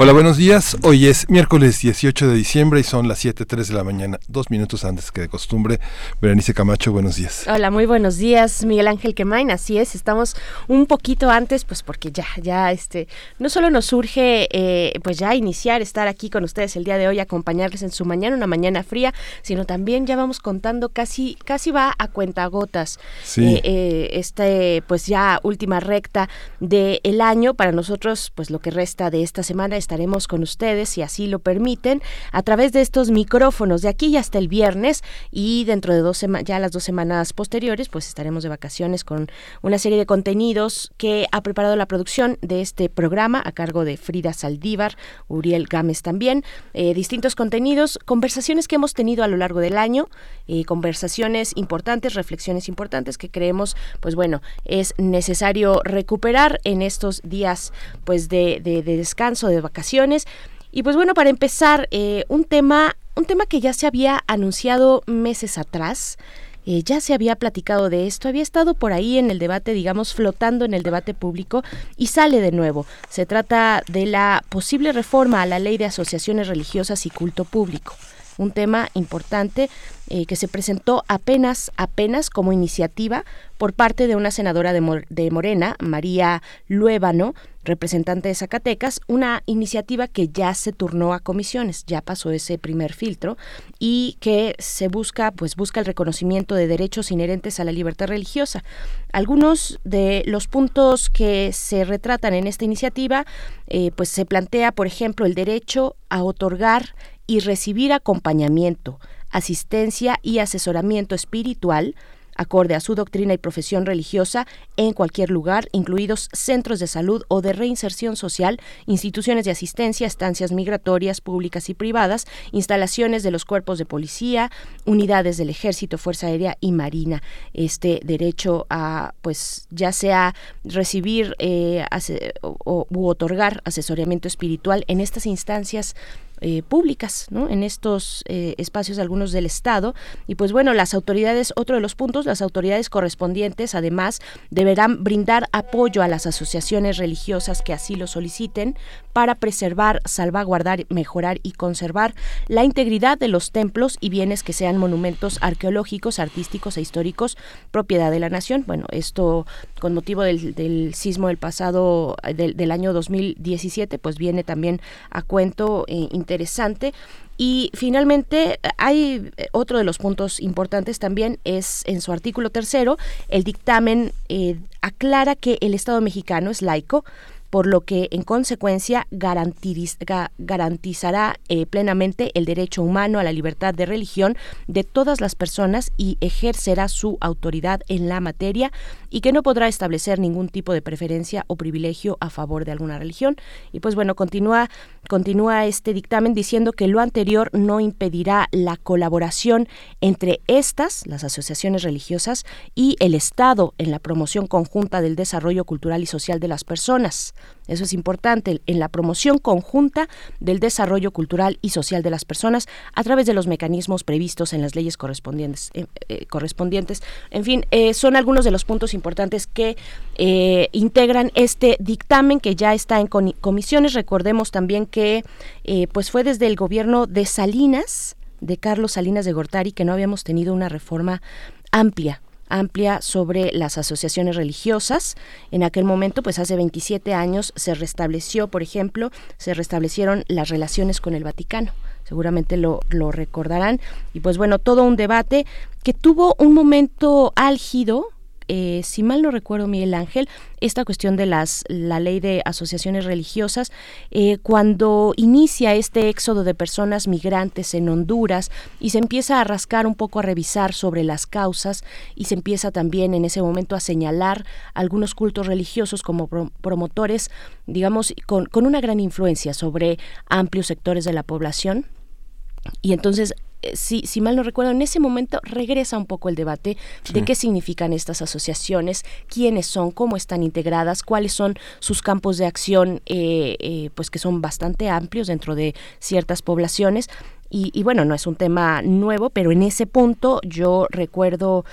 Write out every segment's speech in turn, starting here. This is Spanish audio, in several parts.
Hola, buenos días. Hoy es miércoles 18 de diciembre y son las 7.03 de la mañana, dos minutos antes que de costumbre. Berenice Camacho, buenos días. Hola, muy buenos días, Miguel Ángel Quemain. Así es, estamos un poquito antes, pues porque ya, ya, este, no solo nos surge, eh, pues ya iniciar, estar aquí con ustedes el día de hoy, acompañarles en su mañana, una mañana fría, sino también ya vamos contando casi, casi va a cuentagotas. Sí. Eh, eh, este, pues ya última recta del año. Para nosotros, pues lo que resta de esta semana es estaremos con ustedes, si así lo permiten, a través de estos micrófonos de aquí hasta el viernes. Y dentro de dos ya las dos semanas posteriores, pues estaremos de vacaciones con una serie de contenidos que ha preparado la producción de este programa a cargo de Frida Saldívar, Uriel Gámez también, eh, distintos contenidos, conversaciones que hemos tenido a lo largo del año, eh, conversaciones importantes, reflexiones importantes que creemos, pues bueno, es necesario recuperar en estos días pues de, de descanso, de vacaciones y pues bueno, para empezar, eh, un tema, un tema que ya se había anunciado meses atrás. Eh, ya se había platicado de esto, había estado por ahí en el debate, digamos, flotando en el debate público y sale de nuevo. Se trata de la posible reforma a la ley de asociaciones religiosas y culto público un tema importante eh, que se presentó apenas, apenas como iniciativa por parte de una senadora de, de Morena, María Luébano, representante de Zacatecas, una iniciativa que ya se turnó a comisiones, ya pasó ese primer filtro y que se busca, pues busca el reconocimiento de derechos inherentes a la libertad religiosa. Algunos de los puntos que se retratan en esta iniciativa, eh, pues se plantea, por ejemplo, el derecho a otorgar y recibir acompañamiento, asistencia y asesoramiento espiritual acorde a su doctrina y profesión religiosa en cualquier lugar, incluidos centros de salud o de reinserción social, instituciones de asistencia, estancias migratorias públicas y privadas, instalaciones de los cuerpos de policía, unidades del ejército, fuerza aérea y marina. Este derecho a, pues, ya sea recibir eh, o, u otorgar asesoramiento espiritual en estas instancias eh, públicas, ¿no? En estos eh, espacios algunos del Estado. Y pues bueno, las autoridades, otro de los puntos, las autoridades correspondientes además deberán brindar apoyo a las asociaciones religiosas que así lo soliciten para preservar, salvaguardar, mejorar y conservar la integridad de los templos y bienes que sean monumentos arqueológicos, artísticos e históricos, propiedad de la nación. Bueno, esto con motivo del, sismo del pasado, del, año 2017, pues viene también a cuento eh, interesante. Y finalmente, hay eh, otro de los puntos importantes también, es en su artículo tercero, el dictamen eh, aclara que el Estado mexicano es laico, por lo que en consecuencia garantizará eh, plenamente el derecho humano a la libertad de religión de todas las personas y ejercerá su autoridad en la materia y que no podrá establecer ningún tipo de preferencia o privilegio a favor de alguna religión. Y pues bueno, continúa, continúa este dictamen diciendo que lo anterior no impedirá la colaboración entre estas, las asociaciones religiosas, y el Estado en la promoción conjunta del desarrollo cultural y social de las personas. Eso es importante, en la promoción conjunta del desarrollo cultural y social de las personas a través de los mecanismos previstos en las leyes correspondientes. Eh, eh, correspondientes. En fin, eh, son algunos de los puntos importantes que integran este dictamen que ya está en comisiones. Recordemos también que pues fue desde el gobierno de Salinas, de Carlos Salinas de Gortari, que no habíamos tenido una reforma amplia amplia sobre las asociaciones religiosas. En aquel momento, pues hace 27 años, se restableció, por ejemplo, se restablecieron las relaciones con el Vaticano. Seguramente lo, lo recordarán. Y pues bueno, todo un debate que tuvo un momento álgido eh, si mal no recuerdo, Miguel Ángel, esta cuestión de las la ley de asociaciones religiosas, eh, cuando inicia este éxodo de personas migrantes en Honduras y se empieza a rascar un poco a revisar sobre las causas y se empieza también en ese momento a señalar algunos cultos religiosos como promotores, digamos, con, una gran influencia sobre amplios sectores de la población. Y entonces si, si, mal no recuerdo, en ese momento regresa un poco el debate de qué significan estas asociaciones, quiénes son, cómo están integradas, cuáles son sus campos de acción, eh, eh, pues que son bastante amplios dentro de ciertas poblaciones. Y, y, bueno, no es un tema nuevo, pero en ese punto yo recuerdo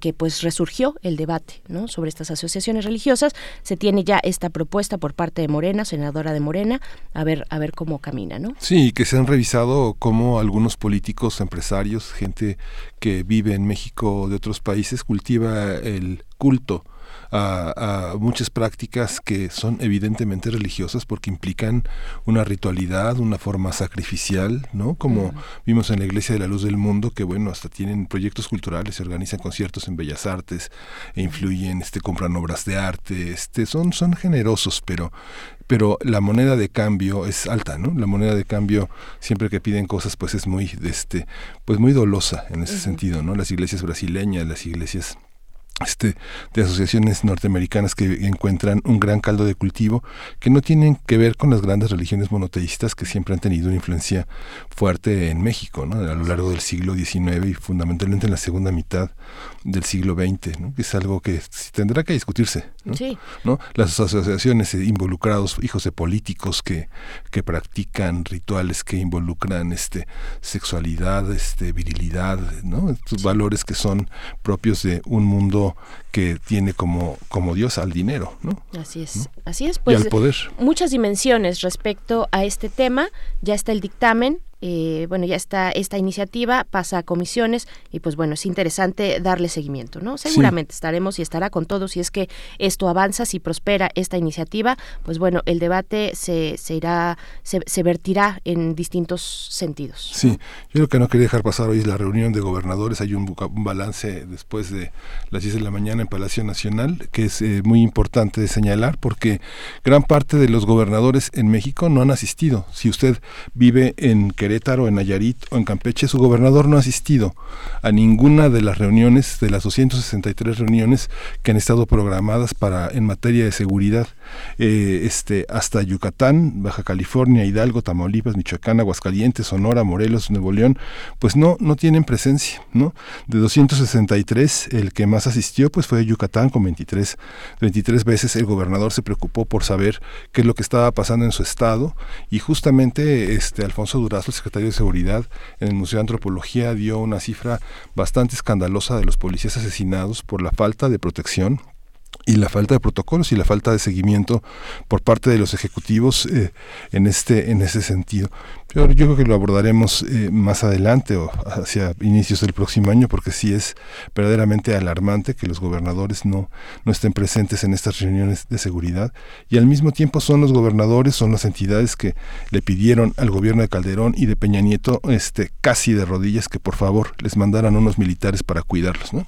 que, pues resurgió el debate ¿no? sobre estas asociaciones religiosas. Se tiene ya esta propuesta por parte de Morena, senadora de Morena, a ver, a ver cómo camina, ¿no? Sí, que se han revisado cómo algunos políticos, empresarios, gente que vive en México de otros países, cultiva el culto a, muchas prácticas que son evidentemente religiosas porque implican una ritualidad, una forma sacrificial, ¿no? Como vimos en la Iglesia de la Luz del Mundo, que bueno, hasta tienen proyectos culturales, se organizan conciertos en Bellas Artes e influyen, este, compran obras de arte, este, son, son generosos, pero pero la moneda de cambio es alta, ¿no? La moneda de cambio siempre que piden cosas pues es muy este pues muy dolosa en ese sentido, ¿no? Las iglesias brasileñas, las iglesias este, de asociaciones norteamericanas que encuentran un gran caldo de cultivo que no tienen que ver con las grandes religiones monoteístas que siempre han tenido una influencia fuerte en México ¿no? a lo largo del siglo XIX y fundamentalmente en la segunda mitad del siglo XX, ¿no? que es algo que tendrá que discutirse. ¿No? Las asociaciones involucrados, hijos de políticos que, que practican rituales que involucran este, sexualidad, este, virilidad, ¿no? estos valores que son propios de un mundo que tiene como, como Dios al dinero. ¿no? Así es, así es. Pues, y al poder. Muchas dimensiones respecto a este tema. Ya está el dictamen, eh, bueno, ya está esta iniciativa, pasa a comisiones y pues bueno, es interesante darle seguimiento, ¿no? Seguramente estaremos y estará con todos si es que esto avanza, si prospera esta iniciativa, pues bueno, el debate se, se irá, se, se vertirá en distintos sentidos. Sí, yo lo que no quería dejar pasar hoy es la reunión de gobernadores, hay un, balance después de las 10 de la mañana en Palacio Nacional, que es eh, muy importante de señalar porque gran parte de los gobernadores en México no han asistido. Si usted vive en que En Nayarit o en Campeche, su gobernador no ha asistido a ninguna de las reuniones, de las 263 reuniones que han estado programadas para en materia de seguridad. Eh, este, hasta Yucatán, Baja California, Hidalgo, Tamaulipas, Michoacán, Aguascalientes, Sonora, Morelos, Nuevo León, pues no, no tienen presencia, ¿no? De 263, el que más asistió pues fue Yucatán con 23, 23 veces el gobernador se preocupó por saber qué es lo que estaba pasando en su estado y justamente este Alfonso Durazo, el secretario de Seguridad, en el Museo de Antropología dio una cifra bastante escandalosa de los policías asesinados por la falta de protección y la falta de protocolos y la falta de seguimiento por parte de los ejecutivos eh, en este en ese sentido yo, creo que lo abordaremos eh, más adelante o hacia inicios del próximo año porque sí es verdaderamente alarmante que los gobernadores no no estén presentes en estas reuniones de seguridad. Y al mismo tiempo son los gobernadores son las entidades que le pidieron al gobierno de Calderón y de Peña Nieto este casi de rodillas que por favor les mandaran unos militares para cuidarlos no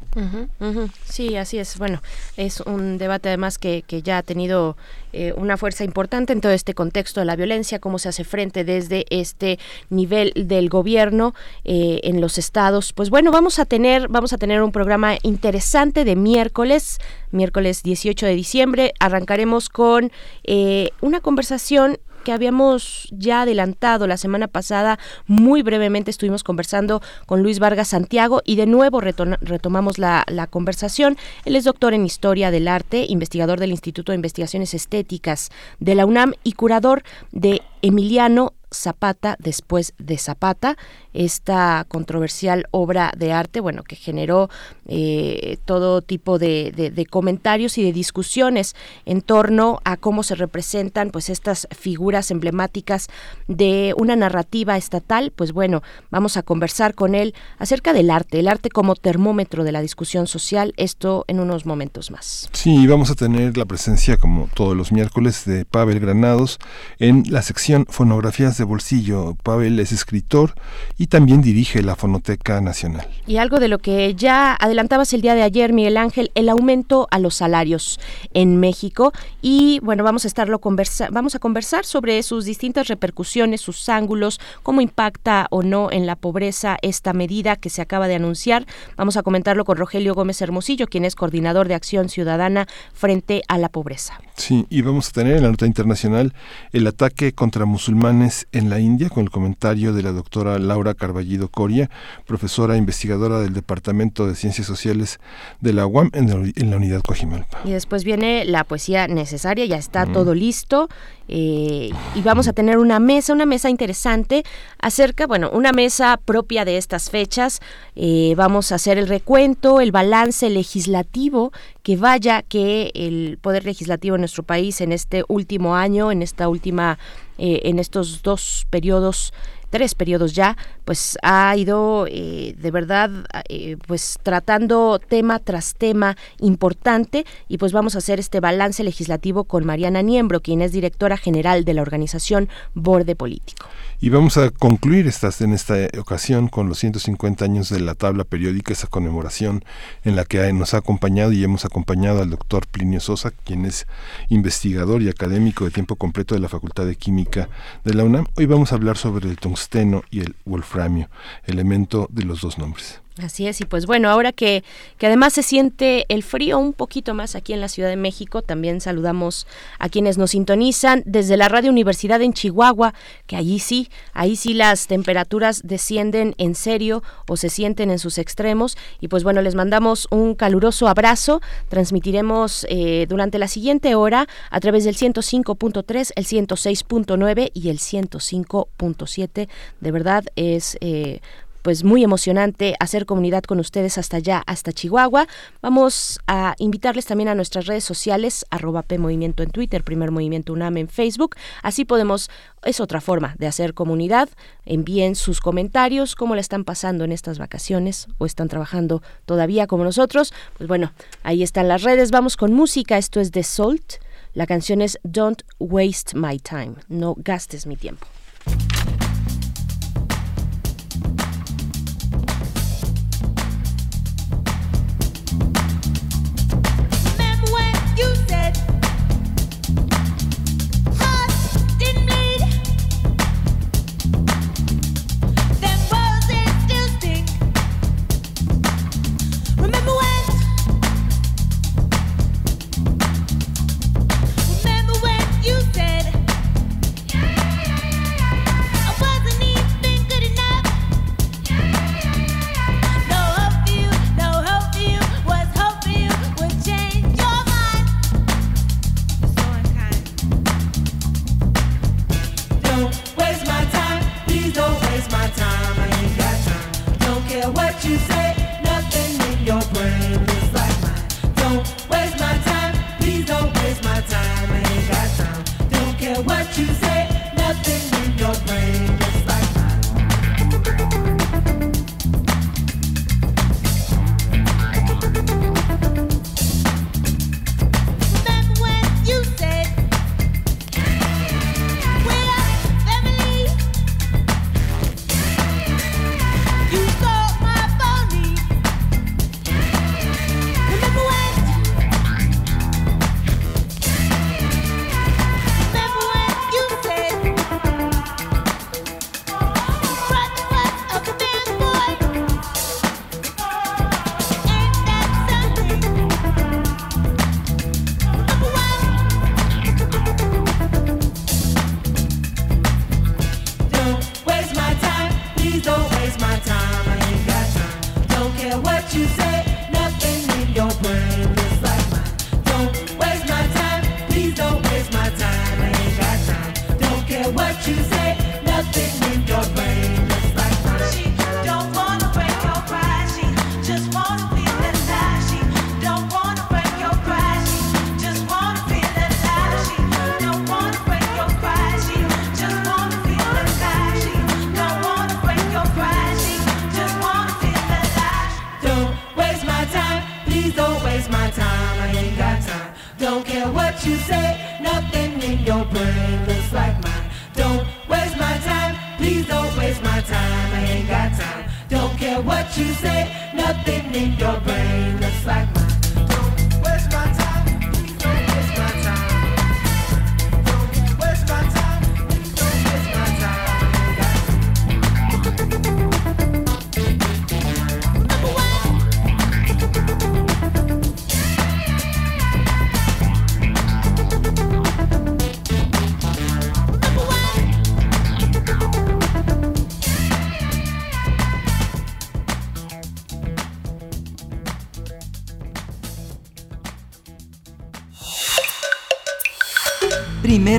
sí así es. Bueno es un debate además que, que ya ha tenido eh, una fuerza importante en todo este contexto de la violencia, cómo se hace frente desde este nivel del gobierno eh, en los estados. Pues bueno, vamos a tener, vamos a tener un programa interesante de miércoles, miércoles 18 de diciembre. Arrancaremos con eh, una conversación que habíamos ya adelantado la semana pasada, muy brevemente estuvimos conversando con Luis Vargas Santiago y de nuevo retomamos la, conversación. Él es doctor en Historia del Arte, investigador del Instituto de Investigaciones Estéticas de la UNAM y curador de Emiliano Zapata después de Zapata, esta controversial obra de arte, bueno, que generó eh, todo tipo de, de, comentarios y de discusiones en torno a cómo se representan pues estas figuras emblemáticas de una narrativa estatal. Pues bueno, vamos a conversar con él acerca del arte, el arte como termómetro de la discusión social, esto en unos momentos más. Sí, vamos a tener la presencia, como todos los miércoles, de Pavel Granados en la sección Fonografías de bolsillo. Pavel es escritor y también dirige la Fonoteca Nacional. Y algo de lo que ya adelantabas el día de ayer, Miguel Ángel, el aumento a los salarios en México. Y bueno, vamos a estarlo conversa vamos a conversar sobre sus distintas repercusiones, sus ángulos, cómo impacta o no en la pobreza esta medida que se acaba de anunciar. Vamos a comentarlo con Rogelio Gómez Hermosillo, quien es coordinador de Acción Ciudadana frente a la pobreza. Sí, y vamos a tener en la nota internacional el ataque contra musulmanes en la India con el comentario de la doctora Laura Carballido Coria, profesora investigadora del Departamento de Ciencias Sociales de la UAM en la, unidad Coajimalpa. Y después viene la poesía necesaria, ya está todo listo. Eh, y vamos a tener una mesa, una mesa interesante acerca, bueno, una mesa propia de estas fechas. Eh, vamos a hacer el recuento, el balance legislativo, que vaya que el Poder Legislativo en nuestro país en este último año, en esta última, eh, en estos dos periodos tres periodos ya, pues ha ido eh, de verdad eh, pues tratando tema tras tema importante y pues vamos a hacer este balance legislativo con Mariana Niembro, quien es directora general de la organización Borde Político. Y vamos a concluir estas, en esta ocasión con los 150 años de la tabla periódica, esa conmemoración en la que nos ha acompañado y hemos acompañado al doctor Plinio Sosa, quien es investigador y académico de tiempo completo de la Facultad de Química de la UNAM. Hoy vamos a hablar sobre el tungsteno y el wolframio, elemento de los dos nombres. Así es, y pues bueno, ahora que, que además se siente el frío un poquito más aquí en la Ciudad de México, también saludamos a quienes nos sintonizan desde la Radio Universidad en Chihuahua, que allí sí, ahí sí las temperaturas descienden en serio o se sienten en sus extremos, y pues bueno, les mandamos un caluroso abrazo, transmitiremos eh, durante la siguiente hora a través del 105.3, el 106.9 y el 105.7, de verdad es... Eh, pues muy emocionante hacer comunidad con ustedes hasta allá, hasta Chihuahua. Vamos a invitarles también a nuestras redes sociales, arroba P Movimiento en Twitter, Primer Movimiento UNAM en Facebook. Así podemos, es otra forma de hacer comunidad. Envíen sus comentarios, cómo le están pasando en estas vacaciones o están trabajando todavía como nosotros. Pues bueno, ahí están las redes. Vamos con música. Esto es de Salt. La canción es Don't Waste My Time. No gastes mi tiempo.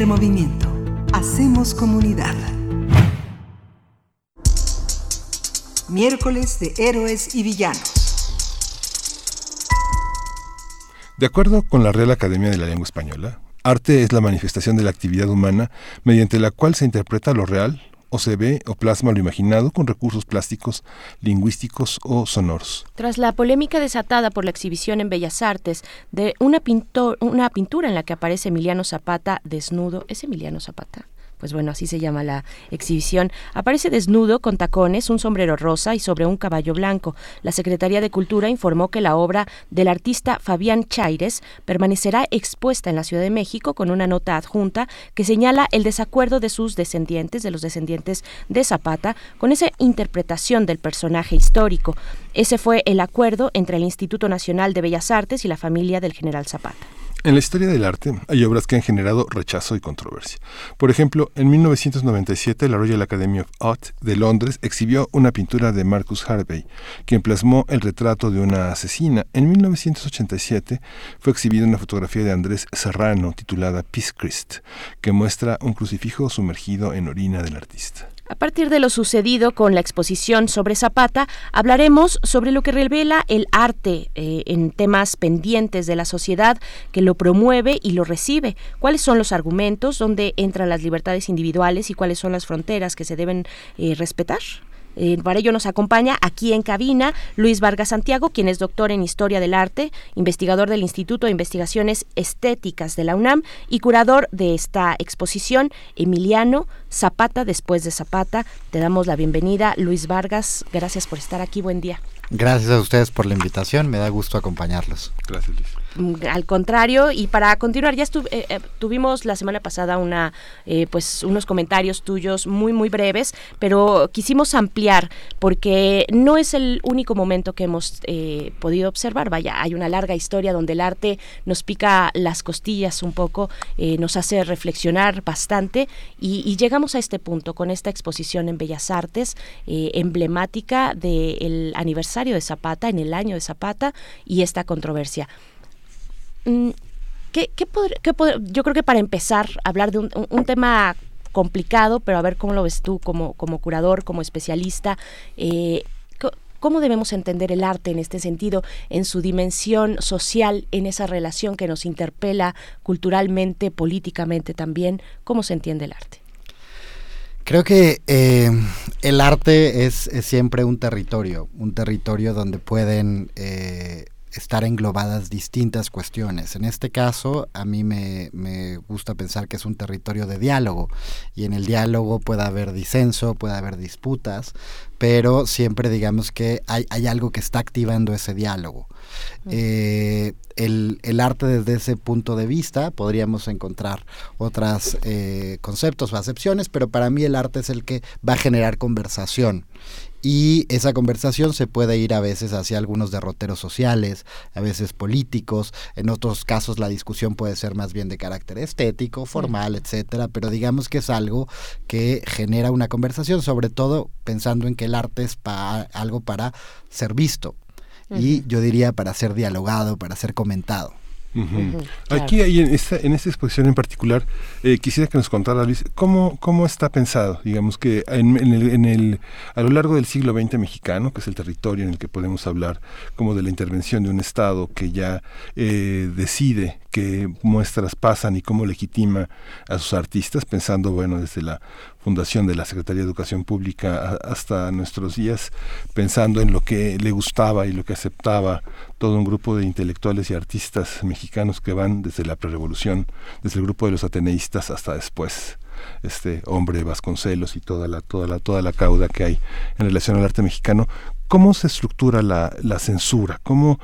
Movimiento. Hacemos comunidad. Miércoles de héroes y villanos. De acuerdo con la Real Academia de la Lengua Española, arte es la manifestación de la actividad humana mediante la cual se interpreta lo real, o se ve o plasma lo imaginado con recursos plásticos, lingüísticos o sonoros. Tras la polémica desatada por la exhibición en Bellas Artes de una, pintor, una pintura en la que aparece Emiliano Zapata desnudo, ¿es Emiliano Zapata? Pues bueno, así se llama la exhibición, aparece desnudo con tacones, un sombrero rosa y sobre un caballo blanco. La Secretaría de Cultura informó que la obra del artista Fabián Chaires permanecerá expuesta en la Ciudad de México con una nota adjunta que señala el desacuerdo de sus descendientes, de los descendientes de Zapata, con esa interpretación del personaje histórico. Ese fue el acuerdo entre el Instituto Nacional de Bellas Artes y la familia del general Zapata. En la historia del arte hay obras que han generado rechazo y controversia. Por ejemplo, en 1997 la Royal Academy of Art de Londres exhibió una pintura de Marcus Harvey, quien plasmó el retrato de una asesina. En 1987 fue exhibida una fotografía de Andrés Serrano titulada Peace Christ, que muestra un crucifijo sumergido en orina del artista. A partir de lo sucedido con la exposición sobre Zapata, hablaremos sobre lo que revela el arte eh, en temas pendientes de la sociedad que lo promueve y lo recibe. ¿Cuáles son los argumentos? ¿Dónde entran las libertades individuales y cuáles son las fronteras que se deben eh, respetar? Eh, para ello nos acompaña aquí en cabina Luis Vargas Santiago, quien es doctor en Historia del Arte, investigador del Instituto de Investigaciones Estéticas de la UNAM y curador de esta exposición, Emiliano Zapata después de Zapata. Te damos la bienvenida, Luis Vargas. Gracias por estar aquí. Buen día. Gracias a ustedes por la invitación, me da gusto acompañarlos. Gracias, Luis. Al contrario, y para continuar, ya estu eh, eh, tuvimos la semana pasada una, eh, pues, unos comentarios tuyos muy, muy breves, pero quisimos ampliar porque no es el único momento que hemos eh, podido observar. Vaya, hay una larga historia donde el arte nos pica las costillas un poco, eh, nos hace reflexionar bastante y, llegamos a este punto con esta exposición en Bellas Artes emblemática del aniversario de Zapata, en el año de Zapata y esta controversia. ¿Qué, qué, yo creo que para empezar hablar de un, tema complicado, pero a ver cómo lo ves tú como, como curador, como especialista. Eh, ¿Cómo debemos entender el arte en este sentido, en su dimensión social, en esa relación que nos interpela culturalmente, políticamente también? ¿Cómo se entiende el arte? Creo que eh, el arte es, es, siempre un territorio, un territorio donde pueden eh, estar englobadas distintas cuestiones. En este caso, a mí me, me, gusta pensar que es un territorio de diálogo y en el diálogo puede haber disenso, puede haber disputas, pero siempre digamos que hay, hay algo que está activando ese diálogo. Eh, el, el, arte desde ese punto de vista podríamos encontrar otros eh, conceptos o acepciones, pero para mí el arte es el que va a generar conversación. Y esa conversación se puede ir a veces hacia algunos derroteros sociales, a veces políticos, en otros casos la discusión puede ser más bien de carácter estético, formal, etcétera, pero digamos que es algo que genera una conversación, sobre todo pensando en que el arte es pa algo para ser visto uh -huh. y yo diría para ser dialogado, para ser comentado. Uh -huh. Uh -huh, claro. Aquí hay en esta, en esta exposición en particular, eh, quisiera que nos contara Luis cómo, cómo está pensado, digamos que en, en, el, en, el, a lo largo del siglo XX mexicano, que es el territorio en el que podemos hablar como de la intervención de un Estado que ya eh, decide qué muestras pasan y cómo legitima a sus artistas, pensando, bueno, desde la fundación de la Secretaría de Educación Pública hasta nuestros días, pensando en lo que le gustaba y lo que aceptaba todo un grupo de intelectuales y artistas mexicanos que van desde la prerevolución, desde el grupo de los ateneístas hasta después este hombre Vasconcelos y toda la toda la toda la cauda que hay en relación al arte mexicano ¿cómo se estructura la, la censura? ¿Cómo,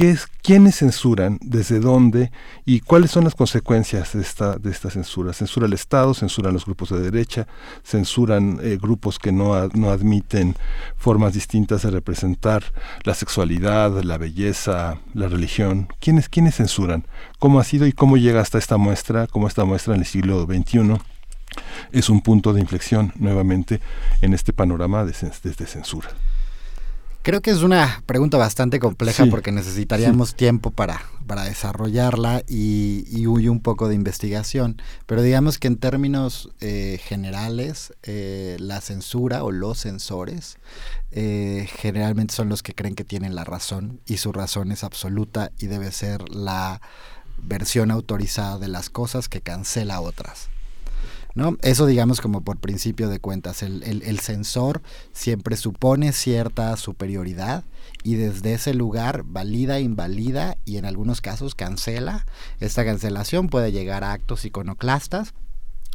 qué es, ¿Quiénes censuran? ¿Desde dónde? ¿Y cuáles son las consecuencias de esta, censura? ¿Censura el Estado? ¿Censuran los grupos de derecha? ¿Censuran eh, grupos que no, admiten formas distintas de representar la sexualidad, la belleza, la religión? ¿Quiénes, ¿Quiénes censuran? ¿Cómo ha sido y cómo llega hasta esta muestra? ¿Cómo esta muestra en el siglo XXI? es un punto de inflexión nuevamente en este panorama de- de censura. Creo que es una pregunta bastante compleja Sí, porque necesitaríamos tiempo para, para desarrollarla y, y huye un poco de investigación. Pero digamos que en términos eh, generales, eh, la censura o los censores eh, generalmente son los que creen que tienen la razón y su razón es absoluta y debe ser la versión autorizada de las cosas que cancela otras. ¿No? Eso digamos como por principio de cuentas, el, el, censor siempre supone cierta superioridad y desde ese lugar valida, invalida y en algunos casos cancela. Esta cancelación puede llegar a actos iconoclastas,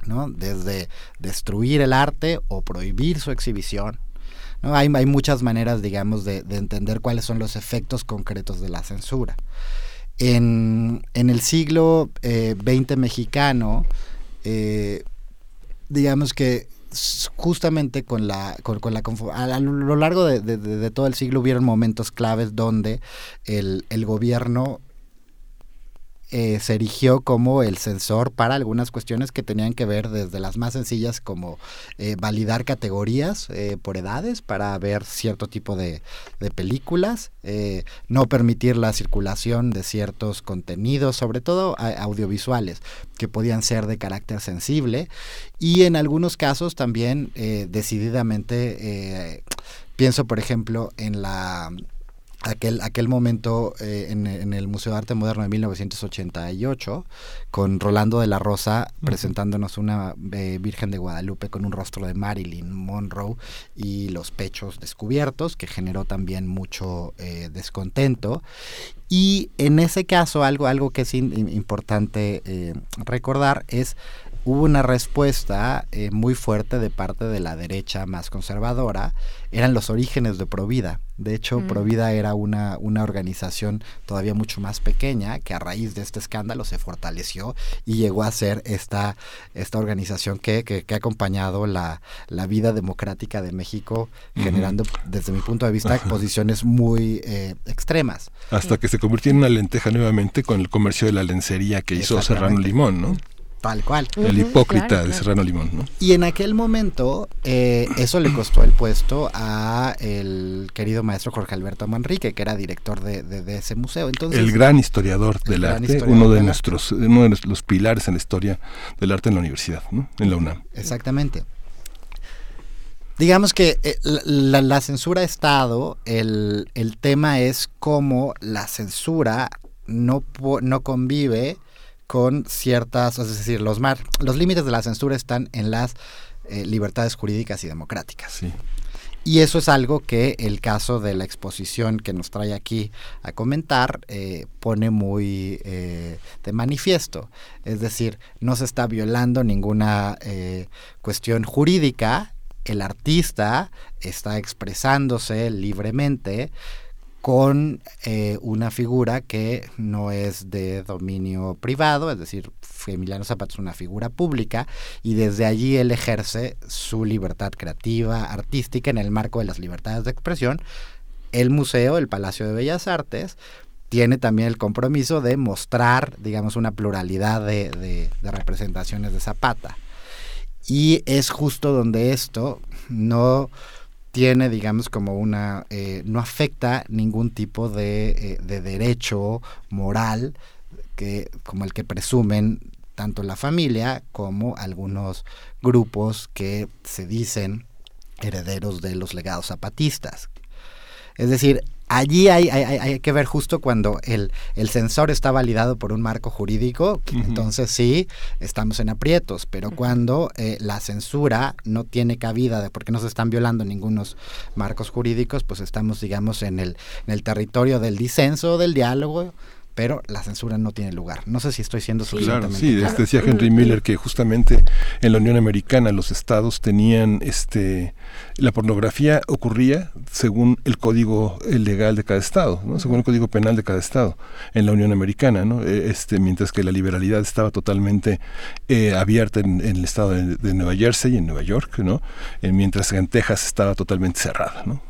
¿no? desde destruir el arte o prohibir su exhibición. ¿no? Hay, hay muchas maneras, digamos, de, de entender cuáles son los efectos concretos de la censura. En, en el siglo eh, XX mexicano, eh, digamos que justamente con la con, con la a, lo largo de- de- de todo el siglo hubieron momentos claves donde el, el gobierno eh, se erigió como el censor para algunas cuestiones que tenían que ver desde las más sencillas como eh, validar categorías eh, por edades para ver cierto tipo de, de películas, no permitir la circulación de ciertos contenidos, sobre todo audiovisuales, que podían ser de carácter sensible. Y en algunos casos también decididamente, pienso por ejemplo en la aquel, aquel momento eh, en, en el Museo de Arte Moderno de 1988, con Rolando de la Rosa presentándonos una eh, Virgen de Guadalupe con un rostro de Marilyn Monroe y los pechos descubiertos, que generó también mucho eh, descontento. Y en ese caso, algo, algo que es in- importante recordar es hubo una respuesta eh, muy fuerte de parte de la derecha más conservadora, eran los orígenes de Provida. De hecho, Mm. Provida era una, una organización todavía mucho más pequeña que a raíz de este escándalo se fortaleció y llegó a ser esta, esta organización que, que, que ha acompañado la, la vida democrática de México, generando, desde mi punto de vista, posiciones muy eh, extremas. Hasta que se convirtió en una lenteja nuevamente con el comercio de la lencería que hizo Serrano. Limón, ¿no? Tal cual. el hipócrita claro, de claro. Serrano Limón, ¿no? Y en aquel momento eh, eso le costó el puesto a el querido maestro Jorge Alberto Manrique, que era director de, de- de ese museo. Entonces, el gran historiador el del gran arte, historiador uno de del nuestros, uno de los pilares en la historia del arte en la universidad, ¿no? En la UNAM. Exactamente. Digamos que eh, la, la- censura ha estado, el, el tema es cómo la censura no, no convive con ciertas, es decir, los, mar, los límites de la censura están en las eh, libertades jurídicas y democráticas. Sí. Y eso es algo que el caso de la exposición que nos trae aquí a comentar eh, pone muy eh, de manifiesto. Es decir, no se está violando ninguna cuestión jurídica, el artista está expresándose libremente con eh, una figura que no es de dominio privado, es decir, Emiliano Zapata es una figura pública y desde allí él ejerce su libertad creativa, artística en el marco de las libertades de expresión. El museo, el Palacio de Bellas Artes, tiene también el compromiso de mostrar, digamos, una pluralidad de, representaciones de Zapata. Y es justo donde esto no tiene, digamos, como una, eh, no afecta ningún tipo de, eh, de derecho moral que, como el que presumen tanto la familia como algunos grupos que se dicen herederos de los legados zapatistas. Es decir, allí hay, hay- hay- hay que ver justo cuando el, el censor está validado por un marco jurídico, entonces sí, estamos en aprietos, pero cuando eh, la censura no tiene cabida, de, porque no se están violando ningunos marcos jurídicos, pues estamos, digamos, en el, en el territorio del disenso, del diálogo, pero la censura no tiene lugar. No sé si estoy siendo Claro, suficientemente sí, claro. este decía Henry Miller que justamente en la Unión Americana los estados tenían este la pornografía ocurría según el código legal de cada estado, ¿no? según el código penal de cada estado en la Unión Americana, ¿no? Eh, este mientras que la liberalidad estaba totalmente eh, abierta en, en el estado de, de Nueva Jersey y en Nueva York, ¿no? Eh, mientras que en Texas estaba totalmente cerrada, ¿no?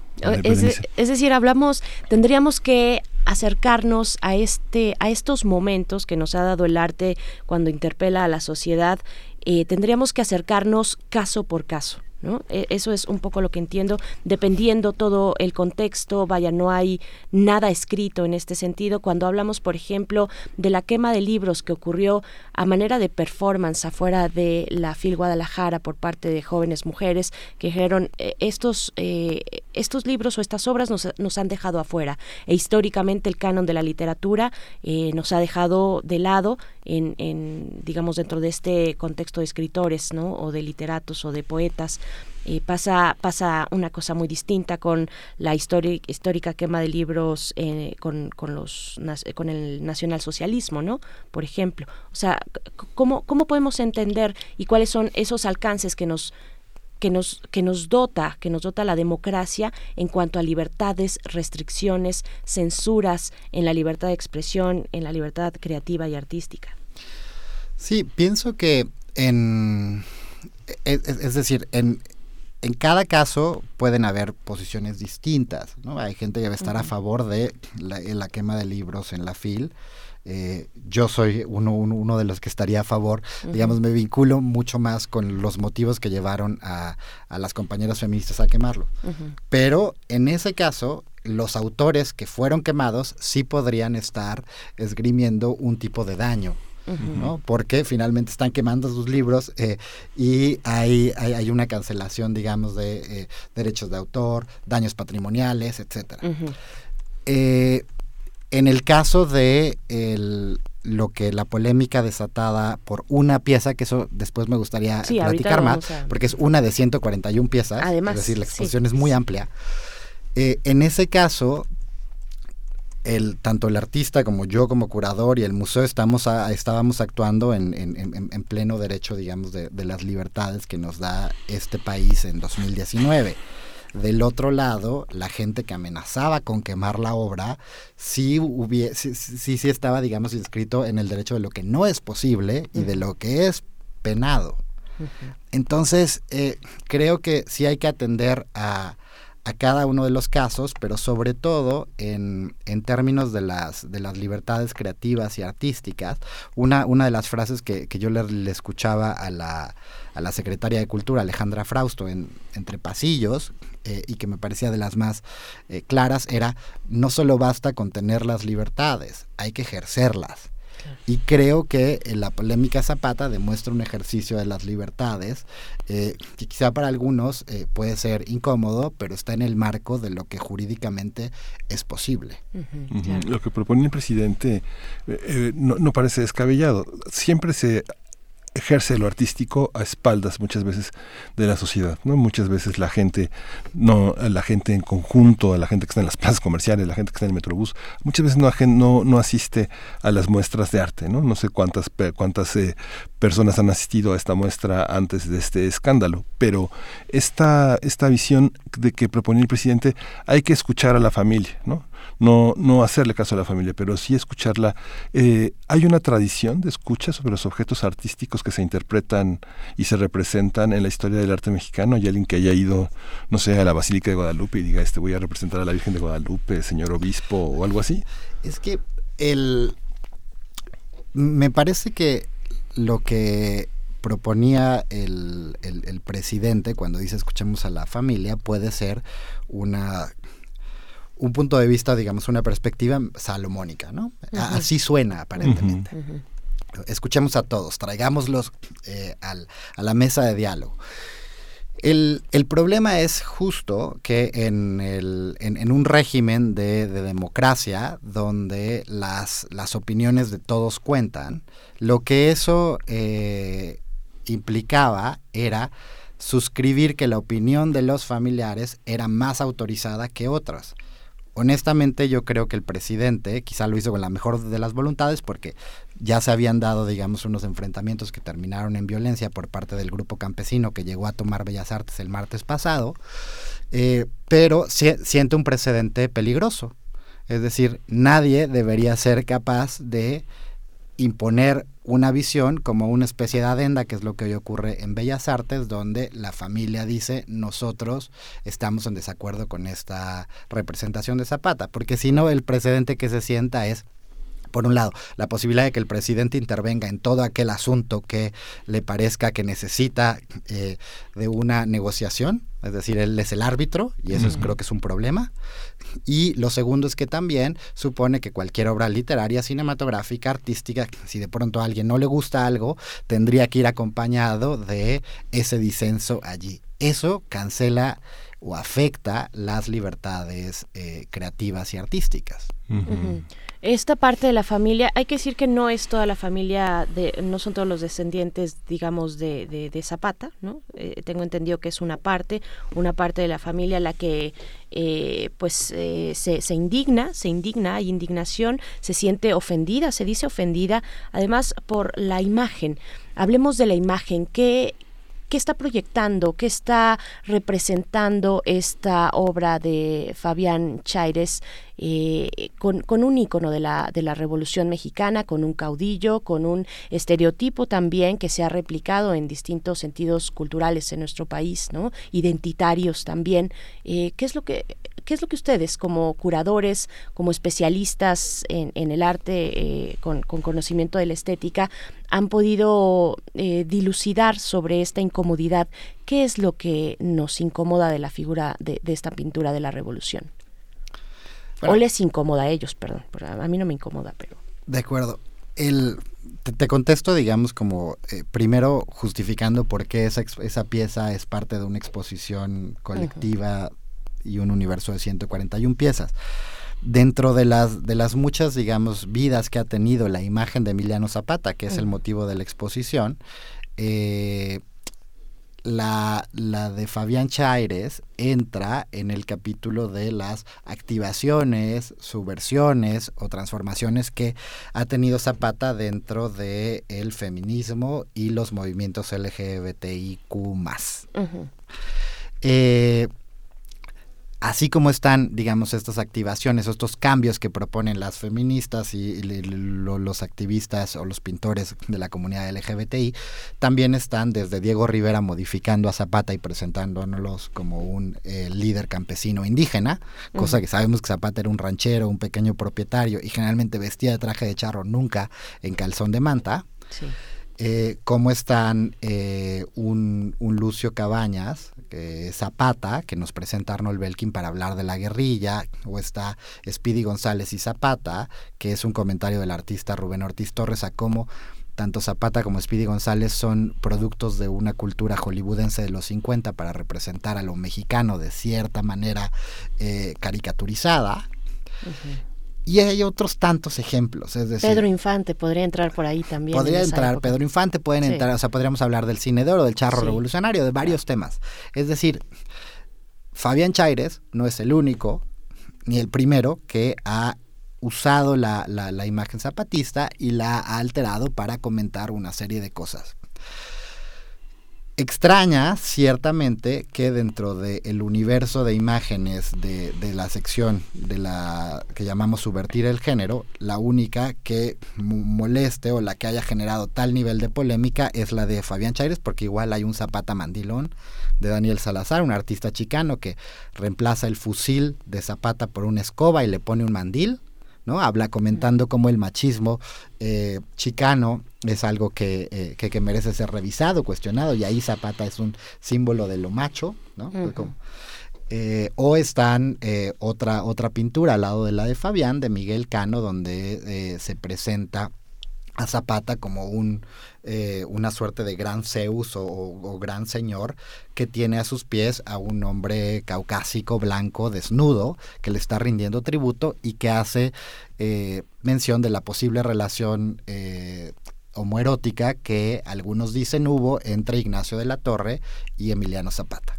Es, de- es decir, hablamos, tendríamos que acercarnos a este, a estos momentos que nos ha dado el arte cuando interpela a la sociedad. eh, tendríamos que acercarnos caso por caso. ¿No? E- Eso es un poco lo que entiendo, dependiendo todo el contexto, vaya, no hay nada escrito en este sentido. Cuando hablamos, por ejemplo, de la quema de libros que ocurrió a manera de performance afuera de la FIL Guadalajara por parte de jóvenes mujeres que dijeron, eh, estos, eh, estos libros o estas obras nos, nos han dejado afuera. E históricamente el canon de la literatura eh, nos ha dejado de lado en, en, digamos, dentro de este contexto de escritores, ¿no? O de literatos o de poetas. Eh, pasa, pasa una cosa muy distinta con la histórica quema de libros eh, con, con, los, con el nacionalsocialismo, ¿no? Por ejemplo. O sea, ¿cómo, ¿cómo podemos entender y cuáles son esos alcances que nos que nos, que nos dota, que nos dota la democracia en cuanto a libertades, restricciones, censuras en la libertad de expresión, en la libertad creativa y artística. Sí, pienso que en... Es, es- es decir, en, en cada caso pueden haber posiciones distintas, ¿no? Hay gente que va a estar a favor de la, la quema de libros en la FIL. Eh, yo soy uno, uno, uno de los que estaría a favor. Digamos, me vinculo mucho más con los motivos que llevaron a, a las compañeras feministas a quemarlo. Pero en ese caso, los autores que fueron quemados sí podrían estar esgrimiendo un tipo de daño. ¿no? Porque finalmente están quemando sus libros eh, y hay, hay, hay una cancelación, digamos, de eh, derechos de autor, daños patrimoniales, etcétera. Eh, en el caso de el- lo que la polémica desatada por una pieza, que eso después me gustaría Sí, platicar más, a- porque es una de 141 piezas, Además, es decir, la sí. exposición es muy amplia. Eh, en ese caso, el, tanto el artista como yo como curador y el museo estamos a- estábamos actuando en, en- en- en pleno derecho, digamos, de, de las libertades que nos da este país en 2019. Del otro lado, la gente que amenazaba con quemar la obra, sí, hubie- sí, sí, sí- sí estaba, digamos, inscrito en el derecho de lo que no es posible y de lo que es penado. Entonces, eh, creo que sí hay que atender a, a cada uno de los casos, pero sobre todo en, en términos de las, de las libertades creativas y artísticas. Una, una de las frases que, que yo le, le escuchaba a la, a la secretaria de Cultura, Alejandra Frausto, en, entre pasillos, eh, y que me parecía de las más eh, claras, era, no solo basta con tener las libertades, hay que ejercerlas. Y creo que eh, la polémica Zapata demuestra un ejercicio de las libertades eh, que quizá para algunos eh, puede ser incómodo, pero está en el marco de lo que jurídicamente es posible. Lo que propone el presidente eh, eh, no, no parece descabellado. Siempre se ejerce lo artístico a espaldas muchas veces de la sociedad, ¿no? Muchas veces la gente, no, la gente en conjunto, la gente que está en las plazas comerciales, la gente que está en el metrobús, muchas veces no, no, no asiste a las muestras de arte, ¿no? No sé cuántas, cuántas eh, personas han asistido a esta muestra antes de este escándalo, pero esta, esta visión de que propone el presidente hay que escuchar a la familia, ¿no? No, no hacerle caso a la familia, pero sí escucharla. Eh, hay una tradición de escucha sobre los objetos artísticos que se interpretan y se representan en la historia del arte mexicano. Hay alguien que haya ido, no sé, a la Basílica de Guadalupe y diga, este voy a representar a la Virgen de Guadalupe, señor obispo o algo así. Es que el me parece que lo que proponía el, el- el presidente cuando dice escuchemos a la familia puede ser una un punto de vista, digamos, una perspectiva salomónica, ¿no? Así suena aparentemente. Escuchemos a todos, traigámoslos eh, al- a la mesa de diálogo. El, el problema es justo que en, el, en, en un régimen de, de democracia donde las, las opiniones de todos cuentan, lo que eso eh, implicaba era suscribir que la opinión de los familiares era más autorizada que otras. Honestamente yo creo que el presidente quizá lo hizo con la mejor de las voluntades porque ya se habían dado, digamos, unos enfrentamientos que terminaron en violencia por parte del grupo campesino que llegó a tomar Bellas Artes el martes pasado, eh, pero si- siente un precedente peligroso. Es decir, nadie debería ser capaz de imponer una visión como una especie de adenda, que es lo que hoy ocurre en Bellas Artes, donde la familia dice nosotros estamos en desacuerdo con esta representación de Zapata, porque si no el precedente que se sienta es por un lado, la posibilidad de que el presidente intervenga en todo aquel asunto que le parezca que necesita eh, de una negociación, es decir, él es el árbitro y eso es, creo que es un problema. Y lo segundo es que también supone que cualquier obra literaria, cinematográfica, artística, si de pronto a alguien no le gusta algo, tendría que ir acompañado de ese disenso allí. Eso cancela o afecta las libertades eh, creativas y artísticas. Esta parte de la familia, hay que decir que no es toda la familia, de, no son todos los descendientes, digamos, de, de, de Zapata, ¿no? Eh, tengo entendido que es una parte, una parte de la familia la que, eh, pues, eh, se, se indigna, se indigna, hay indignación, se siente ofendida, se dice ofendida, además por la imagen. Hablemos de la imagen, ¿qué, ¿Qué está proyectando? ¿Qué está representando esta obra de Fabián Chaires eh, con, un ícono de la, de la Revolución Mexicana, con un caudillo, con un estereotipo también que se ha replicado en distintos sentidos culturales en nuestro país, ¿no? Identitarios también. Eh, ¿Qué es lo que ¿Qué es lo que ustedes, como curadores, como especialistas en, en el arte, eh, con, con, conocimiento de la estética, han podido eh, dilucidar sobre esta incomodidad? ¿Qué es lo que nos incomoda de la figura de, de esta pintura de la revolución? Bueno, o les incomoda a ellos, perdón. A mí no me incomoda, pero... De acuerdo. El, te, te, contesto, digamos, como eh, primero justificando por qué esa, esa pieza es parte de una exposición colectiva. Uh -huh y un universo de 141 piezas. Dentro de las, de las muchas, digamos, vidas que ha tenido la imagen de Emiliano Zapata, que es el motivo de la exposición, eh, la, la, de Fabián Chaires entra en el capítulo de las activaciones, subversiones o transformaciones que ha tenido Zapata dentro del el feminismo y los movimientos LGBTIQ. Uh -huh. eh, así como están, digamos, estas activaciones, estos cambios que proponen las feministas y, y lo, los activistas o los pintores de la comunidad LGBTI, también están desde Diego Rivera modificando a Zapata y presentándonos como un eh, líder campesino indígena, uh -huh. cosa que sabemos que Zapata era un ranchero, un pequeño propietario y generalmente vestía de traje de charro, nunca en calzón de manta. Sí. Eh, cómo están eh, un, Lucio Cabañas, Zapata, que nos presenta Arnold Belkin para hablar de la guerrilla, o está Speedy González y Zapata, que es un comentario del artista Rubén Ortiz Torres a cómo tanto Zapata como Speedy González son productos de una cultura hollywoodense de los 50 para representar a lo mexicano de cierta manera eh, caricaturizada. Y hay otros tantos ejemplos, es decir... Pedro Infante podría entrar por ahí también. Podría entrar época. Pedro Infante, pueden sí. entrar, o sea, podríamos hablar del cine de oro, del charro sí. revolucionario, de varios claro. temas. Es decir, Fabián Chaires no es el único, ni el primero, que ha usado la, la, la imagen zapatista y la ha alterado para comentar una serie de cosas. Extraña, ciertamente, que dentro del de universo de imágenes de, de, la sección de la que llamamos subvertir el género, la única que moleste o la que haya generado tal nivel de polémica es la de Fabián Chaires, porque igual hay un Zapata Mandilón de Daniel Salazar, un artista chicano que reemplaza el fusil de Zapata por una escoba y le pone un mandil. ¿No? Habla comentando cómo el machismo eh, chicano es algo que, eh, que, que, merece ser revisado, cuestionado, y ahí Zapata es un símbolo de lo macho, ¿no? Uh -huh. como, eh, o están otra, otra pintura al lado de la de Fabián, de Miguel Cano, donde se presenta a Zapata como un, eh, una suerte de gran Zeus o, o, gran señor que tiene a sus pies a un hombre caucásico, blanco, desnudo, que le está rindiendo tributo y que hace eh, mención de la posible relación eh, homoerótica que algunos dicen hubo entre Ignacio de la Torre y Emiliano Zapata.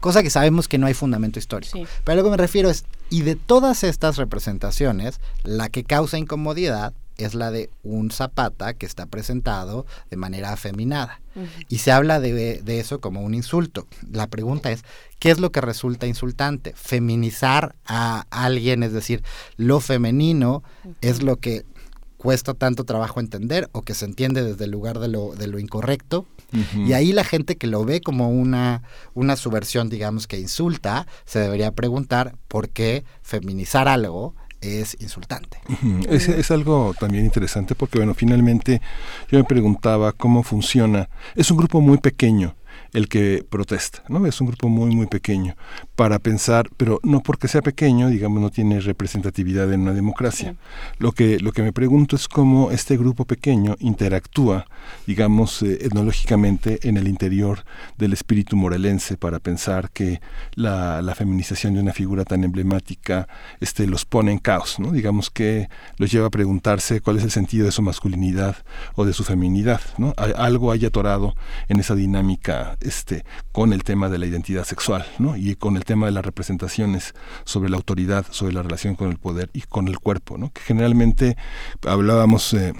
Cosa que sabemos que no hay fundamento histórico. Sí. Pero a lo que me refiero es, y de todas estas representaciones, la que causa incomodidad es la de un Zapata que está presentado de manera afeminada. Y se habla de, de eso como un insulto. La pregunta es, ¿qué es lo que resulta insultante? Feminizar a alguien, es decir, lo femenino es lo que cuesta tanto trabajo entender o que se entiende desde el lugar de lo, de lo incorrecto. Y ahí la gente que lo ve como una, una subversión, digamos, que insulta, se debería preguntar por qué feminizar algo es insultante. Es, es algo también interesante porque, bueno, finalmente yo me preguntaba cómo funciona. Es un grupo muy pequeño el que protesta, ¿no? Es un grupo muy, muy pequeño para pensar, pero no porque sea pequeño, digamos, no tiene representatividad en una democracia. Lo, que, lo que me pregunto es cómo este grupo pequeño interactúa, digamos, eh, etnológicamente en el interior del espíritu morelense para pensar que la, la feminización de una figura tan emblemática este, los pone en caos, ¿no? Digamos que los lleva a preguntarse cuál es el sentido de su masculinidad o de su feminidad, ¿no? Algo hay atorado en esa dinámica este, con el tema de la identidad sexual, ¿no? Y con el tema de las representaciones sobre la autoridad, sobre la relación con el poder y con el cuerpo, ¿no? Que generalmente hablábamos... eh,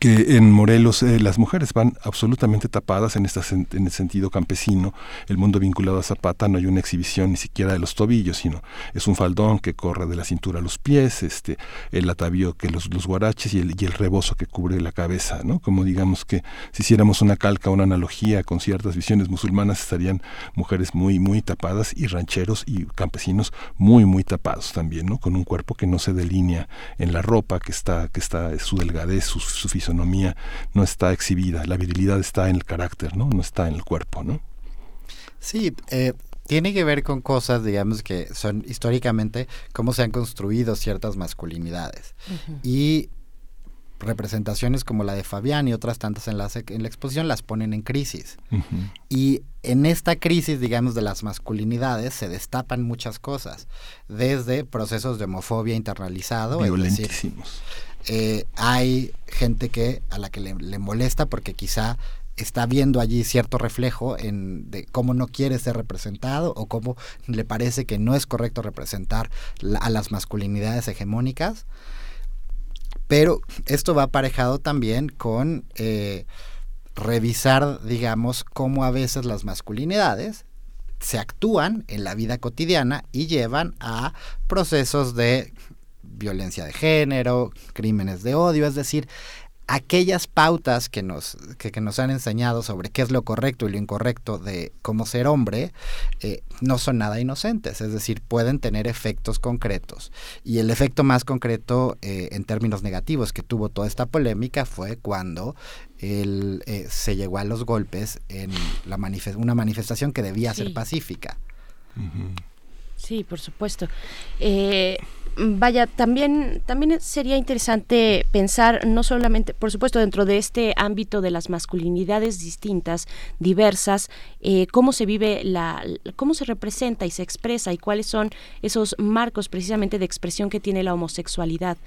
que en Morelos eh, las mujeres van absolutamente tapadas en, esta en el sentido campesino, el mundo vinculado a Zapata no hay una exhibición ni siquiera de los tobillos, sino es un faldón que corre de la cintura a los pies, este, el atavío que los, los guaraches y el, y el rebozo que cubre la cabeza, ¿no? Como digamos que si hiciéramos una calca, una analogía con ciertas visiones musulmanas, estarían mujeres muy, muy tapadas y rancheros y campesinos muy, muy tapados también, ¿no? Con un cuerpo que no se delinea en la ropa, que está, que está su delgadez, su, su fisonomía no está exhibida, la virilidad está en el carácter, ¿no? No está en el cuerpo, ¿no? Sí, eh, tiene que ver con cosas, digamos, que son históricamente cómo se han construido ciertas masculinidades. Y representaciones como la de Fabián y otras tantas en la, en la exposición las ponen en crisis. Y en esta crisis, digamos, de las masculinidades se destapan muchas cosas, desde procesos de homofobia internalizado, es decir, Violentísimos. Eh, hay gente que a la que le, le molesta porque quizá está viendo allí cierto reflejo en de cómo no quiere ser representado o cómo le parece que no es correcto representar a las masculinidades hegemónicas. Pero esto va aparejado también con eh, revisar, digamos, cómo a veces las masculinidades se actúan en la vida cotidiana y llevan a procesos de violencia de género, crímenes de odio, es decir, aquellas pautas que nos, que, que nos han enseñado sobre qué es lo correcto y lo incorrecto de cómo ser hombre, eh, no son nada inocentes, es decir, pueden tener efectos concretos. Y el efecto más concreto eh, en términos negativos que tuvo toda esta polémica fue cuando el, eh, se llegó a los golpes en la una manifestación que debía Sí. ser pacífica. Sí, por supuesto. Vaya, también, también sería interesante pensar, no solamente, por supuesto, dentro de este ámbito de las masculinidades distintas, diversas, eh, cómo se vive la, cómo se representa y se expresa y cuáles son esos marcos precisamente de expresión que tiene la homosexualidad.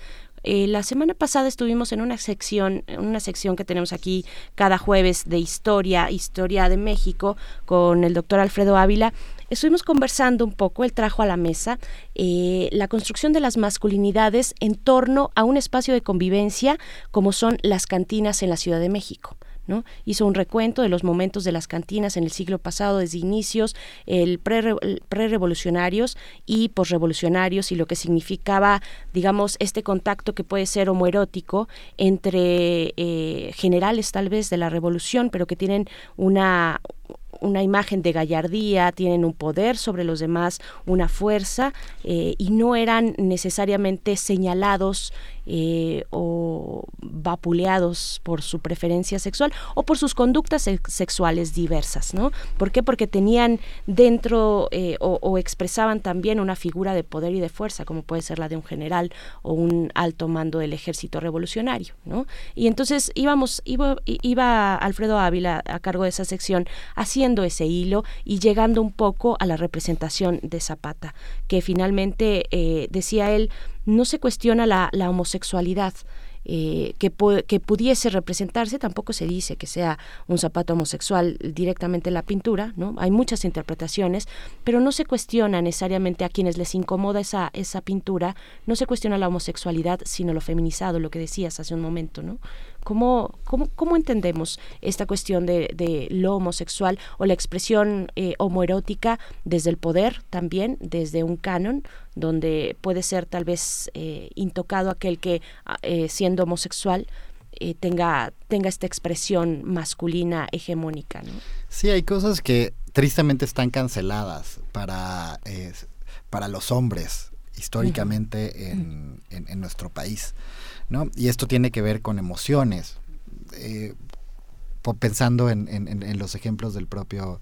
Eh, la semana pasada estuvimos en una sección, en una sección que tenemos aquí cada jueves de historia, historia de México, con el doctor Alfredo Ávila. Estuvimos conversando un poco, él trajo a la mesa eh, la construcción de las masculinidades en torno a un espacio de convivencia como son las cantinas en la Ciudad de México. ¿no? Hizo un recuento de los momentos de las cantinas en el siglo pasado, desde inicios, el pre- pre-revolucionarios y posrevolucionarios, y lo que significaba, digamos, este contacto que puede ser homoerótico entre eh, generales tal vez de la revolución, pero que tienen una una imagen de gallardía, tienen un poder sobre los demás, una fuerza, eh, y no eran necesariamente señalados eh, o vapuleados por su preferencia sexual o por sus conductas sex- sexuales diversas, ¿no? ¿Por qué? Porque tenían dentro eh, o, expresaban también una figura de poder y de fuerza, como puede ser la de un general o un alto mando del ejército revolucionario, ¿no? Y entonces íbamos, iba, iba Alfredo Ávila a cargo de esa sección haciendo ese hilo y llegando un poco a la representación de Zapata, que finalmente, eh, decía él, no se cuestiona la, la homosexualidad. eh, que, que pudiese representarse. Tampoco se dice que sea un zapato homosexual directamente en la pintura, ¿no? Hay muchas interpretaciones, pero no se cuestiona necesariamente a quienes les incomoda esa, esa pintura, no se cuestiona la homosexualidad, sino lo feminizado, lo que decías hace un momento, ¿no? ¿Cómo, cómo, cómo entendemos esta cuestión de, de lo homosexual o la expresión eh, homoerótica desde el poder también, desde un canon, donde puede ser tal vez eh, intocado aquel que, ah, eh, siendo homosexual, eh, tenga, tenga esta expresión masculina hegemónica, ¿no? Sí, hay cosas que tristemente están canceladas para, eh, para los hombres históricamente en, en- en nuestro país, ¿no? Y esto tiene que ver con emociones. Eh, pensando en, en- en- en los ejemplos del propio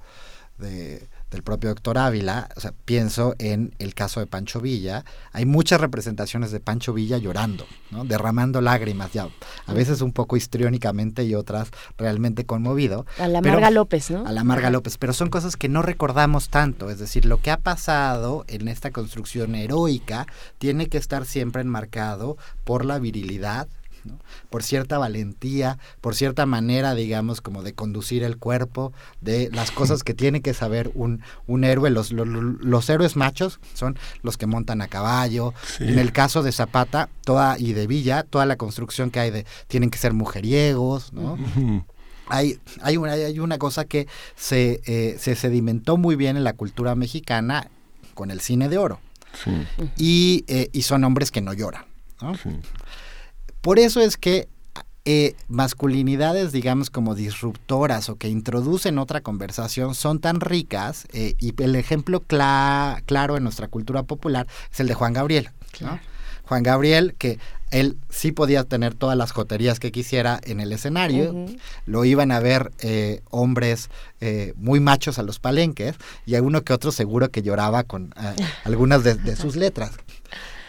de- del propio doctor Ávila, o sea, pienso en el caso de Pancho Villa, hay muchas representaciones de Pancho Villa llorando, ¿no? derramando lágrimas, ya a veces un poco histriónicamente y otras realmente conmovido. A la pero- Marga López, ¿no? a la Marga López, pero son cosas que no recordamos tanto, es decir, lo que ha pasado en esta construcción heroica tiene que estar siempre enmarcado por la virilidad, ¿no? por cierta valentía, por cierta manera, digamos, como de conducir el cuerpo, de las cosas que tiene que saber un, un héroe. Los, lo- lo- los héroes machos son los que montan a caballo. Sí. En el caso de Zapata toda y de Villa, toda la construcción que hay de tienen que ser mujeriegos, ¿no? Hay, hay, una, hay una cosa que se, eh, se sedimentó muy bien en la cultura mexicana con el cine de oro. Sí, Y, eh, y son hombres que no lloran. ¿no? sí. Por eso es que eh, masculinidades, digamos, como disruptoras o que introducen otra conversación son tan ricas eh, y el ejemplo cla- claro en nuestra cultura popular es el de Juan Gabriel. ¿no? Juan Gabriel, que él sí podía tener todas las joterías que quisiera en el escenario, lo iban a ver eh, hombres muy machos a los palenques y a uno que otro seguro que lloraba con algunas de, de sus letras.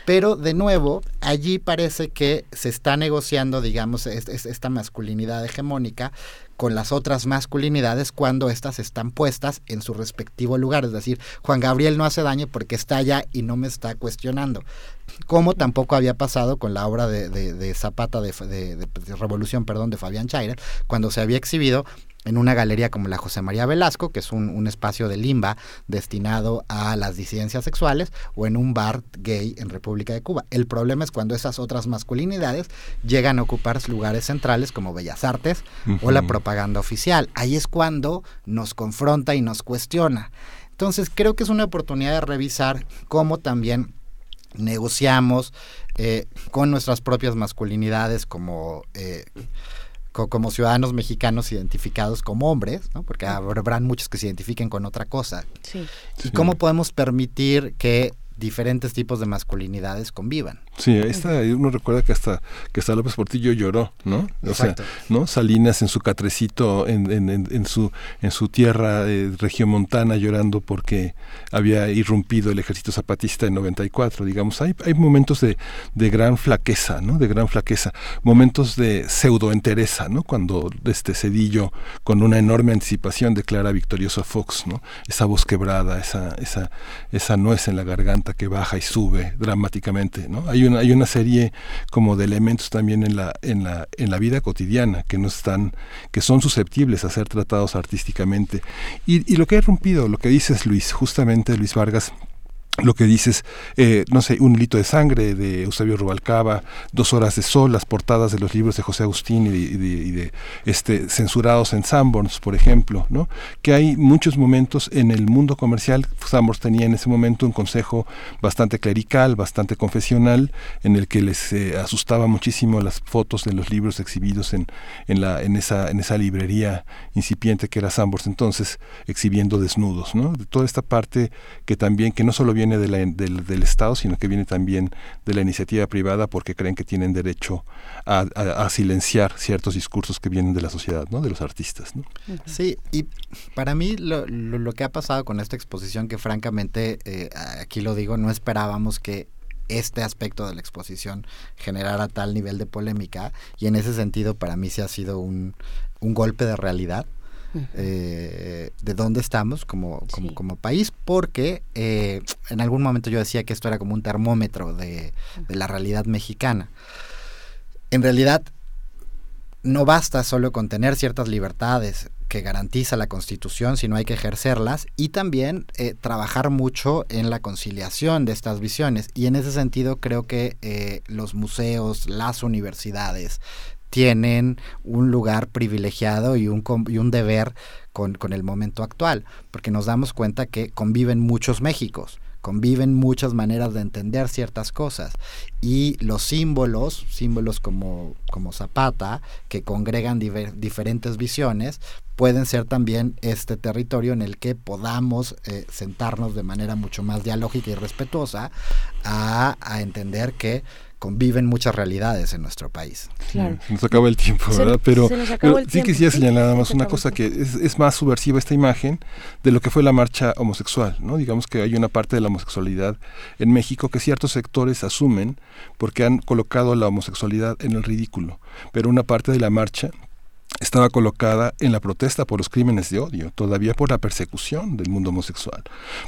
Pero de nuevo, allí parece que se está negociando, digamos, es- es- esta masculinidad hegemónica con las otras masculinidades cuando éstas están puestas en su respectivo lugar. Es decir, Juan Gabriel no hace daño porque está allá y no me está cuestionando. Como tampoco había pasado con la obra de, Zapata, de- de Revolución, perdón, de Fabián Chaira, cuando se había exhibido en una galería como la José María Velasco, que es un, un espacio de limba destinado a las disidencias sexuales, o en un bar gay en República de Cuba. El problema es cuando esas otras masculinidades llegan a ocupar lugares centrales como Bellas Artes o la propaganda oficial. Ahí es cuando nos confronta y nos cuestiona. Entonces creo que es una oportunidad de revisar cómo también negociamos eh, con nuestras propias masculinidades como, eh, co- como ciudadanos mexicanos identificados como hombres, ¿no? porque habrán muchos que se identifiquen con otra cosa. Sí. ¿Y Sí. cómo podemos permitir que diferentes tipos de masculinidades convivan? Sí, ahí está, uno recuerda que hasta que hasta López Portillo lloró, ¿no? O Exacto. sea, ¿no? Salinas en su catrecito, en, en, en, en su en su tierra eh, regiomontana llorando porque había irrumpido el ejército zapatista en 94, digamos. Hay, hay momentos de, de gran flaqueza, ¿no? De gran flaqueza. Momentos de pseudoentereza, ¿no? Cuando este Cedillo, con una enorme anticipación, declara victorioso a Fox, ¿no? Esa voz quebrada, esa, esa, esa nuez en la garganta que baja y sube dramáticamente, ¿no? Hay una, hay una serie como de elementos también en la, en la, en la vida cotidiana que no están, que son susceptibles a ser tratados artísticamente. Y, y lo que ha rompido, lo que dices Luis, justamente Luis Vargas, lo que dices, eh, no sé, un hilito de sangre de Eusebio Rubalcaba, dos horas de sol, las portadas de los libros de José Agustín y de, este, censurados en Sanborns, por ejemplo, ¿no? Que hay muchos momentos en el mundo comercial. Sanborns tenía en ese momento un consejo bastante clerical, bastante confesional, en el que les eh, asustaba muchísimo las fotos de los libros exhibidos en, en, la, en, esa, en esa librería incipiente que era Sanborns entonces, exhibiendo desnudos, ¿no? De toda esta parte que también, que no solo viene de la- del, del Estado, sino que viene también de la iniciativa privada porque creen que tienen derecho a, a- a silenciar ciertos discursos que vienen de la sociedad, ¿no? De los artistas, ¿no? Sí, y para mí lo, lo- lo que ha pasado con esta exposición, que francamente, eh, aquí lo digo, no esperábamos que este aspecto de la exposición generara tal nivel de polémica, y en ese sentido para mí sí ha sido un, un golpe de realidad. Eh, de dónde estamos como, como, Sí. como país, porque eh, en algún momento yo decía que esto era como un termómetro de, de la realidad mexicana. en realidad no basta solo con tener ciertas libertades que garantiza la Constitución, sino hay que ejercerlas y también eh, trabajar mucho en la conciliación de estas visiones. Y en ese sentido creo que eh, los museos, las universidades tienen un lugar privilegiado y un, y un deber con, con el momento actual, porque nos damos cuenta que conviven muchos Méxicos conviven muchas maneras de entender ciertas cosas y los símbolos, símbolos como, como Zapata, que congregan diver- diferentes visiones, pueden ser también este territorio en el que podamos eh, sentarnos de manera mucho más dialógica y respetuosa a, a entender que conviven muchas realidades en nuestro país. Claro. Se nos acaba el tiempo, Se- ¿verdad? Pero, pero sí quisiera sí, señalar nada más una cosa que es, es más subversiva esta imagen de lo que fue la marcha homosexual, ¿no? Digamos que hay una parte de la homosexualidad en México que ciertos sectores asumen porque han colocado la homosexualidad en el ridículo, pero una parte de la marcha estaba colocada en la protesta por los crímenes de odio, todavía por la persecución del mundo homosexual,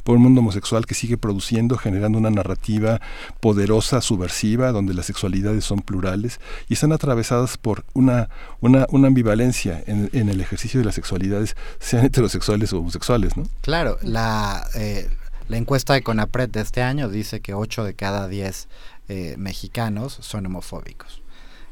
por un mundo homosexual que sigue produciendo, generando una narrativa poderosa, subversiva, donde las sexualidades son plurales y están atravesadas por una, una, una ambivalencia en, en el ejercicio de las sexualidades, sean heterosexuales o homosexuales, ¿no? Claro, la, eh, la encuesta de CONAPRED de este año dice que 8 de cada 10 eh, mexicanos son homofóbicos.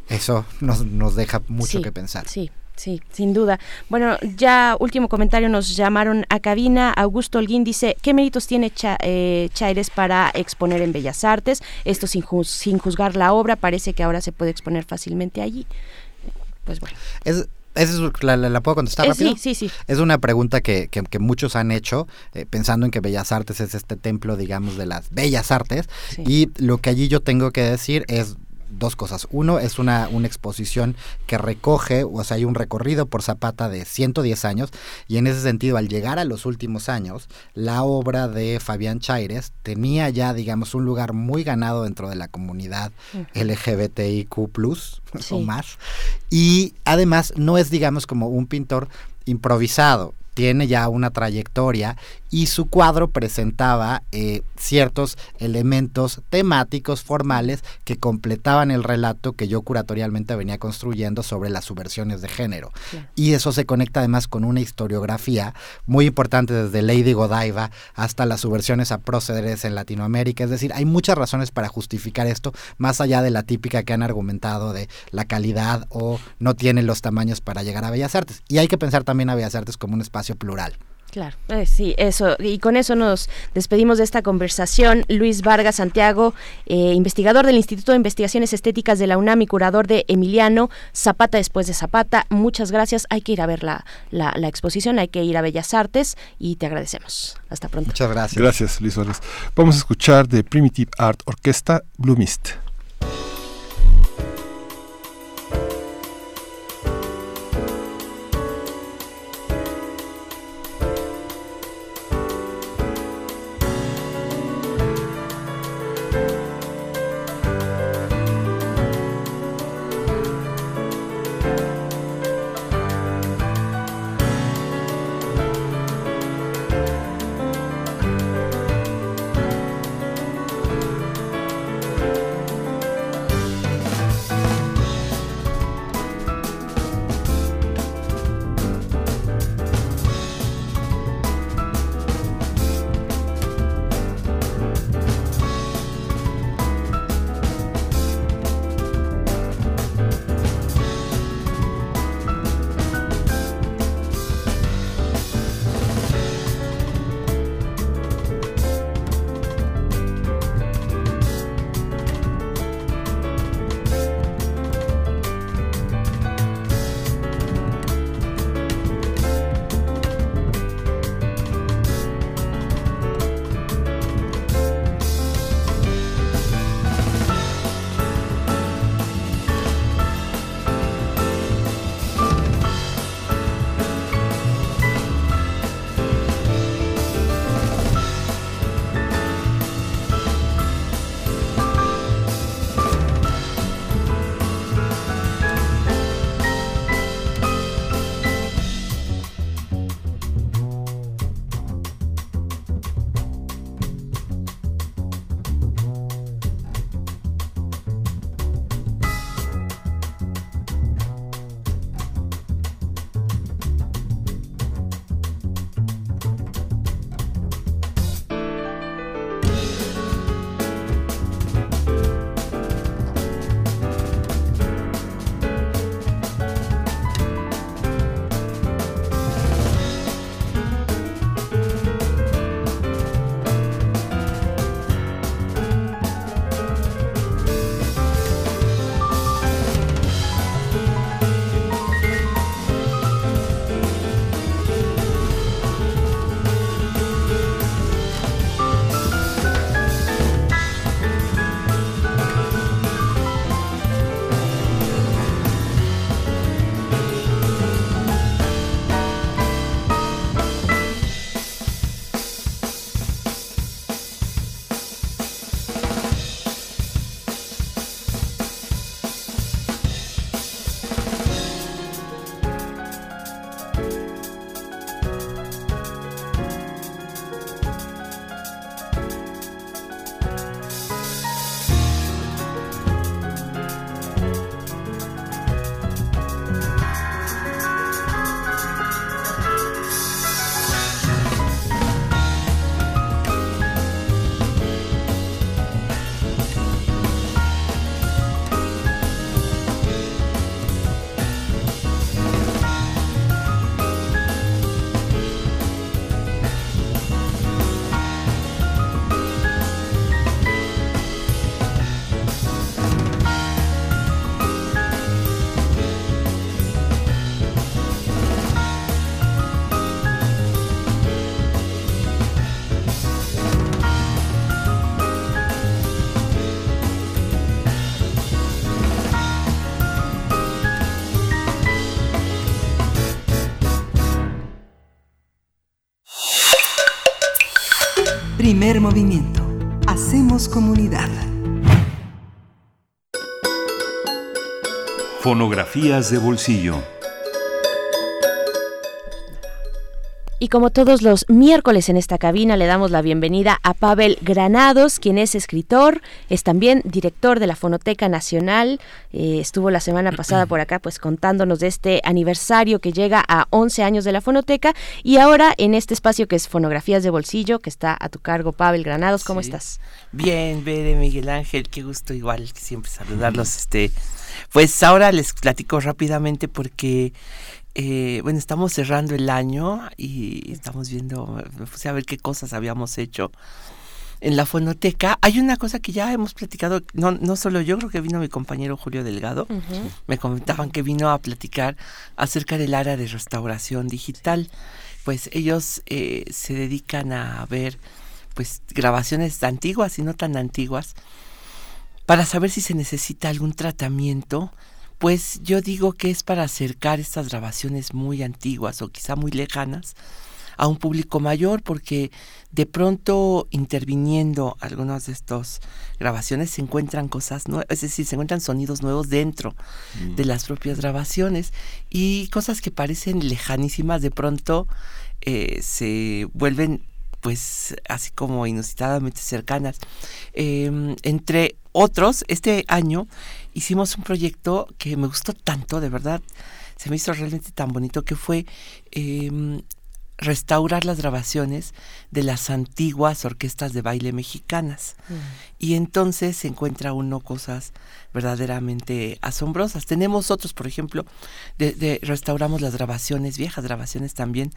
Eso nos, nos deja mucho Sí, que pensar. Sí, sí, sin duda. Bueno, ya último comentario, nos llamaron a cabina. Augusto Holguín dice, ¿qué méritos tiene Cha- eh, Chaires para exponer en Bellas Artes? Esto sin, juz- sin juzgar la obra, parece que ahora se puede exponer fácilmente allí. Pues bueno. Es, la, la- la puedo contestar Eh, rápido? sí, sí, sí. Es una pregunta que, que- que muchos han hecho, eh, pensando en que Bellas Artes es este templo, digamos, de las bellas artes. Sí. Y lo que allí yo tengo que decir es dos cosas. Uno, es una, una exposición que recoge, o sea, hay un recorrido por Zapata de 110 años, y en ese sentido, al llegar a los últimos años, la obra de Fabián Chaires tenía ya, digamos, un lugar muy ganado dentro de la comunidad LGBTIQ, o Sí. más. Y además, no es, digamos, como un pintor improvisado. Tiene ya una trayectoria y su cuadro presentaba eh, ciertos elementos temáticos formales que completaban el relato que yo curatorialmente venía construyendo sobre las subversiones de género. Y eso se conecta además con una historiografía muy importante desde Lady Godiva hasta las subversiones a procederes en Latinoamérica. Es decir, hay muchas razones para justificar esto, más allá de la típica que han argumentado de la calidad o no tienen los tamaños para llegar a Bellas Artes. Y hay que pensar también a Bellas Artes como un espacio plural. Claro, eh, sí, eso. Y con eso nos despedimos de esta conversación. Luis Vargas Santiago, eh, investigador del Instituto de Investigaciones Estéticas de la UNAM y curador de Emiliano, Zapata después de Zapata. Muchas gracias. Hay que ir a ver la, la, la exposición, hay que ir a Bellas Artes y te agradecemos. Hasta pronto. Muchas gracias. Gracias, Luis Vargas. Vamos a escuchar de Primitive Art Orquesta Blue Mist. Primer movimiento. Hacemos comunidad. Fonografías de bolsillo. Y como todos los miércoles en esta cabina, le damos la bienvenida a Pavel Granados, quien es escritor, es también director de la Fonoteca Nacional. Eh, estuvo la semana pasada por acá, pues contándonos de este aniversario que llega a 11 años de la Fonoteca. Y ahora en este espacio que es Fonografías de Bolsillo, que está a tu cargo, Pavel Granados, ¿cómo Sí. estás? Bien, Bere, Miguel Ángel, qué gusto igual que siempre saludarlos. Este, pues ahora les platico rápidamente porque, eh, bueno, estamos cerrando el año y estamos viendo, me puse a ver qué cosas habíamos hecho en la fonoteca. Hay una cosa que ya hemos platicado, no, no solo yo, creo que vino mi compañero Julio Delgado, me comentaban que vino a platicar acerca del área de restauración digital. Pues ellos eh, se dedican a ver pues grabaciones antiguas y no tan antiguas para saber si se necesita algún tratamiento. Pues yo digo que es para acercar estas grabaciones muy antiguas o quizá muy lejanas a un público mayor porque de pronto interviniendo algunas de estas grabaciones se encuentran cosas nuevas, es decir, se encuentran sonidos nuevos dentro de las propias grabaciones y cosas que parecen lejanísimas de pronto eh, se vuelven pues así como inusitadamente cercanas. Eh, entre otros, este año hicimos un proyecto que me gustó tanto, de verdad, se me hizo realmente tan bonito, que fue eh, restaurar las grabaciones de las antiguas orquestas de baile mexicanas. Y entonces se encuentra uno cosas verdaderamente asombrosas. Tenemos otros, por ejemplo, de, de- restauramos las grabaciones, viejas grabaciones también,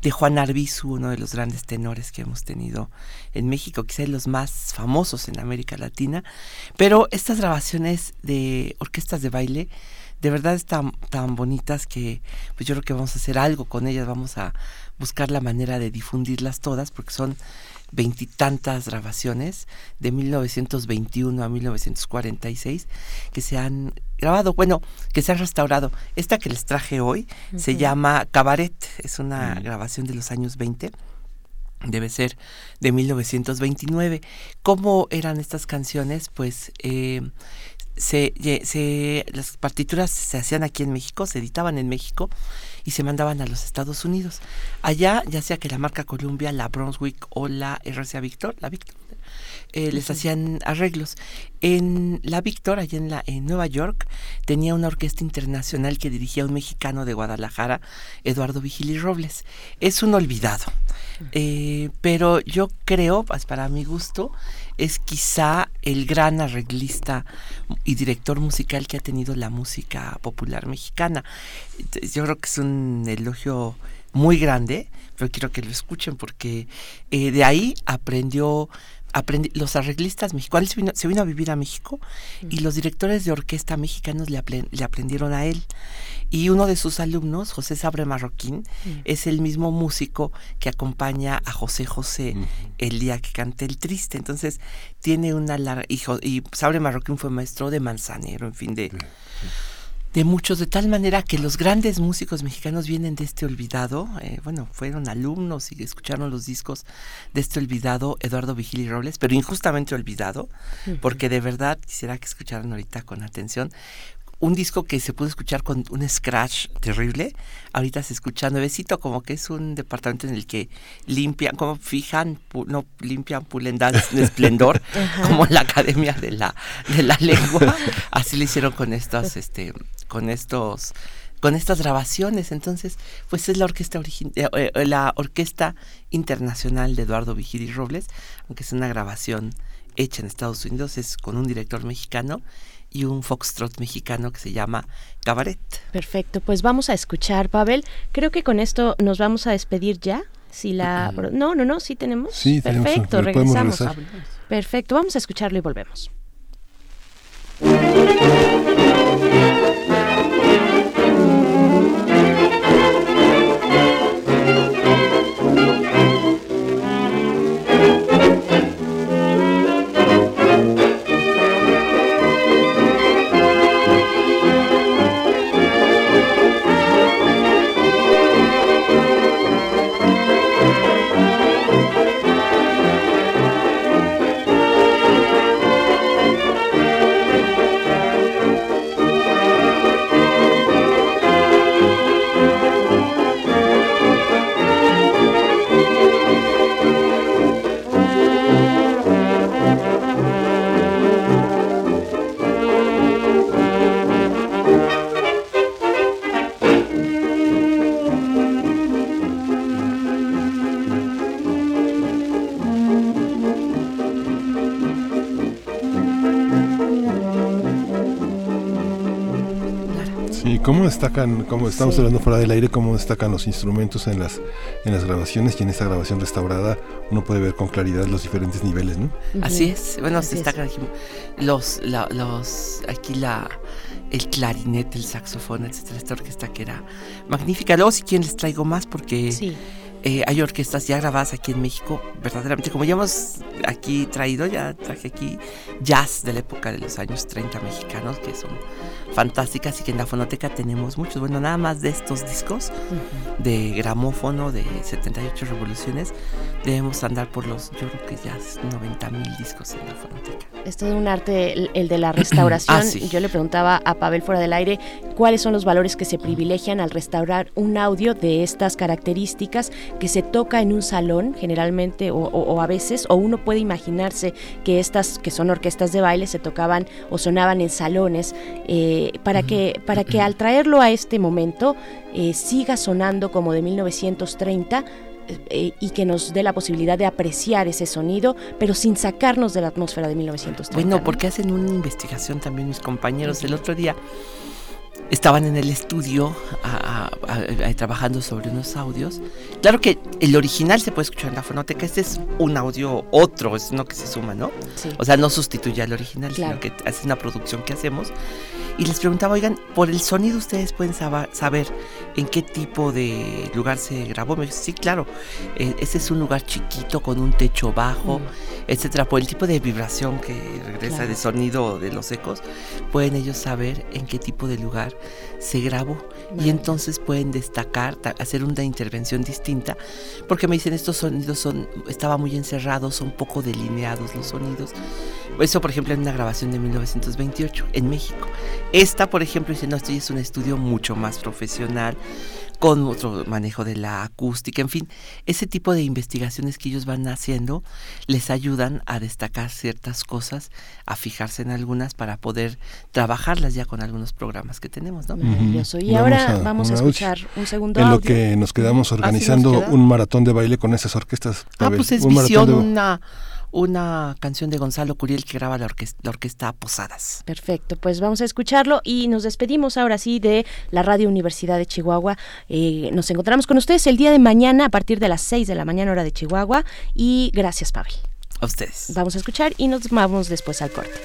de Juan Arbizu, uno de los grandes tenores que hemos tenido en México, quizá de los más famosos en América Latina. Pero estas grabaciones de orquestas de baile, de verdad están tan bonitas que pues yo creo que vamos a hacer algo con ellas, vamos a buscar la manera de difundirlas todas, porque son veintitantas grabaciones de 1921 a 1946 que se han grabado, bueno, que se han restaurado. Esta que les traje hoy se llama Cabaret, es una grabación de los años 20 debe ser de 1929. ¿Cómo eran estas canciones? Pues eh, se, se- las partituras se hacían aquí en México, se editaban en México y se mandaban a los Estados Unidos. Allá, ya sea que la marca Columbia, la Brunswick o la RCA Victor, la Victor, eh, les hacían arreglos. En la Victor, allá en, la, en Nueva York, tenía una orquesta internacional que dirigía un mexicano de Guadalajara, Eduardo Vigili Robles. Es un olvidado. Eh, pero yo creo, pues, para mi gusto, es quizá el gran arreglista y director musical que ha tenido la música popular mexicana. Yo creo que es un elogio muy grande, pero quiero que lo escuchen porque eh, de ahí aprendió aprendi- los arreglistas mexicanos se vino, se vino a vivir a México y los directores de orquesta mexicanos le, apre- le aprendieron a él. Y uno de sus alumnos, José Sabre Marroquín, es el mismo músico que acompaña a José José el día que canta el triste. Entonces, tiene una larga. Y, y Sabre Marroquín fue maestro de Manzanero, en fin, de, de muchos, de tal manera que los grandes músicos mexicanos vienen de este olvidado. eh, bueno, fueron alumnos y escucharon los discos de este olvidado Eduardo Vigili Robles, pero injustamente olvidado, porque de verdad quisiera que escucharan ahorita con atención un disco que se pudo escuchar con un scratch terrible. Ahorita se escucha nuevecito, como que es un departamento en el que limpian, como fijan, pu- no limpian, pulen, dan esplendor, como la Academia de la, de la Lengua. Así lo hicieron con estos, este, con estos con estas grabaciones. Entonces, pues es la orquesta origi- eh, eh, la orquesta internacional de Eduardo Vigiri Robles, aunque es una grabación hecha en Estados Unidos, es con un director mexicano y un foxtrot mexicano que se llama Cabaret. Perfecto, pues vamos a escuchar, Pavel. Creo que con esto nos vamos a despedir ya. Si la no, no, no, sí tenemos. Sí, tenemos, Perfecto, regresamos. Perfecto, vamos a escucharlo y volvemos. Cómo destacan, como estamos Sí. hablando fuera del aire, cómo destacan los instrumentos en las en las grabaciones y en esta grabación restaurada uno puede ver con claridad los diferentes niveles, ¿no? Así es. Bueno, Así se es. destacan aquí los, la- los, aquí la, el clarinete, el saxofón, etcétera. Esta orquesta que era magnífica. Luego, si quieren, les traigo más porque Sí. eh, hay orquestas ya grabadas aquí en México, verdaderamente. Como ya hemos aquí traído, ya traje aquí jazz de la época de los años 30 mexicanos, que son fantásticas y que en la fonoteca tenemos muchos. Bueno, nada más de estos discos Ujú. de gramófono de 78 revoluciones, debemos andar por los, yo creo que ya 90 mil discos en la fonoteca. Es todo un arte el, el de la restauración. Ah, sí. Yo le preguntaba a Pavel fuera del aire cuáles son los valores que se privilegian al restaurar un audio de estas características que se toca en un salón generalmente o, o- o a veces o uno puede imaginarse que estas que son orquestas de baile se tocaban o sonaban en salones eh, para que para que al traerlo a este momento eh, siga sonando como de 1930 eh, y que nos dé la posibilidad de apreciar ese sonido, pero sin sacarnos de la atmósfera de 1930. Bueno, ¿no? porque hacen una investigación también mis compañeros. El otro día estaban en el estudio a- a- a- trabajando sobre unos audios. Claro que el original se puede escuchar en la fonoteca. Este es un audio otro, es uno que se suma, ¿no? Sí. O sea, no sustituye al original, Claro. sino que es una producción que hacemos. Y les preguntaba, oigan, por el sonido ustedes pueden saber en qué tipo de lugar se grabó. Me dijo, sí, claro, eh, ese es un lugar chiquito con un techo bajo, Mm. etcétera. Por el tipo de vibración que regresa Claro. de sonido de los ecos, pueden ellos saber en qué tipo de lugar se grabó. Y entonces pueden destacar, ta- hacer una intervención distinta, porque me dicen estos sonidos son, estaba muy encerrados, son poco delineados los sonidos. Eso, por ejemplo, en una grabación de 1928 en México. Esta, por ejemplo, dice, no, esto es un estudio mucho más profesional, con otro manejo de la acústica, en fin, ese tipo de investigaciones que ellos van haciendo les ayudan a destacar ciertas cosas, a fijarse en algunas para poder trabajarlas ya con algunos programas que tenemos, ¿no? Maravilloso. Y Vamos ahora a vamos a escuchar un segundo En lo que nos quedamos nos organizando queda. un maratón de baile con esas orquestas. Ah, pues es Un Visión, de- una, una canción de Gonzalo Curiel que graba la orquesta, la orquesta Posadas. Perfecto, pues vamos a escucharlo y nos despedimos ahora sí de la Radio Universidad de Chihuahua. Eh, nos encontramos con ustedes el día de mañana a partir de las 6 de la mañana hora de Chihuahua y gracias Pavel. A ustedes. Vamos a escuchar y nos vamos después al corte.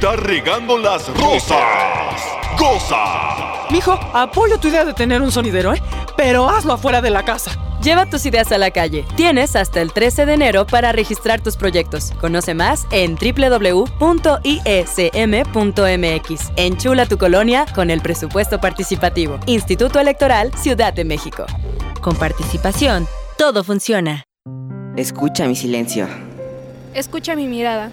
Está regando las rosas. ¡Goza! Mijo, apoyo tu idea de tener un sonidero, ¿eh? Pero hazlo afuera de la casa. Lleva tus ideas a la calle. Tienes hasta el 13 de enero para registrar tus proyectos. Conoce más en www.ism.mx. Enchula tu colonia con el presupuesto participativo. Instituto Electoral Ciudad de México. Con participación, todo funciona. Escucha mi silencio. Escucha mi mirada.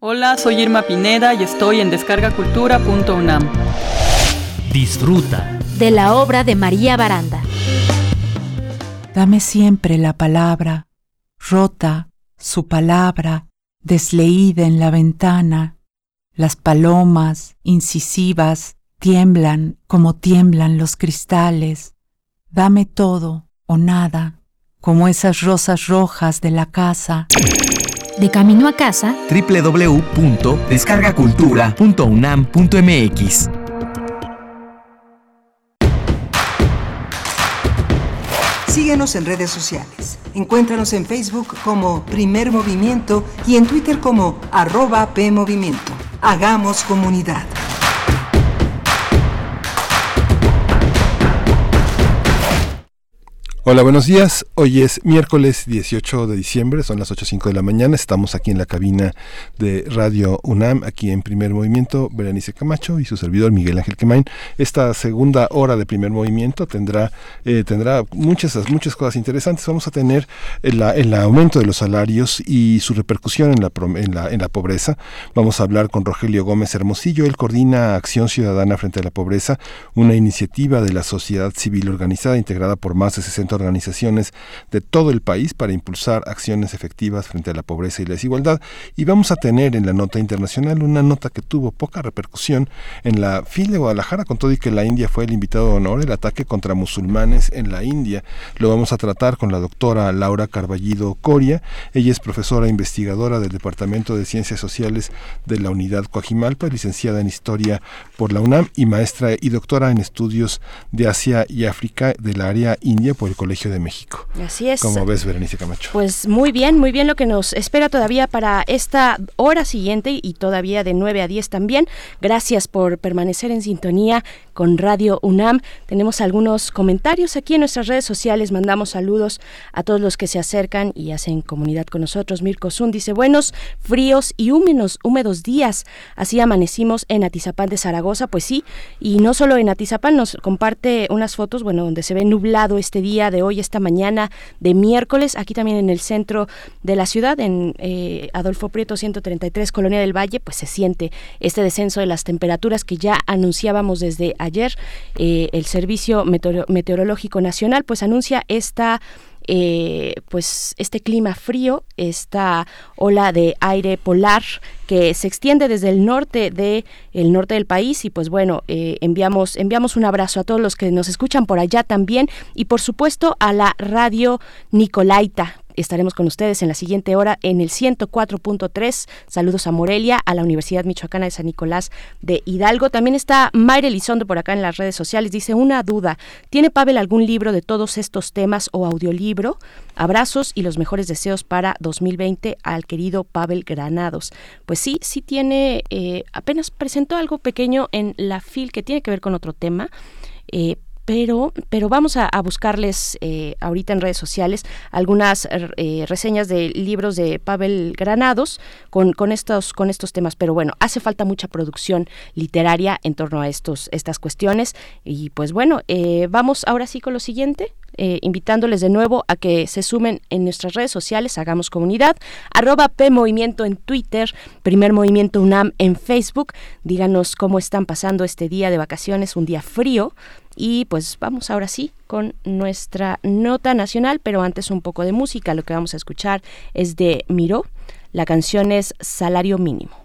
Hola, soy Irma Pineda y estoy en descargacultura.unam. Disfruta de la obra de María Baranda. Dame siempre la palabra, rota, su palabra, desleída en la ventana, Las palomas, incisivas, tiemblan como tiemblan los cristales. Dame todo o nada, como esas rosas rojas de la casa. De camino a casa, www.descargacultura.unam.mx Síguenos en redes sociales. Encuéntranos en Facebook como Primer Movimiento y en Twitter como arroba PMovimiento. Hagamos comunidad. Hola, buenos días. Hoy es miércoles 18 de diciembre, son las 8.05 de la mañana. Estamos aquí en la cabina de Radio UNAM, aquí en Primer Movimiento, Berenice Camacho y su servidor Miguel Ángel Quemain. Esta segunda hora de Primer Movimiento tendrá, eh, tendrá muchas, muchas cosas interesantes. Vamos a tener el, el aumento de los salarios y su repercusión en la, en, la, en la pobreza. Vamos a hablar con Rogelio Gómez Hermosillo. Él coordina Acción Ciudadana frente a la Pobreza, una iniciativa de la sociedad civil organizada integrada por más de 60 organizaciones de todo el país para impulsar acciones efectivas frente a la pobreza y la desigualdad. Y vamos a tener en la nota internacional una nota que tuvo poca repercusión en la FIL de Guadalajara, con todo y que la India fue el invitado de honor, el ataque contra musulmanes en la India. Lo vamos a tratar con la doctora Laura Carballido Coria. Ella es profesora investigadora del Departamento de Ciencias Sociales de la Unidad Coajimalpa, licenciada en Historia por la UNAM y maestra y doctora en estudios de Asia y África del área India por el Colegio de México. Así es. Como ves, Berenice Camacho. Pues muy bien, muy bien lo que nos espera todavía para esta hora siguiente y todavía de 9 a 10 también. Gracias por permanecer en sintonía con Radio UNAM. Tenemos algunos comentarios aquí en nuestras redes sociales. Mandamos saludos a todos los que se acercan y hacen comunidad con nosotros. Mirko Zun dice, buenos, fríos y húmedos, húmedos días. Así amanecimos en Atizapán de Zaragoza. Pues sí, y no solo en Atizapán, nos comparte unas fotos, bueno, donde se ve nublado este día de hoy, esta mañana de miércoles, aquí también en el centro de la ciudad, en eh, Adolfo Prieto 133, Colonia del Valle, pues se siente este descenso de las temperaturas que ya anunciábamos desde ayer. Eh, el Servicio Meteoro- Meteorológico Nacional pues anuncia esta eh, pues este clima frío, esta ola de aire polar que se extiende desde el norte de el norte del país. Y pues bueno eh, enviamos enviamos un abrazo a todos los que nos escuchan por allá también. Y por supuesto a la radio Nicolaita estaremos con ustedes en la siguiente hora en el 104.3. Saludos a Morelia, a la Universidad Michoacana de San Nicolás de Hidalgo. También está Mayra Elizondo por acá en las redes sociales. Dice una duda. ¿Tiene Pavel algún libro de todos estos temas o audiolibro? Abrazos y los mejores deseos para 2020 al querido Pavel Granados. Pues sí, sí tiene, eh, apenas presentó algo pequeño en la FIL que tiene que ver con otro tema. Eh, pero, pero vamos a, buscarles eh, ahorita en redes sociales algunas eh, reseñas de libros de Pavel Granados con, con, estos, con estos temas. Pero bueno, hace falta mucha producción literaria en torno a estos, estas cuestiones. Y pues bueno, eh, vamos ahora sí con lo siguiente. Eh, invitándoles de nuevo a que se sumen en nuestras redes sociales, hagamos comunidad, arroba P Movimiento en Twitter, Primer Movimiento UNAM en Facebook, díganos cómo están pasando este día de vacaciones, un día frío, y pues vamos ahora sí con nuestra nota nacional, pero antes un poco de música, lo que vamos a escuchar es de Miró, la canción es Salario Mínimo.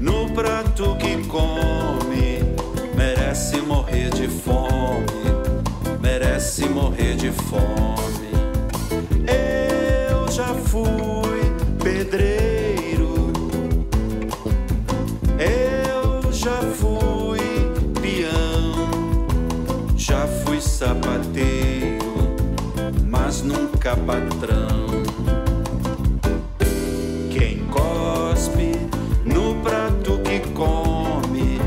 No prato fome, merece morrer de fome. Eu já fui pedreiro, eu já fui peão, já fui sapateiro, mas nunca patrão. Quem cospe no prato que come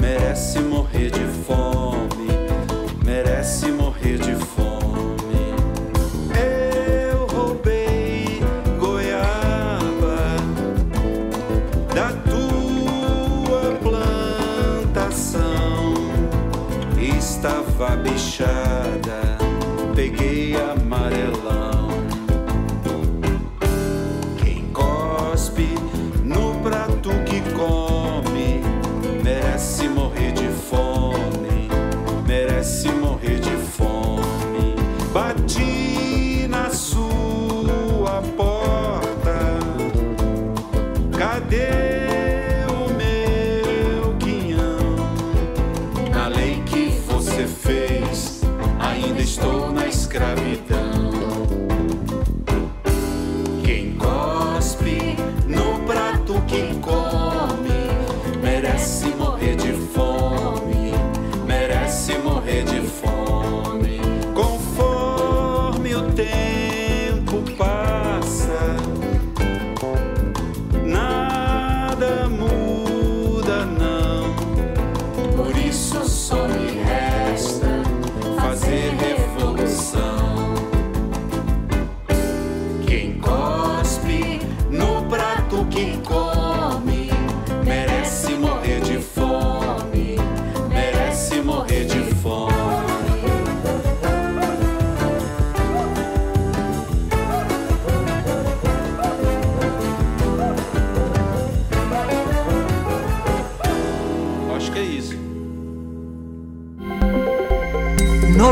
merece morrer de fome, merece estou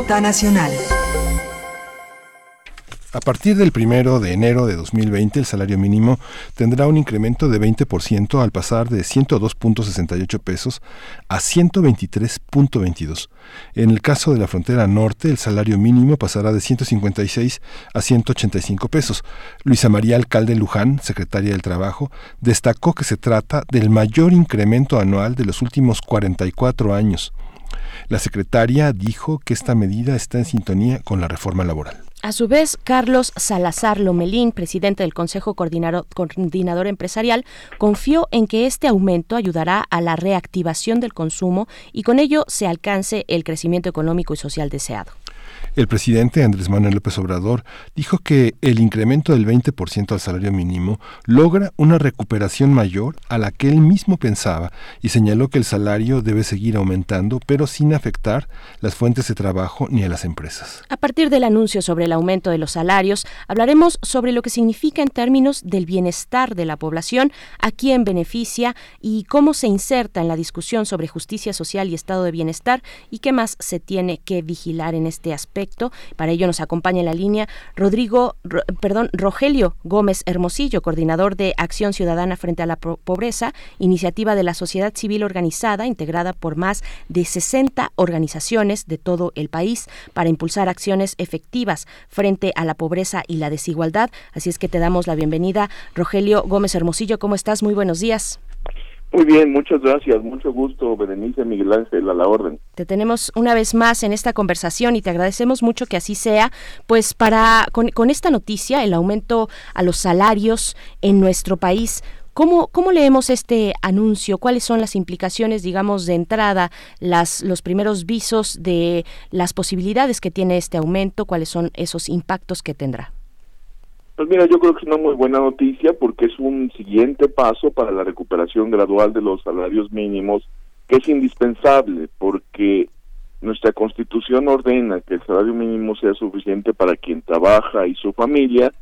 Nacional. A partir del primero de enero de 2020, el salario mínimo tendrá un incremento de 20% al pasar de 102.68 pesos a 123.22. En el caso de la frontera norte, el salario mínimo pasará de 156 a 185 pesos. Luisa María Alcalde Luján, secretaria del Trabajo, destacó que se trata del mayor incremento anual de los últimos 44 años. La secretaria dijo que esta medida está en sintonía con la reforma laboral. A su vez, Carlos Salazar Lomelín, presidente del Consejo Coordinador, Coordinador Empresarial, confió en que este aumento ayudará a la reactivación del consumo y con ello se alcance el crecimiento económico y social deseado. El presidente Andrés Manuel López Obrador dijo que el incremento del 20% al salario mínimo logra una recuperación mayor a la que él mismo pensaba y señaló que el salario debe seguir aumentando, pero sin afectar las fuentes de trabajo ni a las empresas. A partir del anuncio sobre el aumento de los salarios, hablaremos sobre lo que significa en términos del bienestar de la población, a quién beneficia y cómo se inserta en la discusión sobre justicia social y estado de bienestar y qué más se tiene que vigilar en este aspecto. Para ello nos acompaña en la línea Rodrigo, Ro- perdón, Rogelio Gómez Hermosillo, coordinador de Acción Ciudadana frente a la Po- Pobreza, iniciativa de la sociedad civil organizada integrada por más de 60 organizaciones de todo el país para impulsar acciones efectivas frente a la pobreza y la desigualdad. Así es que te damos la bienvenida, Rogelio Gómez Hermosillo. ¿Cómo estás? Muy buenos días. Muy bien, muchas gracias, mucho gusto, Berenice Miguel Ángel, a la orden. Te tenemos una vez más en esta conversación y te agradecemos mucho que así sea, pues para con, con esta noticia, el aumento a los salarios en nuestro país. ¿Cómo, ¿Cómo leemos este anuncio? ¿Cuáles son las implicaciones, digamos, de entrada, las, los primeros visos de las posibilidades que tiene este aumento? ¿Cuáles son esos impactos que tendrá? Pues mira, yo creo que es una muy buena noticia porque es un siguiente paso para la recuperación gradual de los salarios mínimos, que es indispensable porque nuestra constitución ordena que el salario mínimo sea suficiente para quien trabaja y su familia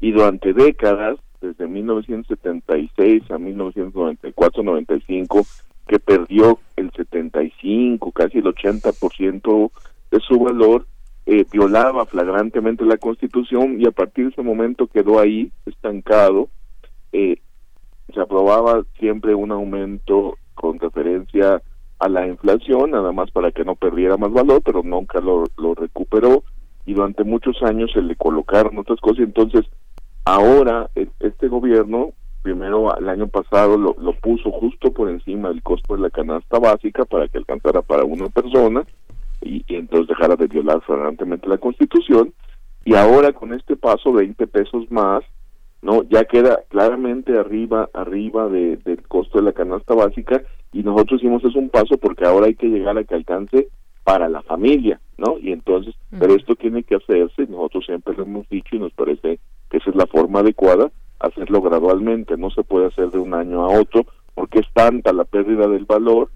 y durante décadas, desde 1976 a 1994-95, que perdió el 75, casi el 80% de su valor, eh, violaba flagrantemente la Constitución y a partir de ese momento quedó ahí estancado. Eh, se aprobaba siempre un aumento con referencia a la inflación, nada más para que no perdiera más valor, pero nunca lo, lo recuperó y durante muchos años se le colocaron otras cosas. Entonces, ahora e- este gobierno, primero el año pasado lo, lo puso justo por encima del costo de la canasta básica para que alcanzara para una persona y, y entonces dejara de violar flagrantemente la Constitución y ahora con este paso 20 pesos más no ya queda claramente arriba arriba de, del costo de la canasta básica y nosotros hicimos es un paso porque ahora hay que llegar a que alcance para la familia no y entonces pero esto tiene que hacerse nosotros siempre lo hemos dicho y nos parece que esa es la forma adecuada hacerlo gradualmente no se puede hacer de un año a otro porque es tanta la pérdida del valor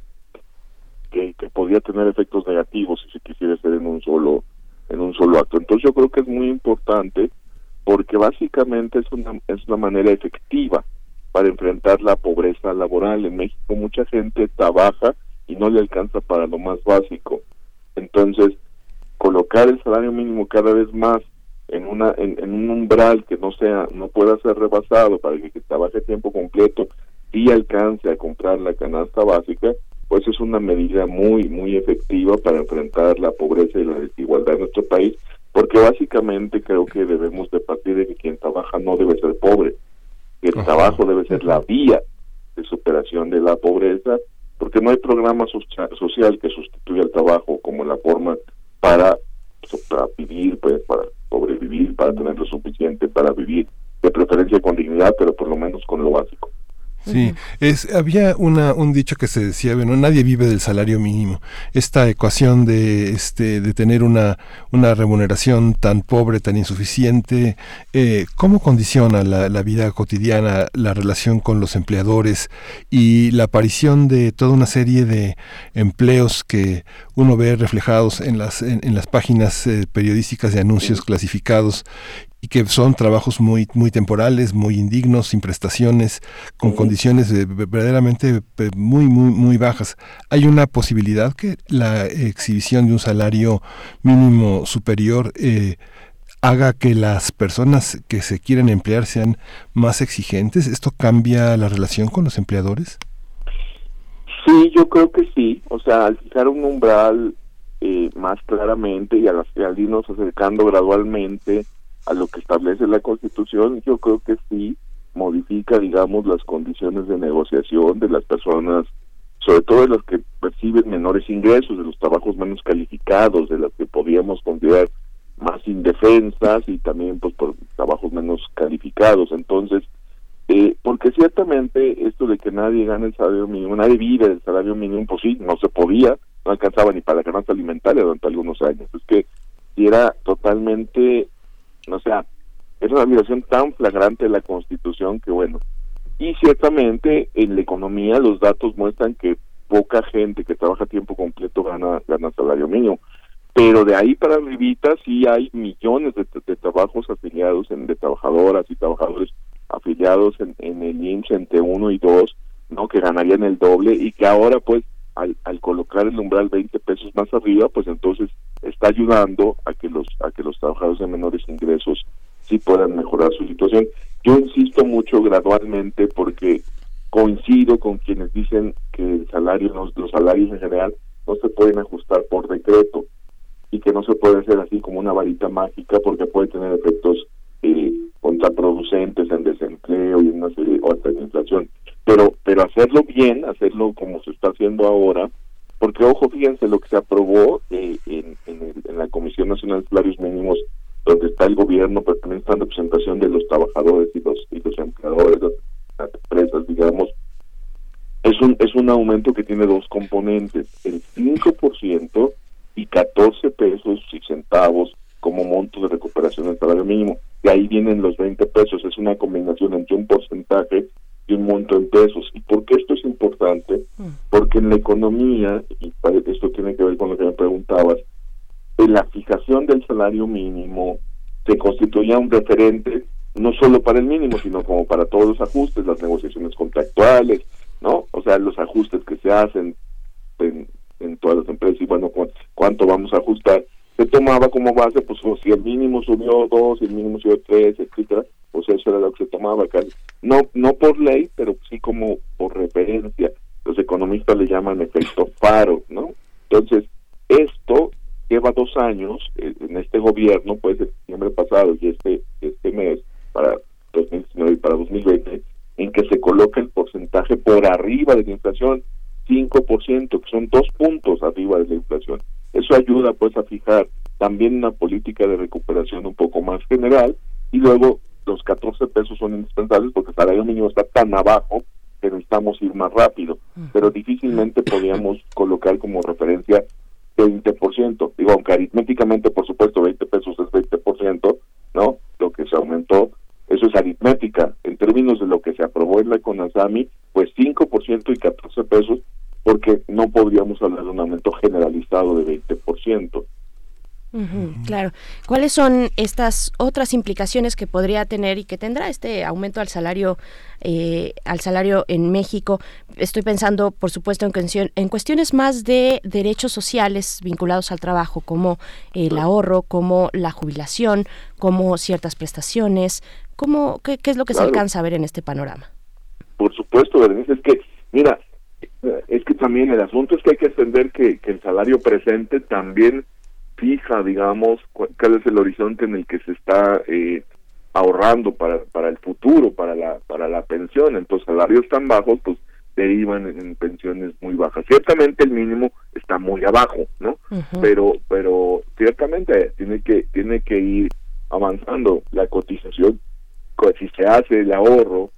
que, que podría tener efectos negativos si se quisiera hacer en un solo en un solo acto. Entonces yo creo que es muy importante porque básicamente es una es una manera efectiva para enfrentar la pobreza laboral en México. Mucha gente trabaja y no le alcanza para lo más básico. Entonces colocar el salario mínimo cada vez más en una en, un umbral que no sea no pueda ser rebasado para que, que trabaje tiempo completo y alcance a comprar la canasta básica pues es una medida muy, muy efectiva para enfrentar la pobreza y la desigualdad en nuestro país, porque básicamente creo que debemos de partir de que quien trabaja no debe ser pobre, el trabajo debe ser la vía de superación de la pobreza, porque no hay programa socia- social que sustituya el trabajo como la forma para, para vivir, pues, para sobrevivir, para tener lo suficiente para vivir, de preferencia con dignidad, pero por lo menos con lo básico. Sí, es, había una, un dicho que se decía, bueno, nadie vive del salario mínimo. Esta ecuación de, este, de tener una, una remuneración tan pobre, tan insuficiente, eh, ¿cómo condiciona la, la vida cotidiana, la relación con los empleadores y la aparición de toda una serie de empleos que uno ve reflejados en las, en, en las páginas eh, periodísticas de anuncios clasificados y que son trabajos muy muy temporales, muy indignos, sin prestaciones, con condiciones eh, verdaderamente muy muy muy bajas. Hay una posibilidad que la exhibición de un salario mínimo superior eh, haga que las personas que se quieren emplear sean más exigentes. ¿Esto cambia la relación con los empleadores? Sí, yo creo que sí. O sea, al fijar un umbral eh, más claramente y al, al irnos acercando gradualmente a lo que establece la Constitución, yo creo que sí modifica, digamos, las condiciones de negociación de las personas, sobre todo de las que perciben menores ingresos, de los trabajos menos calificados, de las que podríamos considerar más indefensas y también pues por trabajos menos calificados. Entonces, eh, porque ciertamente esto de que nadie gane el salario mínimo, nadie vive del salario mínimo, pues sí, no se podía, no alcanzaba ni para la canasta alimentaria durante algunos años. Es que era totalmente, o sea, es una violación tan flagrante de la Constitución que bueno. Y ciertamente en la economía los datos muestran que poca gente que trabaja a tiempo completo gana, gana salario mínimo. Pero de ahí para arribita sí hay millones de, de trabajos afiliados, en, de trabajadoras y trabajadores afiliados en, en el IMSS entre uno y dos, ¿no? Que ganarían el doble y que ahora pues al, al colocar el umbral 20 pesos más arriba, pues entonces está ayudando a que los a que los trabajadores de menores ingresos sí puedan mejorar su situación. Yo insisto mucho gradualmente porque coincido con quienes dicen que el salario, no- los salarios en general no se pueden ajustar por decreto y que no se puede hacer así como una varita mágica porque puede tener efectos eh, contraproducentes en desempleo y en una serie o hasta inflación. Pero pero hacerlo bien, hacerlo como se está haciendo ahora, porque ojo, fíjense lo que se aprobó eh, en, el- en la Comisión Nacional de Salarios Mínimos, donde está el gobierno, pero también está en representación de los trabajadores y los, y los empleadores, las, las empresas, digamos, es un, es un aumento que tiene dos componentes, el 5% y 14 pesos y centavos como monto de recuperación del salario mínimo. Y ahí vienen los 20 pesos, es una combinación entre un porcentaje un monto en pesos. ¿Y por qué esto es importante? Porque en la economía, y esto tiene que ver con lo que me preguntabas, en la fijación del salario mínimo se constituía un referente no solo para el mínimo, sino como para todos los ajustes, las negociaciones contractuales, ¿no? O sea, los ajustes que se hacen en, en todas las empresas y bueno, cu- cuánto vamos a ajustar. Se tomaba como base, pues o si el mínimo subió dos, si el mínimo subió tres, etcétera, pues eso era lo que se tomaba acá. No, no por ley, pero sí como por referencia. Los economistas le llaman efecto faro, ¿no? Entonces, esto lleva dos años eh, en este gobierno, pues el diciembre pasado y este este mes para 2019 y para 2020, en que se coloca el porcentaje por arriba de la inflación, 5%, que son dos puntos arriba de la inflación. Eso ayuda pues a fijar también una política de recuperación un poco más general y luego los 14 pesos son indispensables porque el salario mínimo está tan abajo que necesitamos ir más rápido, pero difícilmente podíamos colocar como referencia 20%. Digo, aunque aritméticamente, por supuesto, 20 pesos es 20%, ¿no? Lo que se aumentó, eso es aritmética. En términos de lo que se aprobó en la CONASAMI, pues 5% y 14 pesos, porque no podríamos hablar de un aumento generalizado de 20%. Claro. ¿Cuáles son estas otras implicaciones que podría tener y que tendrá este aumento al salario eh, al salario en México? Estoy pensando, por supuesto, en, cuestión- en cuestiones más de derechos sociales vinculados al trabajo, como el ahorro, como la jubilación, como ciertas prestaciones. ¿Cómo, qué, qué es lo que se alcanza a ver en este panorama? Por supuesto, Berenice, es que, mira, Es que también el asunto es que hay que entender que, que el salario presente también fija, digamos, cu- cuál es el horizonte en el que se está eh, ahorrando para, para el futuro, para la, para la pensión. Entonces, salarios tan bajos, pues derivan en, en pensiones muy bajas. Ciertamente el mínimo está muy abajo, ¿no? Pero, pero ciertamente tiene que, tiene que ir avanzando la cotización. Co- Si se hace el ahorro,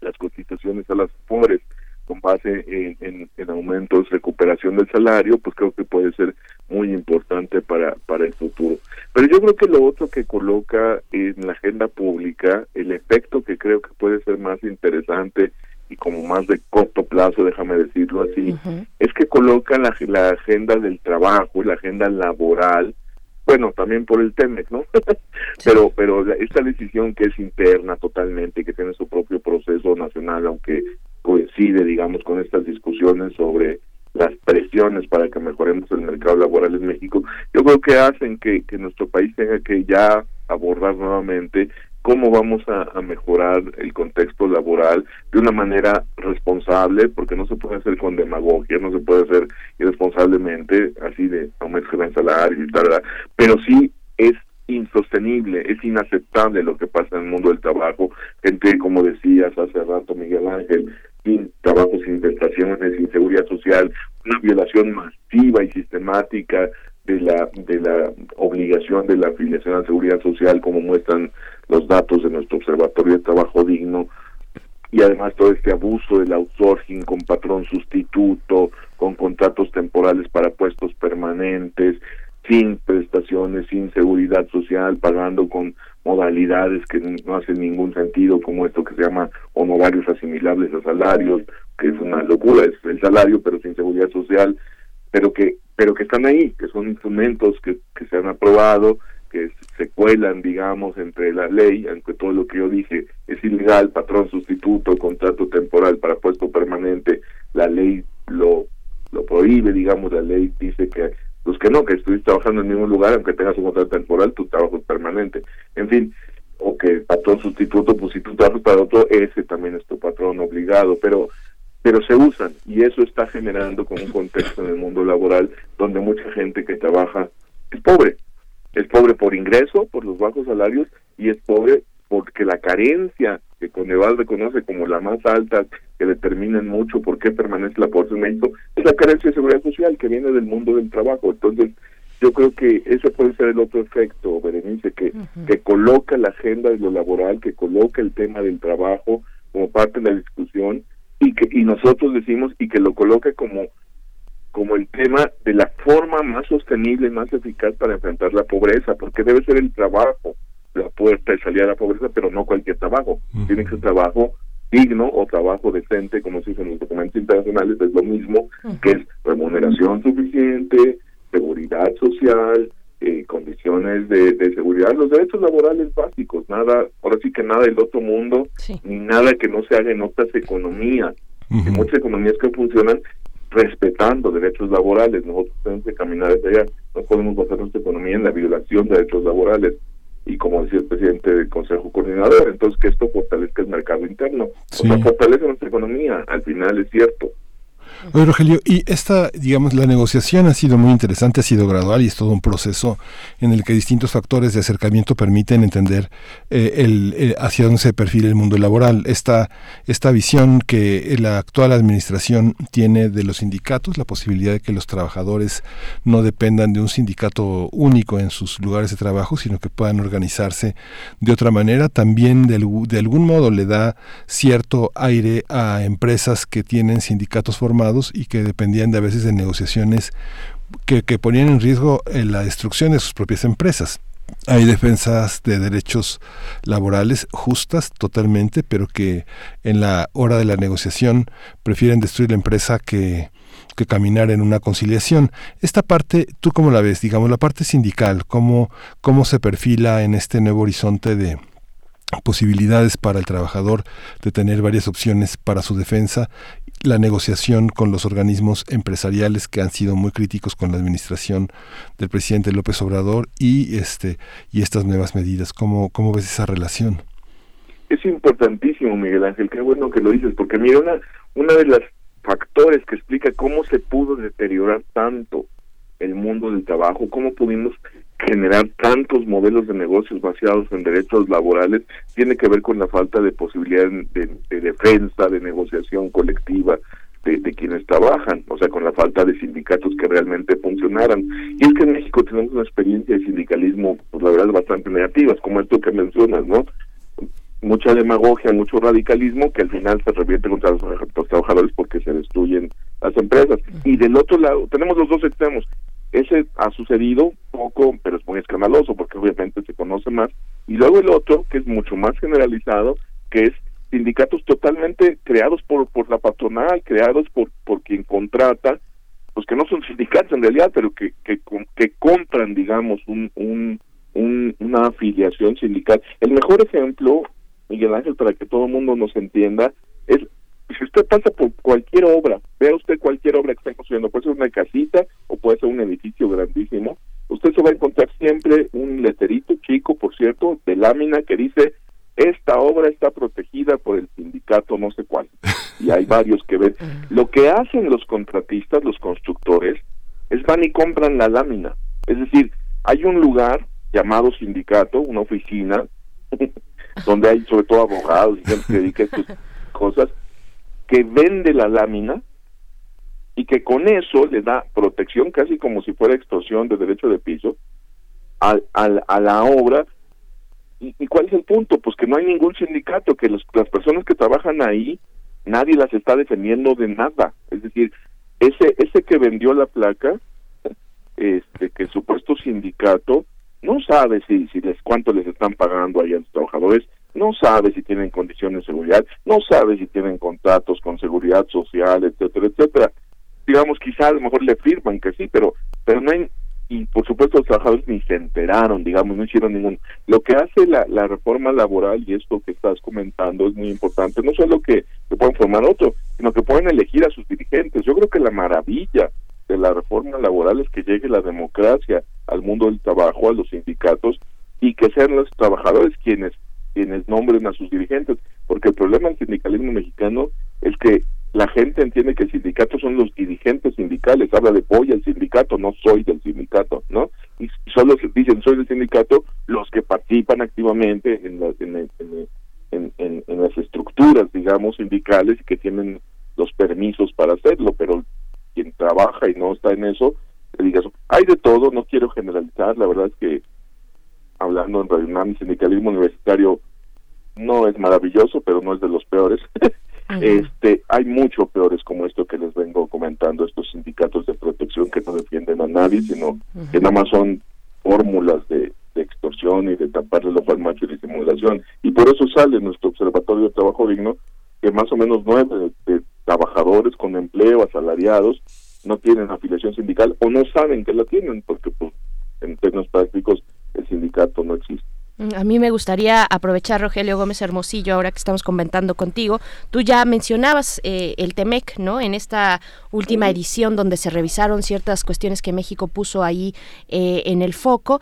las cotizaciones a las pobres con base en, en, en aumentos, recuperación del salario, pues creo que puede ser muy importante para, para el futuro. Pero yo creo que lo otro que coloca en la agenda pública, el efecto que creo que puede ser más interesante y como más de corto plazo, déjame decirlo así, es que coloca la, la agenda del trabajo, la agenda laboral, bueno, también por el TEMEC, ¿no? pero pero la- esta decisión que es interna totalmente, que tiene su propio proceso nacional, aunque coincide, digamos, con estas discusiones sobre las presiones para que mejoremos el mercado laboral en México, yo creo que hacen que, nuestro país tenga que ya abordar nuevamente cómo vamos a, mejorar el contexto laboral de una manera responsable, porque no se puede hacer con demagogia, no se puede hacer irresponsablemente, así de aumentos en el salario y tal, tal, pero sí es insostenible, es inaceptable lo que pasa en el mundo del trabajo, gente, como decías hace rato Miguel Ángel, sin trabajo, sin prestaciones, sin seguridad social, una violación masiva y sistemática de la de la obligación de la afiliación a la seguridad social como muestran los datos de nuestro observatorio de trabajo digno y además todo este abuso del outsourcing con patrón sustituto, con contratos temporales para puestos permanentes, sin prestaciones, sin seguridad social, pagando con modalidades que no hacen ningún sentido, como esto que se llama honorarios asimilables a salarios, que es una locura, es el salario pero sin seguridad social, pero que pero que están ahí, que son instrumentos que, que se han aprobado, que se cuelan, digamos, entre la ley, aunque todo lo que yo dije es ilegal, patrón sustituto, contrato temporal para puesto permanente, la ley lo, lo prohíbe, digamos, la ley dice que pues que no, que estuviste trabajando en el mismo lugar, aunque tengas un contrato temporal, tu trabajo es permanente. En fin, o que patrón sustituto, pues si tú trabajas para otro, ese también es tu patrón obligado, pero pero se usan y eso está generando como un contexto en el mundo laboral donde mucha gente que trabaja es pobre. Es pobre por ingreso, por los bajos salarios y es pobre porque la carencia que Coneval reconoce como la más alta que determina en mucho por qué permanece la pobreza en México es la carencia de seguridad social que viene del mundo del trabajo. Entonces, yo creo que ese puede ser el otro efecto, Berenice, que, que coloca la agenda de lo laboral, que coloca el tema del trabajo como parte de la discusión y que y nosotros decimos y que lo coloque como como el tema de la forma más sostenible y más eficaz para enfrentar la pobreza, porque debe ser el trabajo la puerta de salida a la pobreza, pero no cualquier trabajo. Tiene que ser trabajo digno o trabajo decente, como se dice en los documentos internacionales, es lo mismo, que es remuneración suficiente, seguridad social, eh, condiciones de, de seguridad, los derechos laborales básicos, nada, ahora sí que nada del otro mundo, ni nada que no se haga en otras economías. Hay muchas economías que funcionan respetando derechos laborales, nosotros tenemos que caminar hacia allá, no podemos basar nuestra economía en la violación de derechos laborales y como decía el presidente del Consejo Coordinador, entonces que esto fortalezca el mercado interno, o sea, fortalece nuestra economía, al final es cierto. Oye, Rogelio, y esta, digamos, la negociación ha sido muy interesante, ha sido gradual y es todo un proceso en el que distintos factores de acercamiento permiten entender eh, el- hacia dónde se perfila el mundo laboral. Esta, esta visión que la actual administración tiene de los sindicatos, la posibilidad de que los trabajadores no dependan de un sindicato único en sus lugares de trabajo, sino que puedan organizarse de otra manera, también de, de algún modo le da cierto aire a empresas que tienen sindicatos y que dependían de a veces de negociaciones que, que ponían en riesgo eh, la destrucción de sus propias empresas. Hay defensas de derechos laborales justas totalmente, pero que en la hora de la negociación prefieren destruir la empresa que, que caminar en una conciliación. Esta parte, ¿tú cómo la ves? Digamos, la parte sindical, ¿cómo, cómo se perfila en este nuevo horizonte de posibilidades para el trabajador de tener varias opciones para su defensa, la negociación con los organismos empresariales que han sido muy críticos con la administración del presidente López Obrador y este y estas nuevas medidas. ¿Cómo, cómo ves esa relación? Es importantísimo, Miguel Ángel, qué bueno que lo dices, porque mira, una, una de las factores que explica cómo se pudo deteriorar tanto el mundo del trabajo, cómo pudimos generar tantos modelos de negocios basados en derechos laborales, tiene que ver con la falta de posibilidad de, de defensa, de negociación colectiva de, quienes trabajan, o sea, con la falta de sindicatos que realmente funcionaran. Y es que en México tenemos una experiencia de sindicalismo, pues la verdad, bastante negativas, como esto que mencionas, ¿no? mucha demagogia, mucho radicalismo que al final se revierte contra los trabajadores porque se destruyen las empresas. Y del otro lado, tenemos los dos extremos. Ese ha sucedido poco, pero es muy escandaloso porque obviamente se conoce más. Y luego el otro, que es mucho más generalizado, que es sindicatos totalmente creados por, por la patronal, creados por, por quien contrata, pues que no son sindicatos en realidad, pero que, que, que compran, digamos, un, un, un, una afiliación sindical. El mejor ejemplo Miguel Ángel, para que todo el mundo nos entienda, es si usted pasa por cualquier obra, vea usted cualquier obra que está construyendo, puede ser una casita o puede ser un edificio grandísimo, usted se va a encontrar siempre un letrerito chico, por cierto, de lámina que dice esta obra está protegida por el sindicato no sé cuál. Y hay varios que ven. Lo que hacen los contratistas, los constructores, es van y compran la lámina. Es decir, hay un lugar llamado sindicato, una oficina, donde hay sobre todo abogados y gente que dedica a estas cosas, que vende la lámina y que con eso le da protección casi como si fuera extorsión de derecho de piso a, a, a la obra. ¿Y, ¿Y cuál es el punto? Pues que no hay ningún sindicato, que los, las personas que trabajan ahí, nadie las está defendiendo de nada. Es decir, ese, ese que vendió la placa, este que supuesto sindicato no sabe si, si les cuánto les están pagando ahí a los trabajadores, no sabe si tienen condiciones de seguridad, no sabe si tienen contratos con seguridad social, etcétera, etcétera. Digamos, quizá a lo mejor le firman que sí, pero, pero no hay, y por supuesto los trabajadores ni se enteraron, digamos, no hicieron ningún. Lo que hace la, la reforma laboral, y esto que estás comentando es muy importante, no solo que, que puedan formar otro, sino que pueden elegir a sus dirigentes. Yo creo que la maravilla de la reforma laboral es que llegue la democracia al mundo del trabajo, a los sindicatos, y que sean los trabajadores quienes quienes nombren a sus dirigentes, porque el problema del sindicalismo mexicano es que la gente entiende que el sindicato son los dirigentes sindicales, habla de voy al sindicato, no soy del sindicato, ¿no? Y solo dicen soy del sindicato los que participan activamente en, la- en, en- las estructuras, digamos, sindicales y que tienen los permisos para hacerlo, pero quien trabaja y no está en eso, digas, hay de todo, no quiero generalizar, la verdad es que hablando en Radio UNAM, sindicalismo universitario no es maravilloso, pero no es de los peores. este, hay mucho peores como esto que les vengo comentando, estos sindicatos de protección que no defienden a nadie, sino que nada más son fórmulas de, de extorsión y de taparle el ojo al macho y de simulación. Y por eso sale nuestro Observatorio de Trabajo Digno, que más o menos nueve de, de trabajadores con empleo, asalariados, no tienen afiliación sindical o no saben que la tienen, porque pues, en términos prácticos el sindicato no existe. Mm, A mí me gustaría aprovechar, Rogelio Gómez Hermosillo, ahora que estamos comentando contigo. Tú ya mencionabas eh, el TEMEC, ¿no? En esta última edición donde se revisaron ciertas cuestiones que México puso ahí eh, en el foco.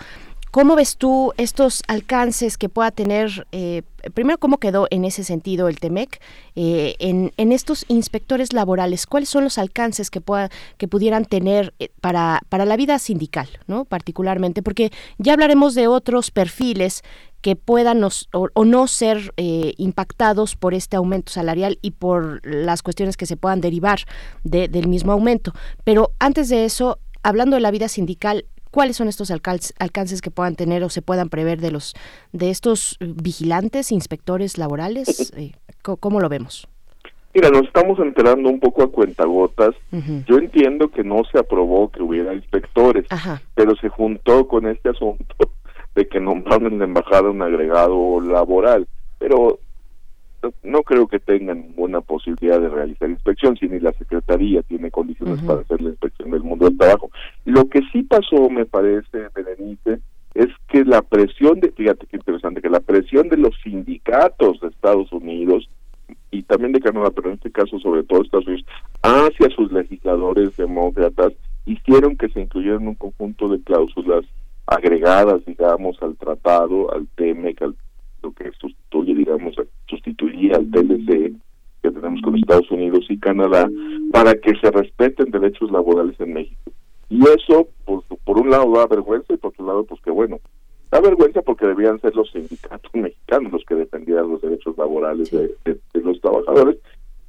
¿Cómo ves tú estos alcances que pueda tener, eh, primero, cómo quedó en ese sentido el TEMEC, eh, en, estos inspectores laborales? ¿Cuáles son los alcances que, pueda, que pudieran tener eh, para, para la vida sindical, ¿no? particularmente? Porque ya hablaremos de otros perfiles que puedan o, no ser impactados por este aumento salarial y por las cuestiones que se puedan derivar de- del mismo aumento. Pero antes de eso, hablando de la vida sindical, ¿cuáles son estos alcance- alcances que puedan tener o se puedan prever de los de estos vigilantes, inspectores laborales? Eh, ¿Cómo lo vemos? Mira, nos estamos enterando un poco a cuentagotas. Yo entiendo que no se aprobó que hubiera inspectores, Ajá. pero se juntó con este asunto de que nombraron en la embajada un agregado laboral. Pero no- no creo que tengan ninguna posibilidad de realizar inspección, si ni la Secretaría tiene condiciones para hacer la inspección del mundo del trabajo. Lo que sí pasó, me parece, Berenice, es que la presión de, fíjate qué interesante, que la presión de los sindicatos de Estados Unidos y también de Canadá, pero en este caso sobre todo Estados Unidos, hacia sus legisladores demócratas, hicieron que se incluyeran un conjunto de cláusulas agregadas, digamos, al tratado, al TEMEC, al, que sustituye, digamos, sustituiría al TLC que tenemos con Estados Unidos y Canadá, para que se respeten derechos laborales en México. Y eso, pues, por un lado da vergüenza y por otro lado, pues que bueno, da vergüenza porque debían ser los sindicatos mexicanos los que defendieran los derechos laborales de- de los trabajadores.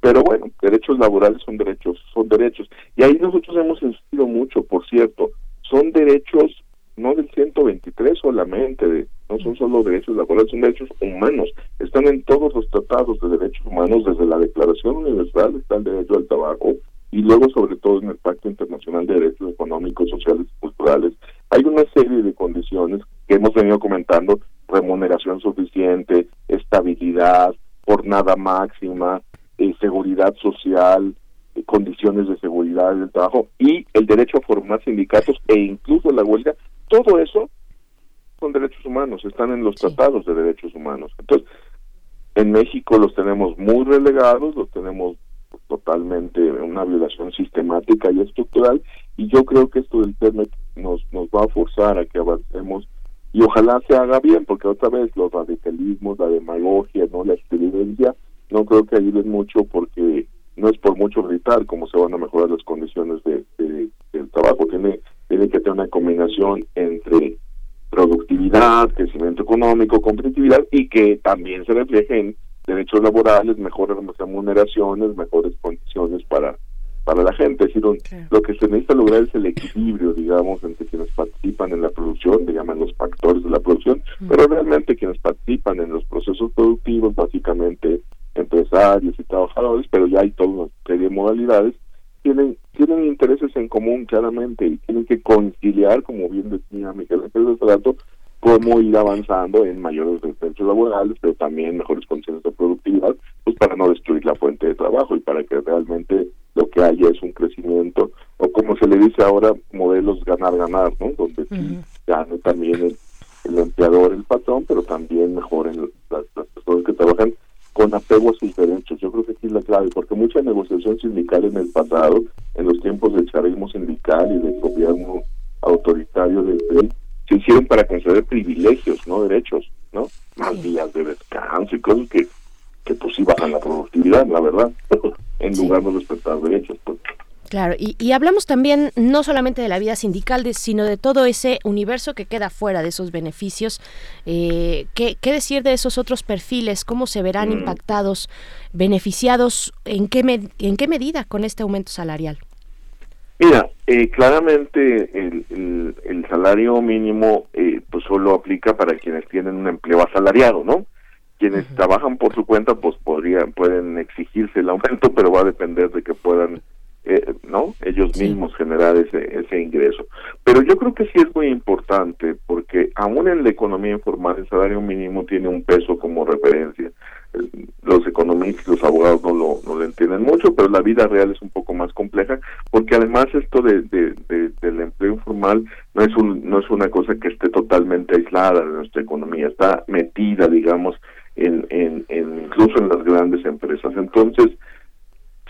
Pero bueno, derechos laborales son derechos, son derechos. Y ahí nosotros hemos insistido mucho, por cierto, son derechos no del 123 solamente, de- no son solo derechos laborales, son derechos humanos. Están en todos los tratados de derechos humanos, desde la Declaración Universal está el derecho al trabajo y luego sobre todo en el Pacto Internacional de Derechos Económicos, Sociales y Culturales. Hay una serie de condiciones que hemos venido comentando, remuneración suficiente, estabilidad, jornada máxima, eh, seguridad social, eh, condiciones de seguridad del trabajo y el derecho a formar sindicatos e incluso la huelga, todo eso son derechos humanos, están en los tratados de derechos humanos. Entonces, en México los tenemos muy relegados, los tenemos totalmente en una violación sistemática y estructural y yo creo que esto del TEMEC nos, nos va a forzar a que avancemos y ojalá se haga bien porque otra vez los radicalismos, la demagogia, no la estridencia, no creo que ayuden mucho porque no es por mucho gritar cómo se van a mejorar las condiciones de, de- del trabajo, tiene, tiene que tener una combinación entre productividad, crecimiento económico, competitividad y que también se refleje en derechos laborales, mejores remuneraciones, mejores condiciones para para la gente. Es decir, un- lo que se necesita lograr es el equilibrio, digamos, entre quienes participan en la producción, le llaman los factores de la producción, pero realmente quienes participan en los procesos productivos, básicamente empresarios y trabajadores, pero ya hay toda una serie de modalidades, en común claramente y tienen que conciliar, como bien decía Miguel Ángel hace rato, cómo ir avanzando en mayores derechos laborales, pero también mejores condiciones de productividad, pues para no destruir la fuente de trabajo y para que realmente lo que haya es un crecimiento, o como se le dice ahora, modelos ganar-ganar, ¿no? Donde sí gane también el, el empleador, el patrón, pero también mejoren las, las personas que trabajan con apego a sus derechos. Yo creo que aquí es la clave, porque mucha negociación sindical en el pasado, en los tiempos del charismo sindical y del gobierno autoritario del PRI, se hicieron para conceder privilegios, no derechos, ¿no? Más días de descanso y cosas que, que pues sí bajan la productividad, la verdad, en lugar de respetar derechos. Pues. Claro, y, y hablamos también no solamente de la vida sindical, de- sino de todo ese universo que queda fuera de esos beneficios. Eh, ¿qué, qué decir de esos otros perfiles? ¿Cómo se verán Mm. impactados, beneficiados? ¿En qué, med- ¿En qué medida con este aumento salarial? Mira, eh, claramente el, el, el salario mínimo eh, pues solo aplica para quienes tienen un empleo asalariado, ¿no? Quienes trabajan por su cuenta pues podrían pueden exigirse el aumento, pero va a depender de que puedan, eh, ¿no? Ellos mismos generar ese ese ingreso. Pero yo creo que sí es muy importante porque aún en la economía informal el salario mínimo tiene un peso como referencia. Los economistas y los abogados no lo, no lo entienden mucho, pero la vida real es un poco más compleja porque además esto de, de- de- del empleo informal no es un, no es una cosa que esté totalmente aislada de nuestra economía, está metida, digamos, en, en, en incluso en las grandes empresas. Entonces,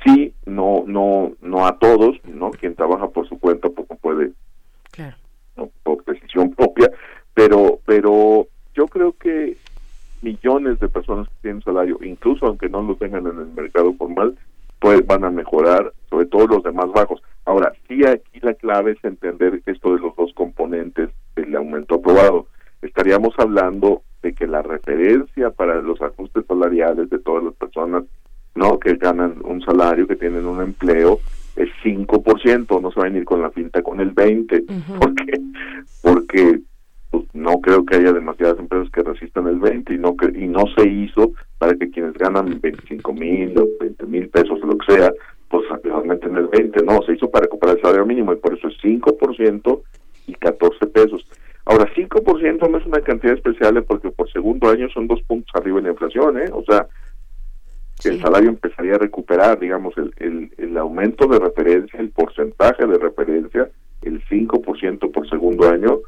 sí, no, no, no a todos, ¿no? Quien trabaja por su cuenta poco puede, ¿no? por decisión propia, pero, pero yo creo que millones de personas que tienen salario, incluso aunque no lo tengan en el mercado formal, pues van a mejorar, sobre todo los de más bajos. Ahora, sí aquí la clave es entender esto de los dos componentes del aumento aprobado. Estaríamos hablando de que la referencia para los ajustes salariales de todas las personas no que ganan un salario, que tienen un empleo, es 5%, no se va a venir con la pinta con el 20%, porque porque pues, no creo que haya demasiadas empresas que resistan el 20 y no que, y no se hizo para que quienes ganan 25 mil o 20 mil pesos, lo que sea, pues realmente en el 20, no, se hizo para recuperar el salario mínimo y por eso es 5% y 14 pesos. Ahora, 5% no es una cantidad especial porque por segundo año son dos puntos arriba en la inflación, ¿eh? O sea, el salario empezaría a recuperar, digamos, el, el, el aumento de referencia, el porcentaje de referencia, el 5% por segundo año,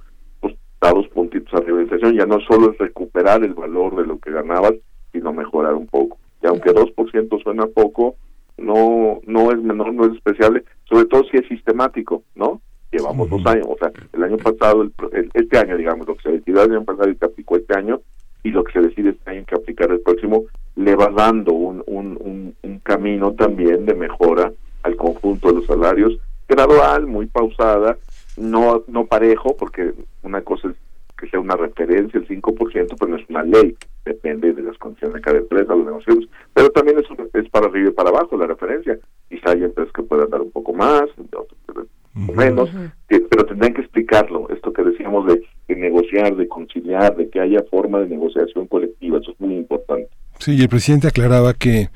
la inflación. Ya no solo es recuperar el valor de lo que ganabas, sino mejorar un poco. Y aunque 2% suena poco, no no es menor, no es especial, sobre todo si es sistemático, ¿no? Llevamos dos años, o sea, el año pasado, el, el- este año, digamos, lo que se decidió el año pasado y que aplicó este año, y lo que se decide este año que aplicar el próximo, le va dando un, un, un, un camino también de mejora al conjunto conjunto de los salarios, gradual, muy pausada, no no parejo, porque una cosa es que sea una referencia el 5%, pero no es una ley, depende de las condiciones de cada empresa, los negocios, pero también es, es para arriba y para abajo la referencia. Quizá hay empresas que puedan dar un poco más, otras que den un poco menos, que- pero tendrán que explicarlo, esto que decíamos de, de negociar, de conciliar, de que haya forma de negociación colectiva, eso es muy importante. Sí, y el presidente aclaraba que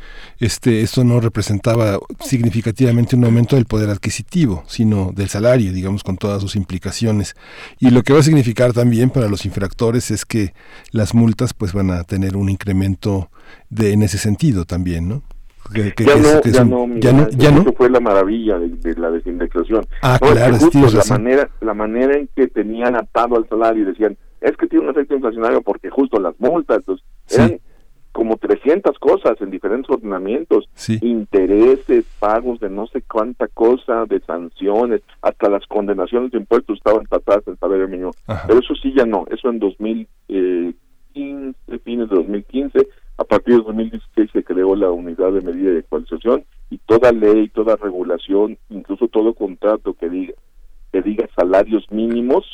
este esto no representaba significativamente un aumento del poder adquisitivo, sino del salario, digamos, con todas sus implicaciones. Y lo que va a significar también para los infractores es que las multas pues van a tener un incremento de en ese sentido también, ¿no? Que- que- ya, es- no, que ya un- no, ya no, Miguel, ya no. eso fue la maravilla de, de la desindexación. Ah, No, es claro, justo la razón. manera, la manera en que tenían atado al salario y decían, es que tiene un efecto inflacionario porque justo las multas, entonces, Sí. eran como 300 cosas en diferentes ordenamientos, Sí. intereses, pagos de no sé cuánta cosa, de sanciones, hasta las condenaciones de impuestos estaban tratadas en el salario mínimo. Pero eso sí ya no, eso en 2015, fines de 2015, a partir de 2016 se creó la unidad de medida de actualización y toda ley, toda regulación, incluso todo contrato que diga que diga salarios mínimos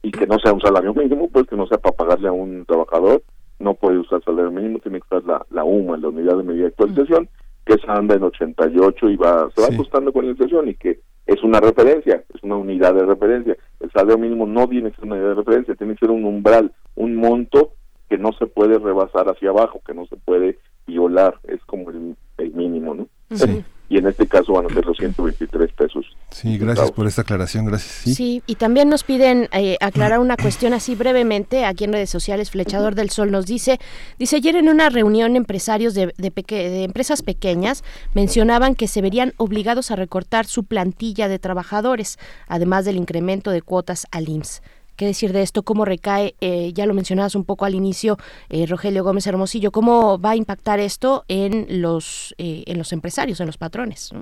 y que no sea un salario mínimo, pues que no sea para pagarle a un trabajador, no puede usar salario mínimo, tiene que usar la, la UMA, la unidad de medida de actualización, que esa anda en 88 y va, se va Sí. ajustando con la inflación y que es una referencia, es una unidad de referencia. El salario mínimo no tiene que ser una unidad de referencia, tiene que ser un umbral, un monto que no se puede rebasar hacia abajo, que no se puede violar, es como el, el mínimo, ¿no? Sí. Y en este caso van a ser los 123 pesos. Sí, gracias por esta aclaración, gracias. Sí. Sí, y también nos piden eh, aclarar una cuestión así brevemente. Aquí en redes sociales, Flechador del Sol nos dice, dice ayer en una reunión empresarios de, de, peque- de empresas pequeñas mencionaban que se verían obligados a recortar su plantilla de trabajadores, además del incremento de cuotas al IMSS. ¿Qué decir de esto? ¿Cómo recae? Eh, ya lo mencionabas un poco al inicio, eh, Rogelio Gómez Hermosillo. ¿Cómo va a impactar esto en los, eh, en los empresarios, en los patrones?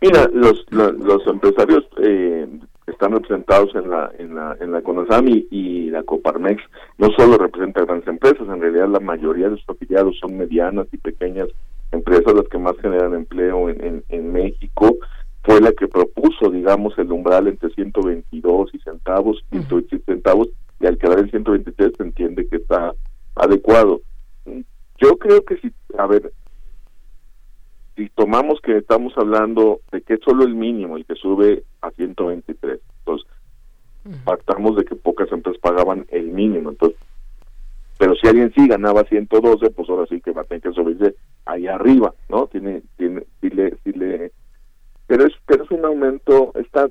Mira, los, lo- los empresarios eh, están representados en la en la en la CONASAM y, la Coparmex no solo representan grandes empresas, en realidad la mayoría de sus afiliados son medianas y pequeñas empresas las que más generan empleo en, en México. Fue la que propuso, digamos, el umbral entre 122 y centavos, 126 centavos, y al quedar en 123 se entiende que está adecuado. Yo creo que si, a ver, si tomamos que estamos hablando de que es solo el mínimo y que sube a 123, entonces partamos de que pocas empresas pagaban el mínimo, entonces, pero si alguien sí ganaba 112, pues ahora sí que va a tener que subirse ahí arriba, ¿no? Tiene, tiene, sí le, sí le, pero es, pero es un aumento, está,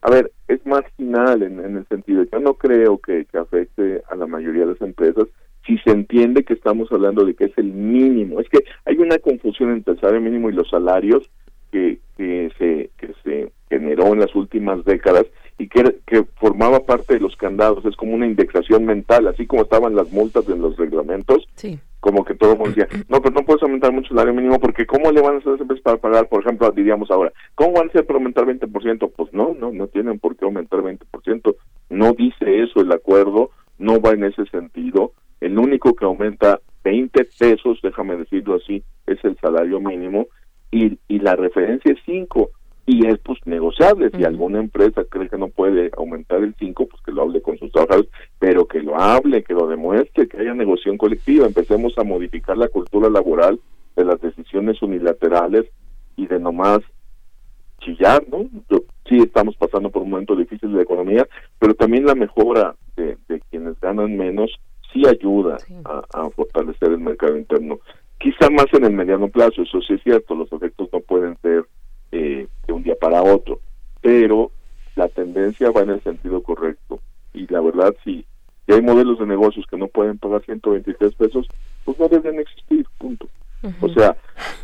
a ver, es marginal en, en el sentido, yo no creo que, afecte a la mayoría de las empresas, si se entiende que estamos hablando de que es el mínimo. Es que hay una confusión entre el salario mínimo y los salarios que, que se que se generó en las últimas décadas y que, que formaba parte de los candados. Es como una indexación mental, así como estaban las multas en los reglamentos. Sí. Como que todo el mundo decía, no, pero no puedes aumentar mucho el salario mínimo porque ¿cómo le van a hacer las empresas para pagar? Por ejemplo, diríamos ahora, ¿cómo van a hacer para aumentar 20%? Pues no, no, no tienen por qué aumentar 20%. No dice eso el acuerdo, no va en ese sentido. El único que aumenta 20 pesos, déjame decirlo así, es el salario mínimo y, y la referencia es 5 y es pues negociable. Si alguna empresa cree que no puede aumentar el 5, pues que lo hable con sus trabajadores, pero que lo hable, que lo demuestre, que haya negociación colectiva. Empecemos a modificar la cultura laboral de las decisiones unilaterales y de nomás chillar, ¿no? Yo- sí estamos pasando por un momento difícil de la economía, pero también la mejora de, de quienes ganan menos sí ayuda a, a fortalecer el mercado interno. Quizá más en el mediano plazo, eso sí es cierto, los efectos no pueden ser eh, de un día para otro, pero la tendencia va en el sentido correcto. Y la verdad, si, si hay modelos de negocios que no pueden pagar 123 pesos, pues no deben existir, punto. O sea,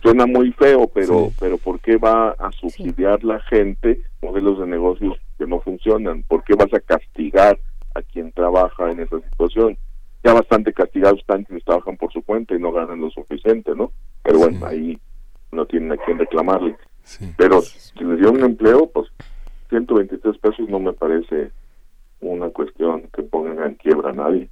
suena muy feo, pero pero ¿por qué va a subsidiar la gente modelos de negocios que no funcionan? ¿Por qué vas a castigar a quien trabaja en esa situación? Ya bastante castigados están quienes trabajan por su cuenta y no ganan lo suficiente, ¿no? Pero bueno, ahí no tienen a quien reclamarle. Pero si les dio un empleo, pues 123 pesos no me parece una cuestión que pongan en quiebra a nadie.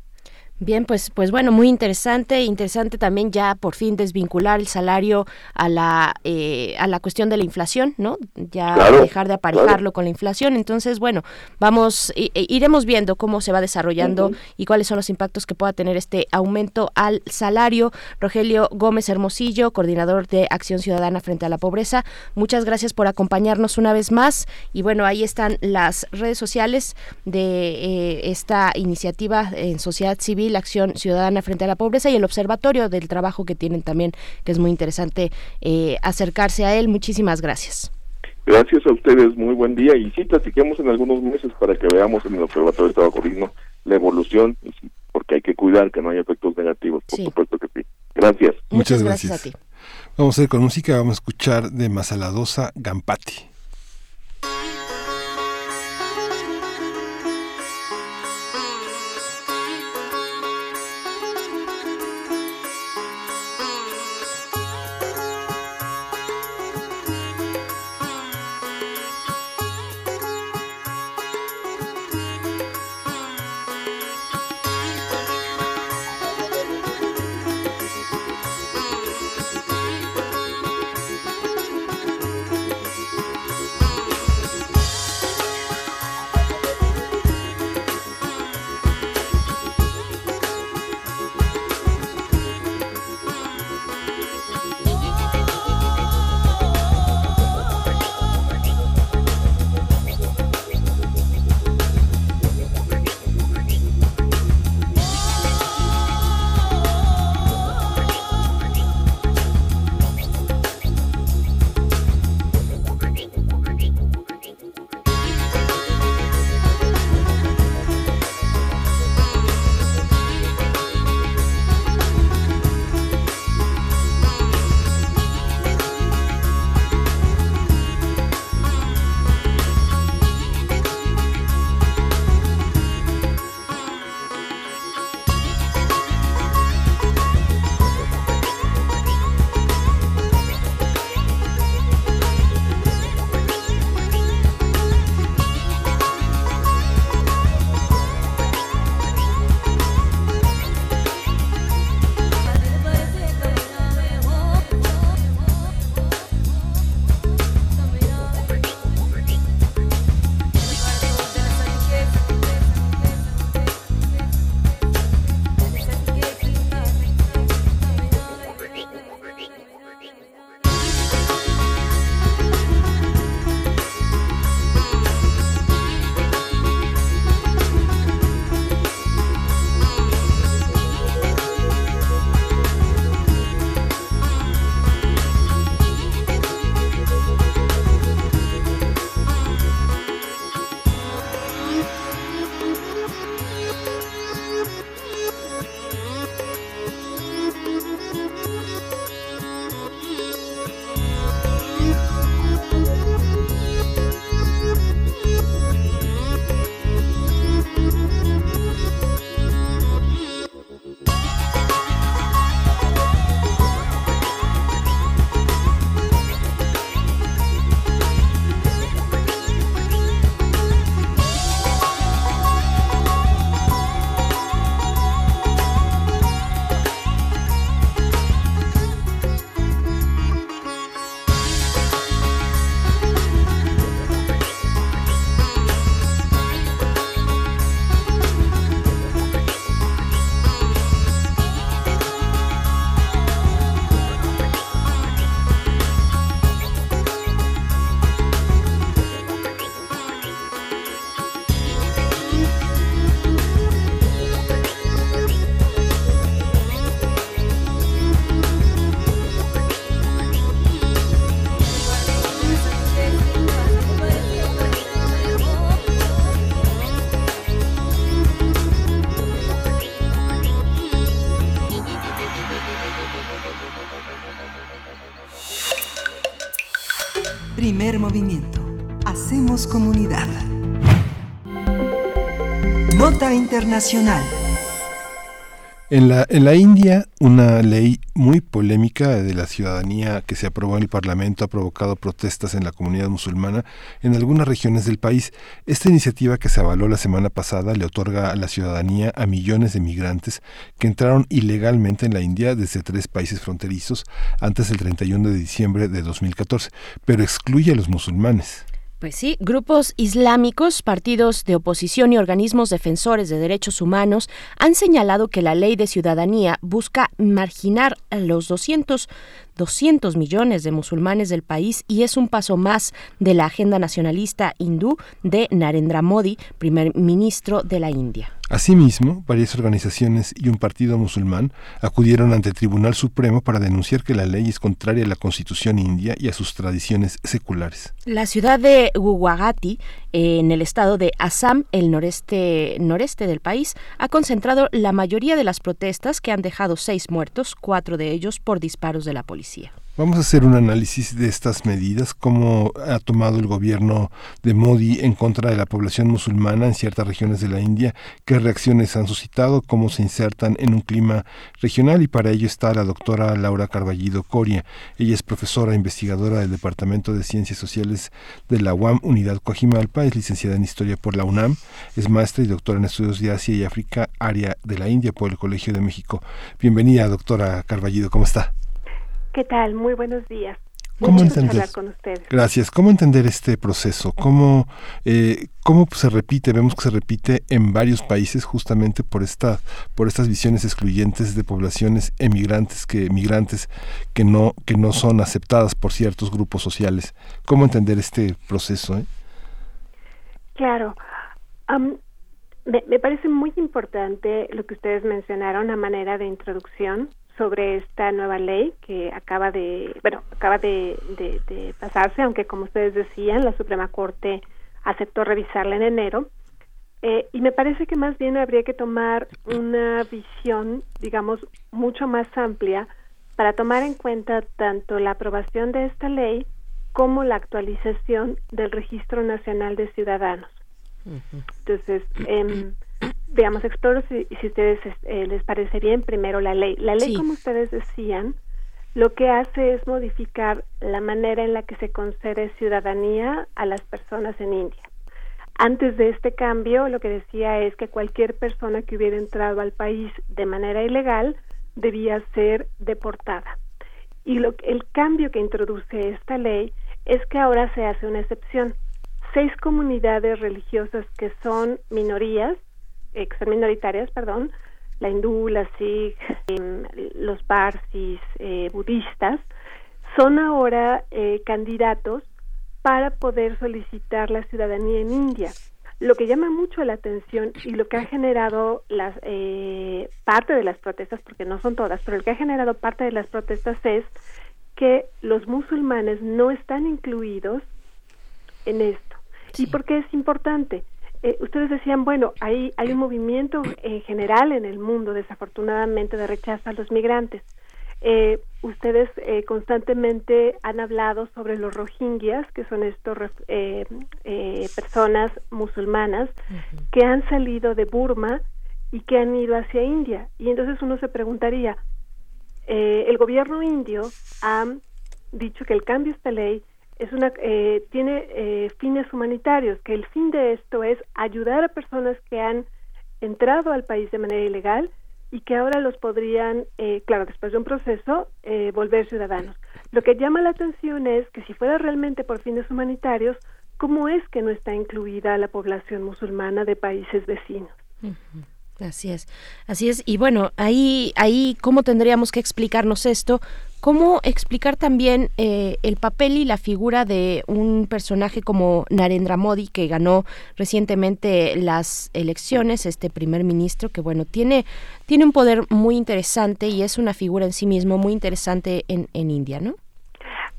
Bien, pues, pues bueno, muy interesante, interesante también ya por fin desvincular el salario a la eh, a la cuestión de la inflación, ¿no? Ya Claro, dejar de aparejarlo claro. con la inflación. Entonces, bueno, vamos i- e- iremos viendo cómo se va desarrollando y cuáles son los impactos que pueda tener este aumento al salario. Rogelio Gómez Hermosillo, coordinador de Acción Ciudadana frente a la pobreza. Muchas gracias por acompañarnos una vez más y bueno, ahí están las redes sociales de eh, esta iniciativa en sociedad civil, Acción Ciudadana frente a la pobreza y el observatorio del trabajo que tienen también, que es muy interesante eh, acercarse a él. Muchísimas gracias. Gracias a ustedes, muy buen día y sí, platiquemos en algunos meses para que veamos en el Observatorio de Trabajo Digno la evolución, porque hay que cuidar que no haya efectos negativos, por Sí. supuesto que sí. Gracias. Muchas gracias gracias. a ti. Vamos a ir con música, vamos a escuchar de Masaladosa Gampati. En la, en la India, una ley muy polémica de la ciudadanía que se aprobó en el Parlamento ha provocado protestas en la comunidad musulmana en algunas regiones del país. Esta iniciativa que se avaló la semana pasada le otorga la ciudadanía a millones de migrantes que entraron ilegalmente en la India desde tres países fronterizos antes del 31 de diciembre de 2014, pero excluye a los musulmanes. Pues sí, grupos islámicos, partidos de oposición y organismos defensores de derechos humanos han señalado que la ley de ciudadanía busca marginar a los 200, 200 millones de musulmanes del país y es un paso más de la agenda nacionalista hindú de Narendra Modi, primer ministro de la India. Asimismo, varias organizaciones y un partido musulmán acudieron ante el Tribunal Supremo para denunciar que la ley es contraria a la Constitución india y a sus tradiciones seculares. La ciudad de Guwahati, en el estado de Assam, el noreste, noreste del país, ha concentrado la mayoría de las protestas que han dejado seis muertos, cuatro de ellos por disparos de la policía. Vamos a hacer un análisis de estas medidas, cómo ha tomado el gobierno de Modi en contra de la población musulmana en ciertas regiones de la India, qué reacciones han suscitado, cómo se insertan en un clima regional y para ello está la doctora Laura Carballido Coria. Ella es profesora investigadora del Departamento de Ciencias Sociales de la UAM Unidad Coajimalpa, es licenciada en Historia por la UNAM, es maestra y doctora en Estudios de Asia y África, área de la India por el Colegio de México. Bienvenida, doctora Carballido, ¿cómo está? ¿Qué tal? Muy buenos días. ¿Cómo entender? con ustedes. Gracias. ¿Cómo entender este proceso? ¿Cómo, eh, ¿Cómo se repite? Vemos que se repite en varios países justamente por esta, por estas visiones excluyentes de poblaciones emigrantes que migrantes que no que no son aceptadas por ciertos grupos sociales. ¿Cómo entender este proceso? eh? Claro. Me, me parece muy importante lo que ustedes mencionaron a manera de introducción sobre esta nueva ley que acaba de, bueno, acaba de, de- de pasarse, aunque como ustedes decían, la Suprema Corte aceptó revisarla en enero. Eh, y me parece que más bien habría que tomar una visión, digamos, mucho más amplia para tomar en cuenta tanto la aprobación de esta ley como la actualización del Registro Nacional de Ciudadanos. Entonces, em, digamos, exploro si, si ustedes eh, les parece bien primero la ley. La ley, Sí. como ustedes decían, lo que hace es modificar la manera en la que se concede ciudadanía a las personas en India. Antes de este cambio, lo que decía es que cualquier persona que hubiera entrado al país de manera ilegal debía ser deportada. Y lo, el cambio que introduce esta ley es que ahora se hace una excepción. Seis comunidades religiosas que son minorías, minoritarias, perdón, la hindú, la sikh, em, los parsis, eh, budistas, son ahora eh, candidatos para poder solicitar la ciudadanía en India. Lo que llama mucho la atención y lo que ha generado las eh, parte de las protestas, porque no son todas, pero lo que ha generado parte de las protestas es que los musulmanes no están incluidos en esto. ¿Y por qué es importante? Eh, ustedes decían, bueno, hay, hay un movimiento en general en el mundo, desafortunadamente, de rechazo a los migrantes. Eh, ustedes eh, constantemente han hablado sobre los rohingyas, que son estos eh, eh, personas musulmanas que han salido de Burma y que han ido hacia India. Y entonces uno se preguntaría, eh, el gobierno indio ha dicho que el cambio a esta ley es una eh, tiene eh, fines humanitarios, que el fin de esto es ayudar a personas que han entrado al país de manera ilegal y que ahora los podrían, eh, claro, después de un proceso, eh, volver ciudadanos. Lo que llama la atención es que si fuera realmente por fines humanitarios, ¿cómo es que no está incluida la población musulmana de países vecinos? Así es, así es. Y bueno, ahí, ahí, ¿cómo tendríamos que explicarnos esto? ¿Cómo explicar también eh, el papel y la figura de un personaje como Narendra Modi, que ganó recientemente las elecciones, este primer ministro, que bueno, tiene, tiene un poder muy interesante y es una figura en sí mismo muy interesante en, en India, ¿no?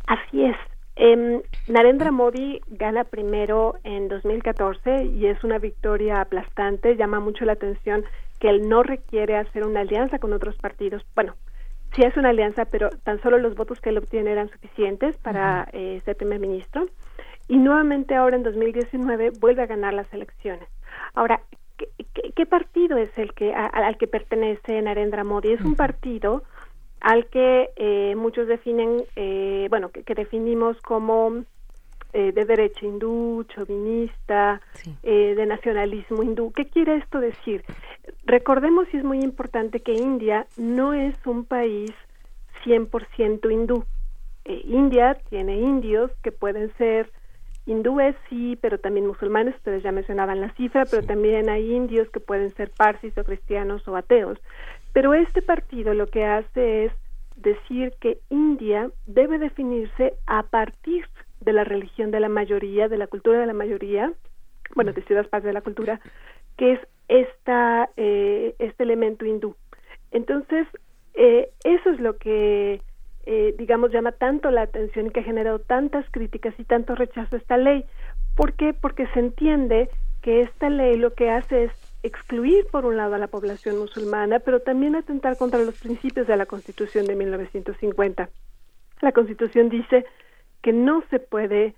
Así es. Em, Narendra Modi gana primero en 2014 y es una victoria aplastante. Llama mucho la atención que él no requiere hacer una alianza con otros partidos. Bueno, sí es una alianza, pero tan solo los votos que él obtiene eran suficientes para eh, ser primer ministro. Y nuevamente ahora en 2019 vuelve a ganar las elecciones. Ahora, ¿qué, qué- qué partido es el que a- al que pertenece Narendra Modi? Es un partido al que eh, muchos definen, eh, bueno, que, que definimos como eh, de derecha hindú, chauvinista, eh, de nacionalismo hindú. ¿Qué quiere esto decir? Recordemos, y es muy importante, que India no es un país 100% hindú. Eh, India tiene indios que pueden ser hindúes, sí, pero también musulmanes, ustedes ya mencionaban la cifra, pero también hay indios que pueden ser parsis o cristianos o ateos. Pero este partido lo que hace es decir que India debe definirse a partir de la religión de la mayoría, de la cultura de la mayoría, bueno, de ciudades parte de la cultura, que es esta, eh, este elemento hindú. Entonces, eh, eso es lo que, eh, digamos, llama tanto la atención y que ha generado tantas críticas y tanto rechazo a esta ley. ¿Por qué? Porque se entiende que esta ley lo que hace es excluir, por un lado, a la población musulmana, pero también atentar contra los principios de la Constitución de 1950. La Constitución dice que no se puede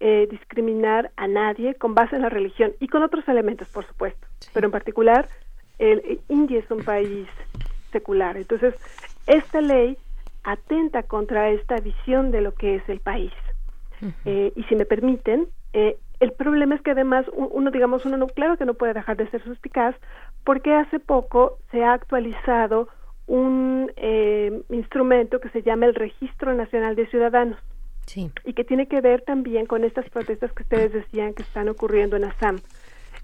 eh, discriminar a nadie con base en la religión y con otros elementos, por supuesto. Pero en particular, el, India es un país secular. Entonces, esta ley atenta contra esta visión de lo que es el país. Eh, y si me permiten, eh, el problema es que además uno, digamos, uno no, claro que no puede dejar de ser suspicaz, porque hace poco se ha actualizado un eh, instrumento que se llama el Registro Nacional de Ciudadanos Sí. y que tiene que ver también con estas protestas que ustedes decían que están ocurriendo en Assam.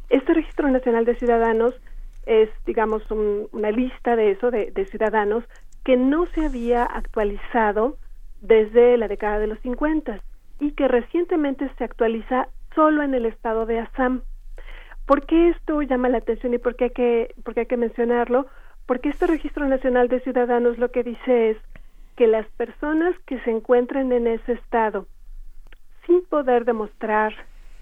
Este Registro Nacional de Ciudadanos es, digamos, un- una lista de eso, de, de ciudadanos, que no se había actualizado desde la década de los 50 y que recientemente se actualiza solo en el estado de Assam. ¿Por qué esto llama la atención y por qué hay que, por qué hay que mencionarlo? Porque este Registro Nacional de Ciudadanos lo que dice es que las personas que se encuentran en ese estado sin poder demostrar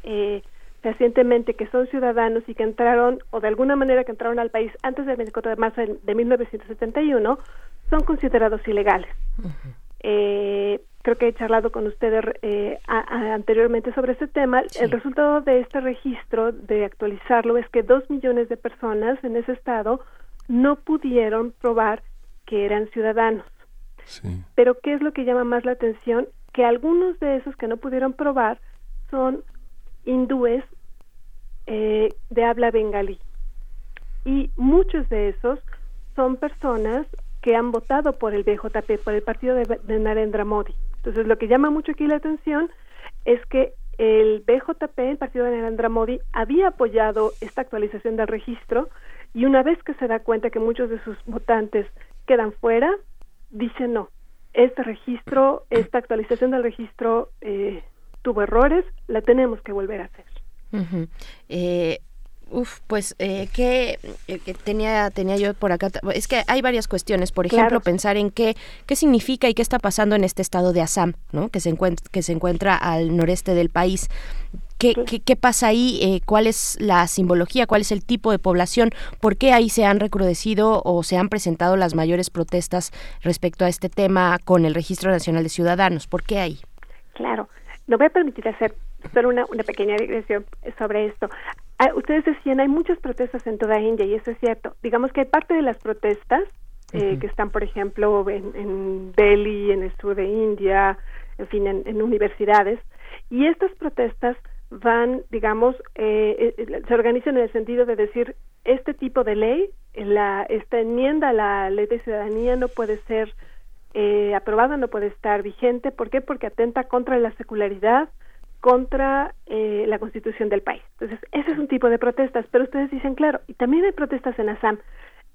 eh, fehacientemente que son ciudadanos y que entraron, o de alguna manera que entraron al país antes del 24 de marzo de de 1971, son considerados ilegales. Eh, creo que he charlado con ustedes eh, a- a- anteriormente sobre este tema. El resultado de este registro, de actualizarlo, es que dos millones de personas en ese estado no pudieron probar que eran ciudadanos. Pero ¿qué es lo que llama más la atención? Que algunos de esos que no pudieron probar son hindúes eh, de habla bengalí. Y muchos de esos son personas que han votado por el BJP, por el partido de, de Narendra Modi. Entonces, lo que llama mucho aquí la atención es que el BJP, el partido de Narendra Modi, había apoyado esta actualización del registro y una vez que se da cuenta que muchos de sus votantes quedan fuera, dice no. Este registro, esta actualización del registro eh, tuvo errores, la tenemos que volver a hacer. Eh, uf, pues eh, que, eh, que tenía tenía yo por acá es que hay varias cuestiones por ejemplo Claro. pensar en qué qué significa y qué está pasando en este estado de Assam no que se encuentra que se encuentra al noreste del país ¿Qué, qué, qué pasa ahí? Eh, ¿Cuál es la simbología? ¿Cuál es el tipo de población? ¿Por qué ahí se han recrudecido o se han presentado las mayores protestas respecto a este tema con el Registro Nacional de Ciudadanos? ¿Por qué ahí? Claro, me voy a permitir hacer solo una, una pequeña digresión sobre esto. Ah, ustedes decían, hay muchas protestas en toda India y eso es cierto. Digamos que hay parte de las protestas eh, que están, por ejemplo, en, en Delhi, en el sur de India, en fin, en, en universidades. Y estas protestas van, digamos, eh, eh, se organizan en el sentido de decir, este tipo de ley, la, esta enmienda a la ley de ciudadanía no puede ser eh, aprobada, no puede estar vigente. ¿Por qué? Porque atenta contra la secularidad, contra eh, la constitución del país. Entonces, ese es un tipo de protestas, pero ustedes dicen, claro, y también hay protestas en Assam.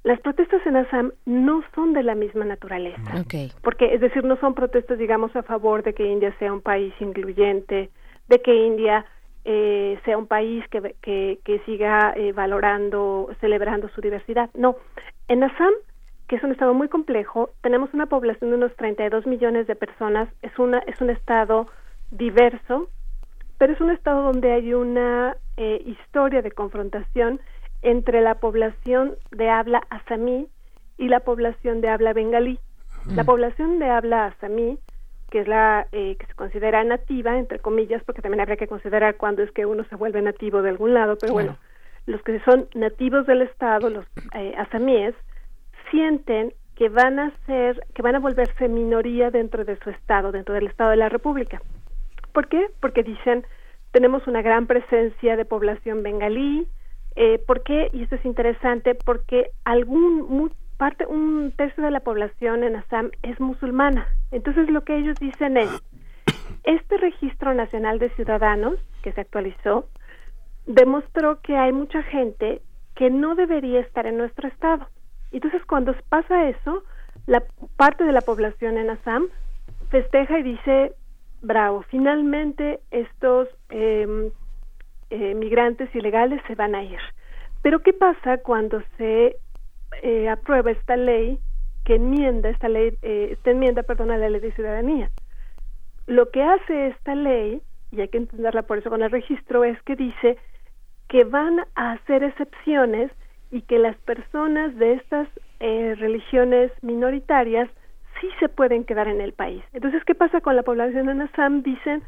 Las protestas en Assam no son de la misma naturaleza, porque, es decir, no son protestas, digamos, a favor de que India sea un país incluyente, de que India eh, sea un país que, que, que siga eh, valorando, celebrando su diversidad. No, en Assam que es un estado muy complejo. Tenemos una población de unos 32 millones de personas. Es una es un estado diverso, pero es un estado donde hay una eh, historia de confrontación entre la población de habla asamí y la población de habla bengalí. La población de habla asamí, que es la eh, que se considera nativa, entre comillas, porque también habría que considerar cuándo es que uno se vuelve nativo de algún lado, pero bueno, los que son nativos del estado, los eh, asamíes, sienten que van a ser, que van a volverse minoría dentro de su estado, dentro del estado de la República. ¿Por qué? Porque dicen tenemos una gran presencia de población bengalí. Eh, ¿Por qué? Y esto es interesante porque algún mu- parte, un tercio de la población en Assam es musulmana. Entonces lo que ellos dicen es este registro nacional de ciudadanos que se actualizó demostró que hay mucha gente que no debería estar en nuestro estado. Entonces, cuando pasa eso, la parte de la población en Assam festeja y dice, bravo, finalmente estos eh, eh, migrantes ilegales se van a ir. Pero ¿qué pasa cuando se eh, aprueba esta ley que enmienda esta ley, eh, esta enmienda, perdón, a la ley de ciudadanía? Lo que hace esta ley, y hay que entenderla por eso con el registro, es que dice que van a hacer excepciones y que las personas de estas eh, religiones minoritarias sí se pueden quedar en el país. Entonces, ¿qué pasa con la población en Assam? Dicen,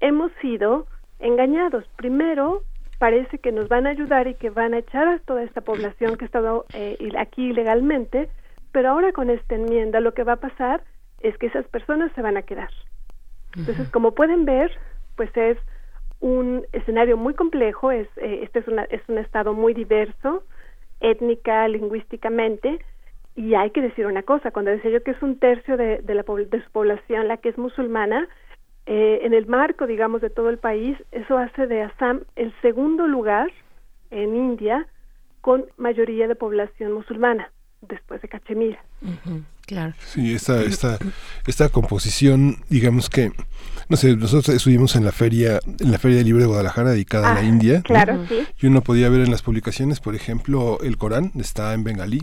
hemos sido engañados. Primero, parece que nos van a ayudar y que van a echar a toda esta población que ha estado eh, aquí ilegalmente, pero ahora con esta enmienda lo que va a pasar es que esas personas se van a quedar. Entonces, como pueden ver, pues es un escenario muy complejo, es, eh, este es, una, es un estado muy diverso, étnica, lingüísticamente, y hay que decir una cosa, cuando decía yo que es un tercio de, de, la, de su población la que es musulmana, eh, en el marco, digamos, de todo el país, eso hace de Assam el segundo lugar en India con mayoría de población musulmana, después de Cachemira. Claro. Sí, esta, esta, esta composición, digamos que, no sé, nosotros estuvimos en la feria, en la Feria del Libro de Guadalajara dedicada a la Ah, India. ¿no? claro, sí. Y uno podía ver en las publicaciones, por ejemplo, el Corán está en bengalí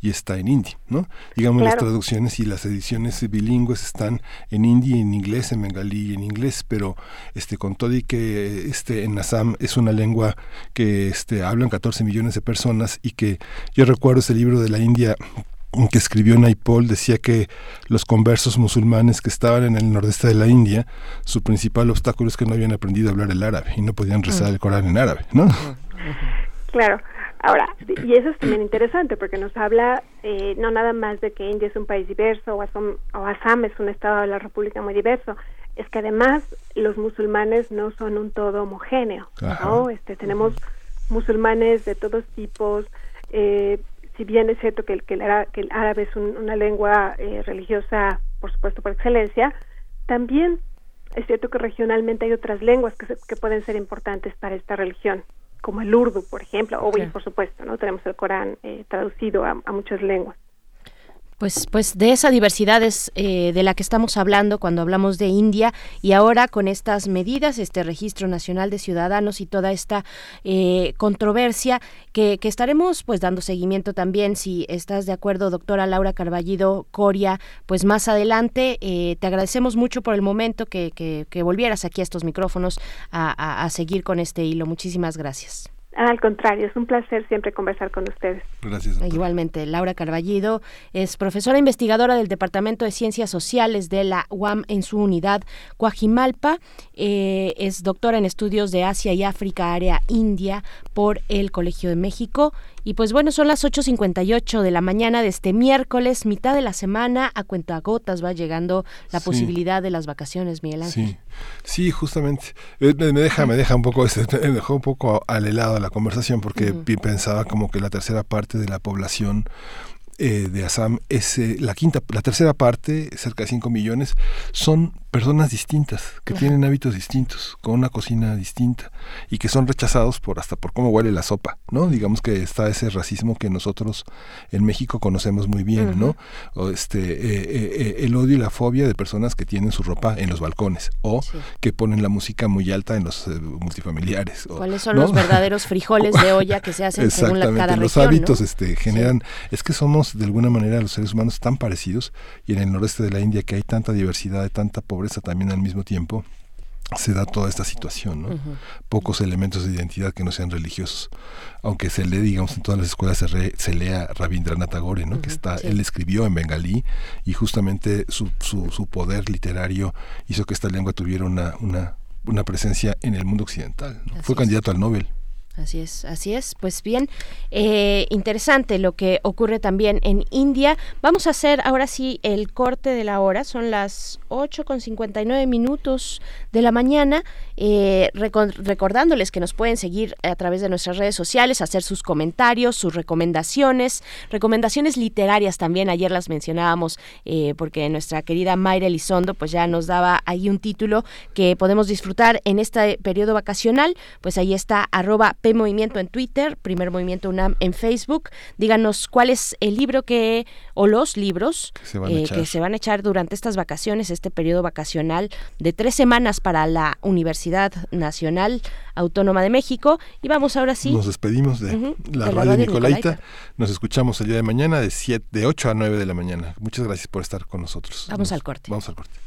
y está en hindi, ¿no? Digamos las traducciones y las ediciones bilingües están en hindi, en inglés, en bengalí y en inglés, pero este con todo y que este en Assam es una lengua que este hablan 14 millones de personas y que yo recuerdo ese libro de la India que escribió Naipaul decía que los conversos musulmanes que estaban en el nordeste de la India, su principal obstáculo es que no habían aprendido a hablar el árabe y no podían rezar Mm. el Corán en árabe, ¿no? Claro. Ahora, y eso es también interesante porque nos habla eh, no nada más de que India es un país diverso o Assam, o Assam es un estado de la República muy diverso, es que además los musulmanes no son un todo homogéneo, Ajá. ¿no? Este, tenemos musulmanes de todos tipos, eh, si bien es cierto que el, que el, que el árabe es un- una lengua eh, religiosa, por supuesto, por excelencia, también es cierto que regionalmente hay otras lenguas que, se- que pueden ser importantes para esta religión, como el urdu, por ejemplo, o y Claro. por supuesto, ¿no? Tenemos el Corán eh, traducido a, a muchas lenguas. Pues, pues de esa diversidad es eh, de la que estamos hablando cuando hablamos de India y ahora con estas medidas, este registro nacional de ciudadanos y toda esta eh, controversia que, estaremos pues dando seguimiento también, si estás de acuerdo, doctora Laura Carballido Coria, pues más adelante eh, te agradecemos mucho por el momento que, que, que volvieras aquí a estos micrófonos a- a seguir con este hilo. Muchísimas gracias. Al contrario, es un placer siempre conversar con ustedes. Gracias. Igualmente, Laura Carballido es profesora investigadora del Departamento de Ciencias Sociales de la UAM en su unidad Coajimalpa. Eh, es doctora en estudios de Asia y África, área India, por el Colegio de México. Y pues bueno, son las 8.58 de la mañana de este miércoles, mitad de la semana. A cuentagotas va llegando la Sí. posibilidad de las vacaciones, Miguel Ángel. Sí, sí, justamente. Eh, Me, me deja, me deja un poco, este, me dejó un poco al helado la conversación porque pensaba como que la tercera parte de la población eh, de Assam es eh, la quinta, la tercera parte, cerca de 5 millones, son personas distintas, que tienen hábitos distintos, con una cocina distinta y que son rechazados por hasta por cómo huele la sopa, ¿no? Digamos que está ese racismo que nosotros en México conocemos muy bien, ¿no? O este eh, eh, eh, el odio y la fobia de personas que tienen su ropa en los balcones o que ponen la música muy alta en los eh, multifamiliares. o- ¿Cuáles son ¿no? los verdaderos frijoles de olla que se hacen según la, cada los región? ¿no? hábitos este, generan, es que somos de alguna manera los seres humanos tan parecidos y en el noreste de la India que hay tanta diversidad, de tanta pobreza también al mismo tiempo, se da toda esta situación, ¿no? Pocos elementos de identidad que no sean religiosos, aunque se lee, digamos, en todas las escuelas se, re- se lea Rabindranath Tagore, ¿no? Que está, sí. él escribió en bengalí y justamente su, su, su poder literario hizo que esta lengua tuviera una, una, una presencia en el mundo occidental. Fue es. candidato al Nobel. Así es, así es. Pues bien, eh, interesante lo que ocurre también en India. Vamos a hacer ahora sí el corte de la hora. Son las 8 con 59 minutos de la mañana. Eh, recor- recordándoles que nos pueden seguir a través de nuestras redes sociales, hacer sus comentarios, sus recomendaciones, recomendaciones literarias también. Ayer las mencionábamos eh, porque nuestra querida Mayra Elizondo pues ya nos daba ahí un título que podemos disfrutar en este periodo vacacional. Pues ahí está arroba P Movimiento en Twitter, Primer Movimiento UNAM en Facebook. Díganos cuál es el libro que, o los libros Que se van a eh, que se van a echar durante estas vacaciones, este periodo vacacional de tres semanas para la Universidad Nacional Autónoma de México. Y vamos ahora sí. Nos despedimos de, la de radio, Nicolaita. Nos escuchamos el día de mañana de, siete, de 8 a 9 de la mañana. Muchas gracias por estar con nosotros. Vamos al corte. Vamos al corte.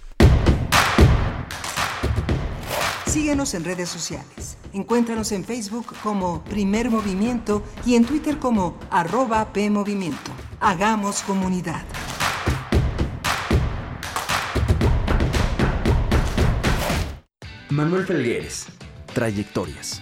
Síguenos en redes sociales. Encuéntranos en Facebook como Primer Movimiento y en Twitter como arroba PMovimiento. Hagamos comunidad. Manuel Felgueres, Trayectorias.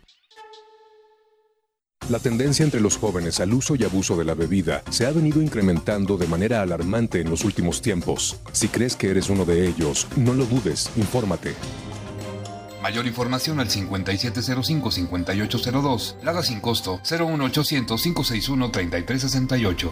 La tendencia entre los jóvenes al uso y abuso de la bebida se ha venido incrementando de manera alarmante en los últimos tiempos. Si crees que eres uno de ellos, no lo dudes, infórmate. Mayor información al 5705-5802. Lada sin costo 01800-561-3368.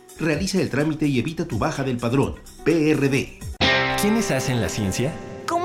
Realiza el trámite y evita tu baja del padrón. PRD. ¿Quiénes hacen la ciencia?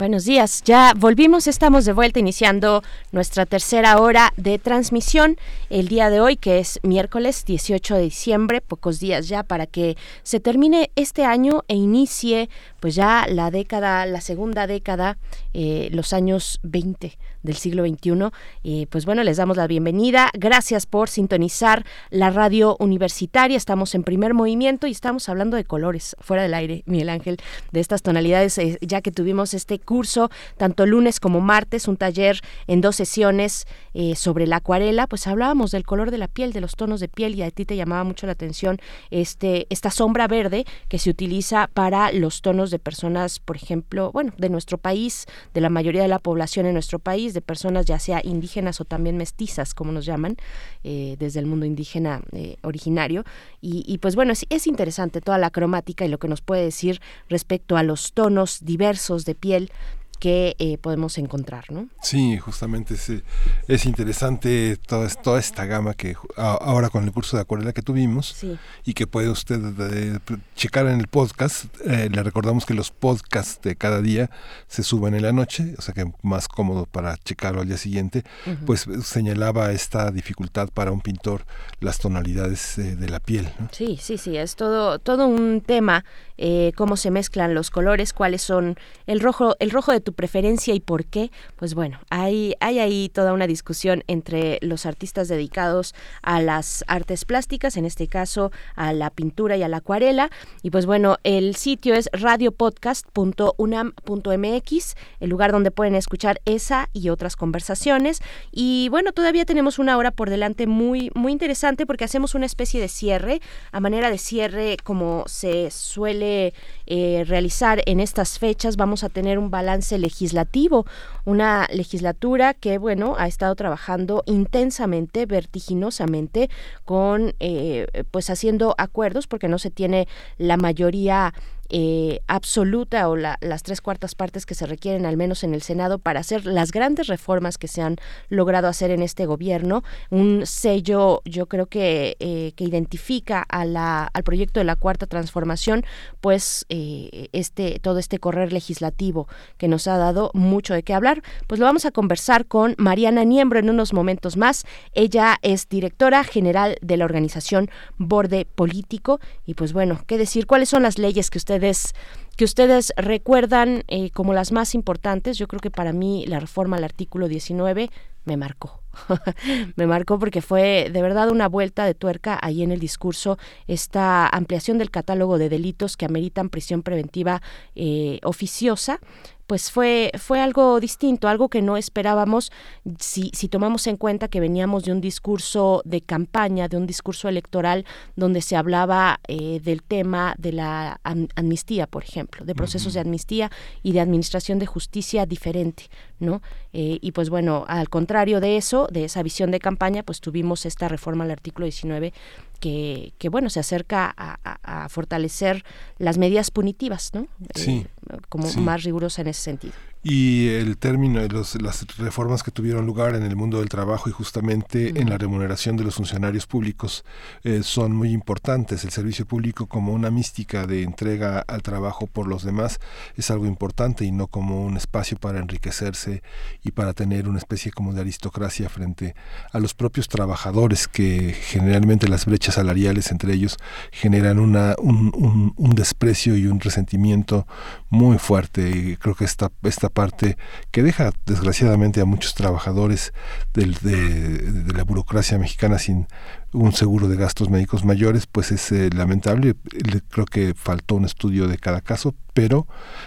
Buenos días, ya volvimos, estamos de vuelta iniciando nuestra tercera hora de transmisión el día de hoy, que es miércoles 18 de diciembre, pocos días ya para que se termine este año e inicie pues ya la década, la segunda década, eh, los años 20 del siglo XXI. Y pues bueno, les damos la bienvenida. Gracias por sintonizar la radio universitaria. Estamos en primer movimiento y estamos hablando de colores fuera del aire, Miguel Ángel, de estas tonalidades, eh, ya que tuvimos este curso tanto lunes como martes, un taller en dos sesiones eh, sobre la acuarela, pues hablábamos del color de la piel, de los tonos de piel y a ti te llamaba mucho la atención este esta sombra verde que se utiliza para los tonos de personas, por ejemplo, bueno, de nuestro país, de la mayoría de la población en nuestro país, de personas ya sea indígenas o también mestizas, como nos llaman, eh, desde el mundo indígena eh, originario. Y, pues bueno, es interesante toda la cromática y lo que nos puede decir respecto a los tonos diversos de piel que eh, podemos encontrar, ¿no? Sí, justamente es, eh, es interesante toda, toda esta gama que a- ahora con el curso de acuarela que tuvimos Sí. y que puede usted eh, checar en el podcast. Eh, le recordamos que los podcasts de cada día se suben en la noche, o sea que más cómodo para checarlo al día siguiente. Ujú. Pues eh, señalaba esta dificultad para un pintor las tonalidades eh, de la piel. ¿no? Sí, sí, sí, es todo, todo un tema, eh, cómo se mezclan los colores, cuáles son el rojo, el rojo de tu preferencia y por qué. Pues bueno, hay, hay ahí toda una discusión entre los artistas dedicados a las artes plásticas, en este caso a la pintura y a la acuarela. Y pues bueno, el sitio es radiopodcast.unam.mx, el lugar donde pueden escuchar esa y otras conversaciones. Y bueno, todavía tenemos una hora por delante muy, muy interesante porque hacemos una especie de cierre, a manera de cierre como se suele eh, realizar en estas fechas. Vamos a tener un balance legislativo, una legislatura que, bueno, ha estado trabajando intensamente, vertiginosamente, con, eh, pues haciendo acuerdos porque no se tiene la mayoría eh, absoluta o la- las tres cuartas partes que se requieren al menos en el Senado para hacer las grandes reformas que se han logrado hacer en este gobierno. Un sello, yo creo que, eh, que identifica al proyecto de la cuarta transformación, pues eh, este, todo este correr legislativo que nos ha dado mucho de qué hablar. Pues lo vamos a conversar con Mariana Niembro en unos momentos más. Ella es directora general de la organización Borde Político. Y pues bueno, ¿qué decir? ¿Cuáles son las leyes que que ustedes recuerdan eh, como las más importantes? Yo creo que para mí la reforma al artículo 19 me marcó. me marcó porque fue de verdad una vuelta de tuerca ahí en el discurso, esta ampliación del catálogo de delitos que ameritan prisión preventiva eh, oficiosa pues fue, fue algo distinto, algo que no esperábamos. Si, si tomamos en cuenta que veníamos de un discurso de campaña, de un discurso electoral donde se hablaba eh, del tema de la am- amnistía, por ejemplo, de procesos de amnistía y de administración de justicia diferente, ¿no? Eh, y pues bueno, al contrario de eso, de esa visión de campaña, pues tuvimos esta reforma al artículo 19 que, que bueno, se acerca a, a- a fortalecer las medidas punitivas, ¿no? Sí, Eh, como sí. más rigurosa en ese sentido. Y el término de los- las reformas que tuvieron lugar en el mundo del trabajo y justamente en la remuneración de los funcionarios públicos eh, son muy importantes. El servicio público como una mística de entrega al trabajo por los demás es algo importante y no como un espacio para enriquecerse y para tener una especie como de aristocracia frente a los propios trabajadores que generalmente las brechas salariales entre ellos generan una, un, un- un desprecio y un resentimiento muy fuerte y creo que esta, esta parte que deja desgraciadamente a muchos trabajadores del- de, de la burocracia mexicana sin un seguro de gastos médicos mayores, pues es eh, lamentable. Le- Creo que faltó un estudio de cada caso, pero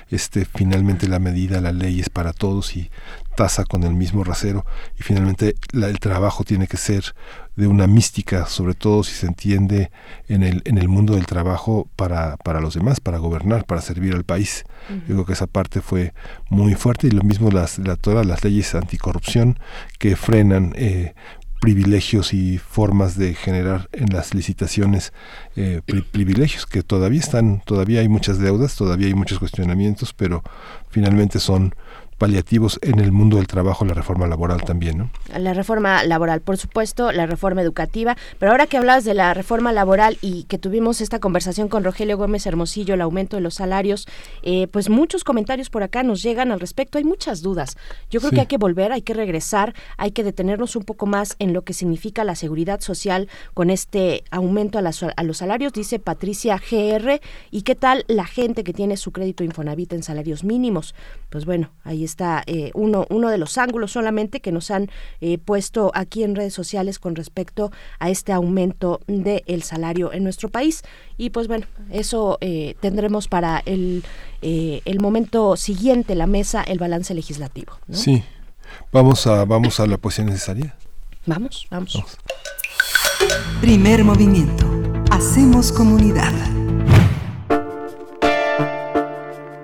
este finalmente la medida, la ley es para todos y tasa con el mismo rasero y finalmente la- el trabajo tiene que ser de una mística, sobre todo si se entiende en el, en el mundo del trabajo para, para los demás, para gobernar, para servir al país. Yo creo que esa parte fue muy fuerte y lo mismo las, la- todas las leyes anticorrupción que frenan eh, privilegios y formas de generar en las licitaciones eh, pri- privilegios que todavía están, todavía hay muchas deudas, todavía hay muchos cuestionamientos, pero finalmente son paliativos en el mundo del trabajo, la reforma laboral también, ¿no? La reforma laboral, por supuesto, la reforma educativa, pero ahora que hablabas de la reforma laboral y que tuvimos esta conversación con Rogelio Gómez Hermosillo, el aumento de los salarios, eh, pues muchos comentarios por acá nos llegan al respecto, hay muchas dudas. Yo creo Sí. que hay que volver, hay que regresar, hay que detenernos un poco más en lo que significa la seguridad social con este aumento a, las- a los salarios, dice Patricia GR, y qué tal la gente que tiene su crédito Infonavit en salarios mínimos. Pues bueno, ahí está eh, uno, uno de los ángulos solamente que nos han eh, puesto aquí en redes sociales con respecto a este aumento del salario en nuestro país. Y pues bueno, eso eh, tendremos para el, eh, el momento siguiente, la mesa, el balance legislativo. ¿no? Sí. Vamos a, vamos a la poesía necesaria. Vamos, vamos. Primer movimiento. Hacemos comunidad.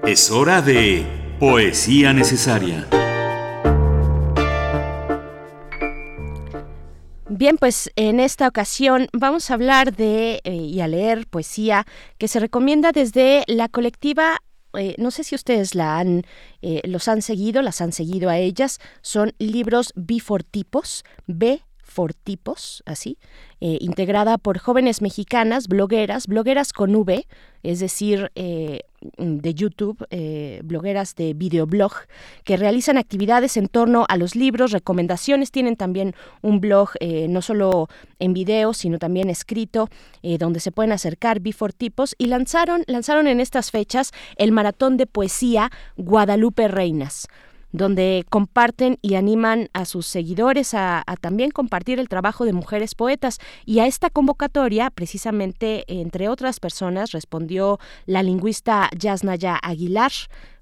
Es hora de Poesía Necesaria. Bien, pues en esta ocasión vamos a hablar de eh, y a leer poesía que se recomienda desde la colectiva eh, no sé si ustedes la han, eh, los han seguido, las han seguido a ellas, son libros bifortipos, B Fortipos, así, eh, integrada por jóvenes mexicanas, blogueras, blogueras con V, es decir, eh, de YouTube, eh, blogueras de videoblog, que realizan actividades en torno a los libros, recomendaciones, tienen también un blog no solo en video, sino también escrito, donde se pueden acercar bifortipos, y lanzaron, lanzaron en estas fechas el maratón de poesía Guadalupe Reinas donde comparten y animan a sus seguidores a, también compartir el trabajo de mujeres poetas. Y a esta convocatoria, precisamente, entre otras personas, respondió la lingüista Yasnaya Aguilar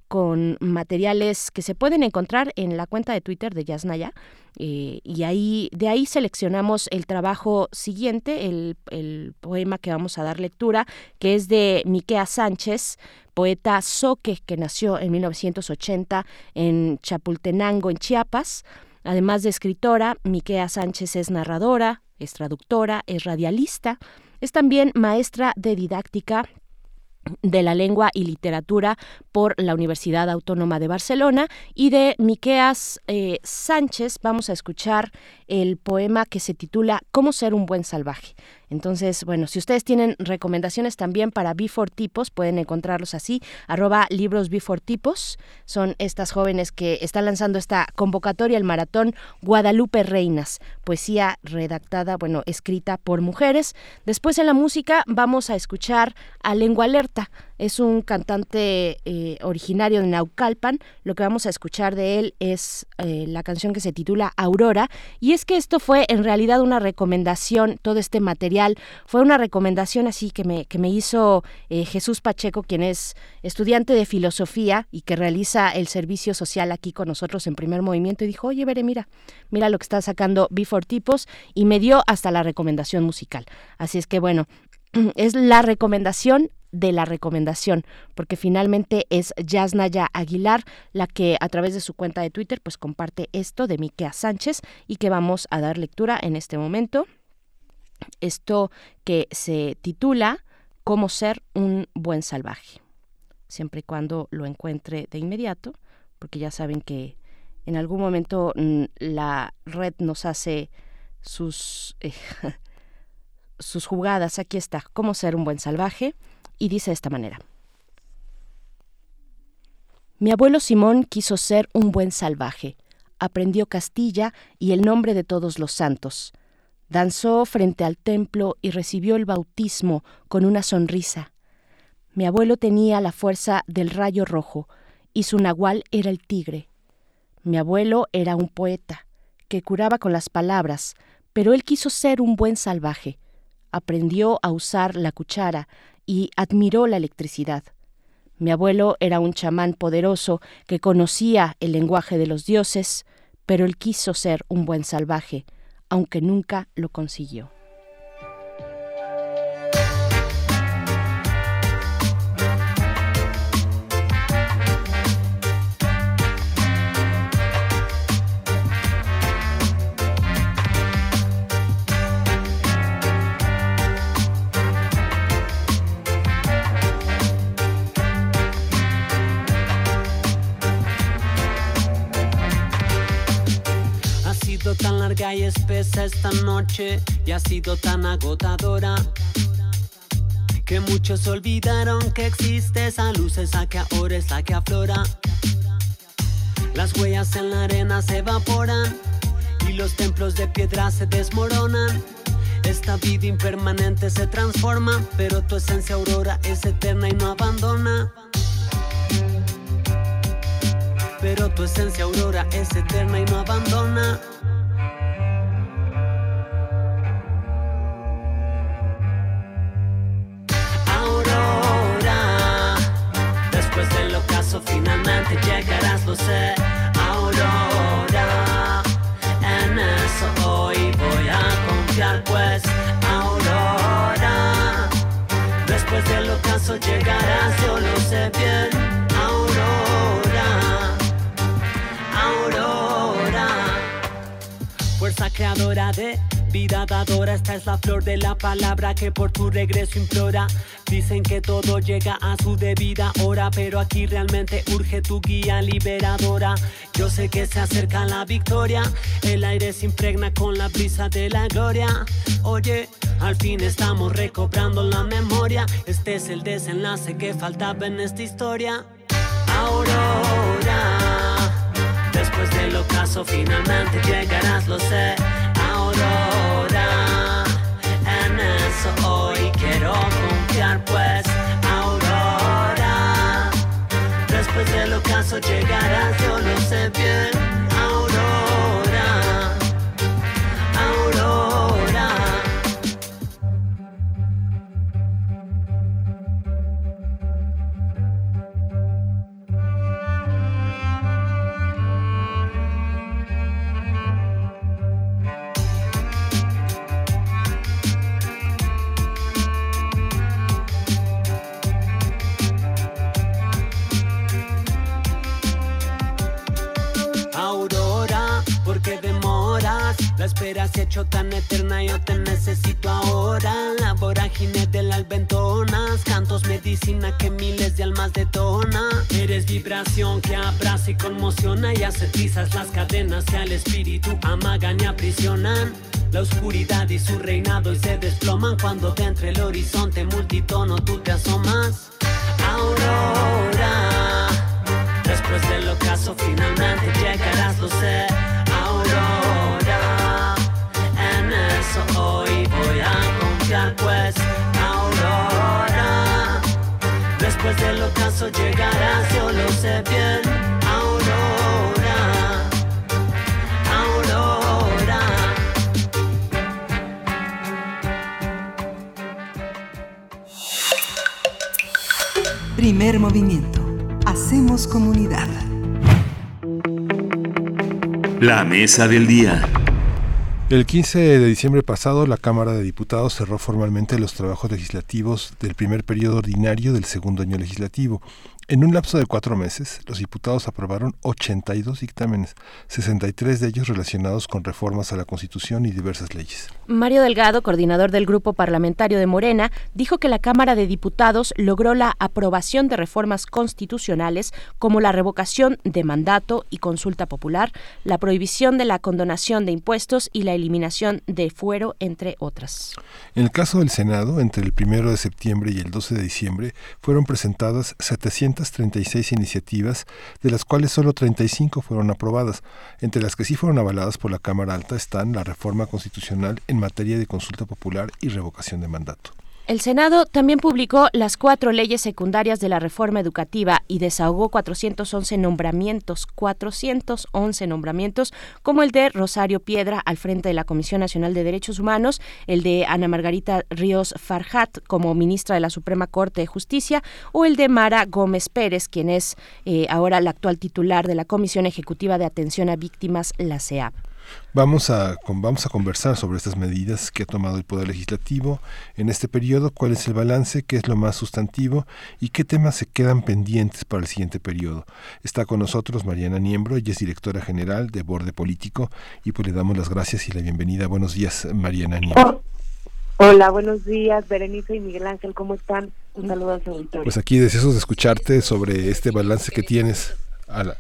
con materiales que se pueden encontrar en la cuenta de Twitter de Yasnaya. Eh, y ahí, de ahí seleccionamos el trabajo siguiente, el, el, poema que vamos a dar lectura, que es de Miquea Sánchez, poeta soque que nació en 1980 en Chapultenango, en Chiapas. Además de escritora, Miquea Sánchez es narradora, es traductora, es radialista, es también maestra de didáctica de la lengua y literatura por la Universidad Autónoma de Barcelona y de Miqueas eh, Sánchez vamos a escuchar el poema que se titula Cómo ser un buen salvaje. Entonces, bueno, si ustedes tienen recomendaciones también para Before Tipos, pueden encontrarlos así, arroba libros Before Tipos. Son estas jóvenes que están lanzando esta convocatoria, el maratón Guadalupe Reinas, poesía redactada, bueno, escrita por mujeres. Después en la música vamos a escuchar a Lengua Alerta. Es un cantante eh, originario de Naucalpan. Lo que vamos a escuchar de él es eh, la canción que se titula Aurora. Y es que esto fue en realidad una recomendación, todo este material fue una recomendación así que me, que me hizo eh, Jesús Pacheco, quien es estudiante de filosofía y que realiza el servicio social aquí con nosotros en primer movimiento. Y dijo, oye, Veré, mira, mira lo que está sacando Before Tipos. Y me dio hasta la recomendación musical. Así es que bueno, es la recomendación de la recomendación, porque finalmente es Yasnaya Aguilar la que a través de su cuenta de Twitter pues comparte esto de Miquea Sánchez y que vamos a dar lectura en este momento. Esto que se titula Cómo ser un buen salvaje, siempre y cuando lo encuentre de inmediato, porque ya saben que en algún momento la red nos hace sus, eh, sus jugadas. Aquí está, Cómo ser un buen salvaje y dice de esta manera. Mi abuelo Simón quiso ser un buen salvaje. Aprendió Castilla y el nombre de todos los santos. Danzó frente al templo y recibió el bautismo con una sonrisa. Mi abuelo tenía la fuerza del rayo rojo y su nahual era el tigre. Mi abuelo era un poeta que curaba con las palabras, pero él quiso ser un buen salvaje. Aprendió a usar la cuchara y admiró la electricidad. Mi abuelo era un chamán poderoso que conocía el lenguaje de los dioses, pero él quiso ser un buen salvaje, aunque nunca lo consiguió. Tan larga y espesa esta noche y ha sido tan agotadora que muchos olvidaron que existe esa luz, esa que ahora es la que aflora. Las huellas en la arena se evaporan y los templos de piedra se desmoronan. Esta vida impermanente se transforma, pero tu esencia aurora es eterna y no abandona. Pero tu esencia aurora es eterna y no abandona. Finalmente llegarás, lo sé, Aurora. En eso hoy voy a confiar, pues, Aurora. Después del ocaso llegarás, yo lo sé bien, Creadora de vida dadora. Esta es la flor de la palabra que por tu regreso implora. Dicen que todo llega a su debida hora, pero aquí realmente urge tu guía liberadora. Yo sé que se acerca la victoria, el aire se impregna con la brisa de la gloria. Oye, al fin estamos recobrando la memoria. Este es el desenlace que faltaba en esta historia. Aurora, finalmente llegarás, lo sé. Aurora, en eso hoy quiero confiar, pues. Aurora, después del ocaso llegarás, yo lo sé bien. Espera se ha hecho tan eterna, yo te necesito ahora. La vorágine de las cantos medicina que miles de almas detona. Eres vibración que abraza y conmociona y hace las cadenas que al espíritu amagan y aprisionan. La oscuridad y su reinado y se desploman cuando de entre el horizonte multitono tú te asomas. Aurora. Después del ocaso finalmente llegarás, lo sé, ocaso llegarás, yo lo sé bien, Aurora. Aurora. Primer movimiento. Hacemos comunidad. La mesa del día. El 15 de diciembre pasado, la Cámara de Diputados cerró formalmente los trabajos legislativos del primer periodo ordinario del segundo año legislativo. En un lapso de cuatro meses, los diputados aprobaron 82 dictámenes, 63 de ellos relacionados con reformas a la Constitución y diversas leyes. Mario Delgado, coordinador del Grupo Parlamentario de Morena, dijo que la Cámara de Diputados logró la aprobación de reformas constitucionales como la revocación de mandato y consulta popular, la prohibición de la condonación de impuestos y la eliminación de fuero, entre otras. En el caso del Senado, entre el 1 de septiembre y el 12 de diciembre, fueron presentadas 736 iniciativas, de las cuales solo 35 fueron aprobadas. Entre las que sí fueron avaladas por la Cámara Alta están la reforma constitucional en materia de consulta popular y revocación de mandato. El Senado también publicó las cuatro leyes secundarias de la reforma educativa y desahogó 411 nombramientos, 411 nombramientos, como el de Rosario Piedra al frente de la Comisión Nacional de Derechos Humanos, el de Ana Margarita Ríos Farhat como ministra de la Suprema Corte de Justicia, o el de Mara Gómez Pérez, quien es eh, ahora la actual titular de la Comisión Ejecutiva de Atención a Víctimas, la CEAP. Vamos a, con- vamos a conversar sobre estas medidas que ha tomado el Poder Legislativo en este periodo, cuál es el balance, qué es lo más sustantivo y qué temas se quedan pendientes para el siguiente periodo. Está con nosotros Mariana Niembro, ella es directora general de Borde Político y pues le damos las gracias y la bienvenida. Buenos días, Mariana Niembro. Hola, buenos días, Berenice y Miguel Ángel, ¿cómo están? Un saludo a su auditorio. Pues aquí deseosos de escucharte sobre este balance que tienes. A la-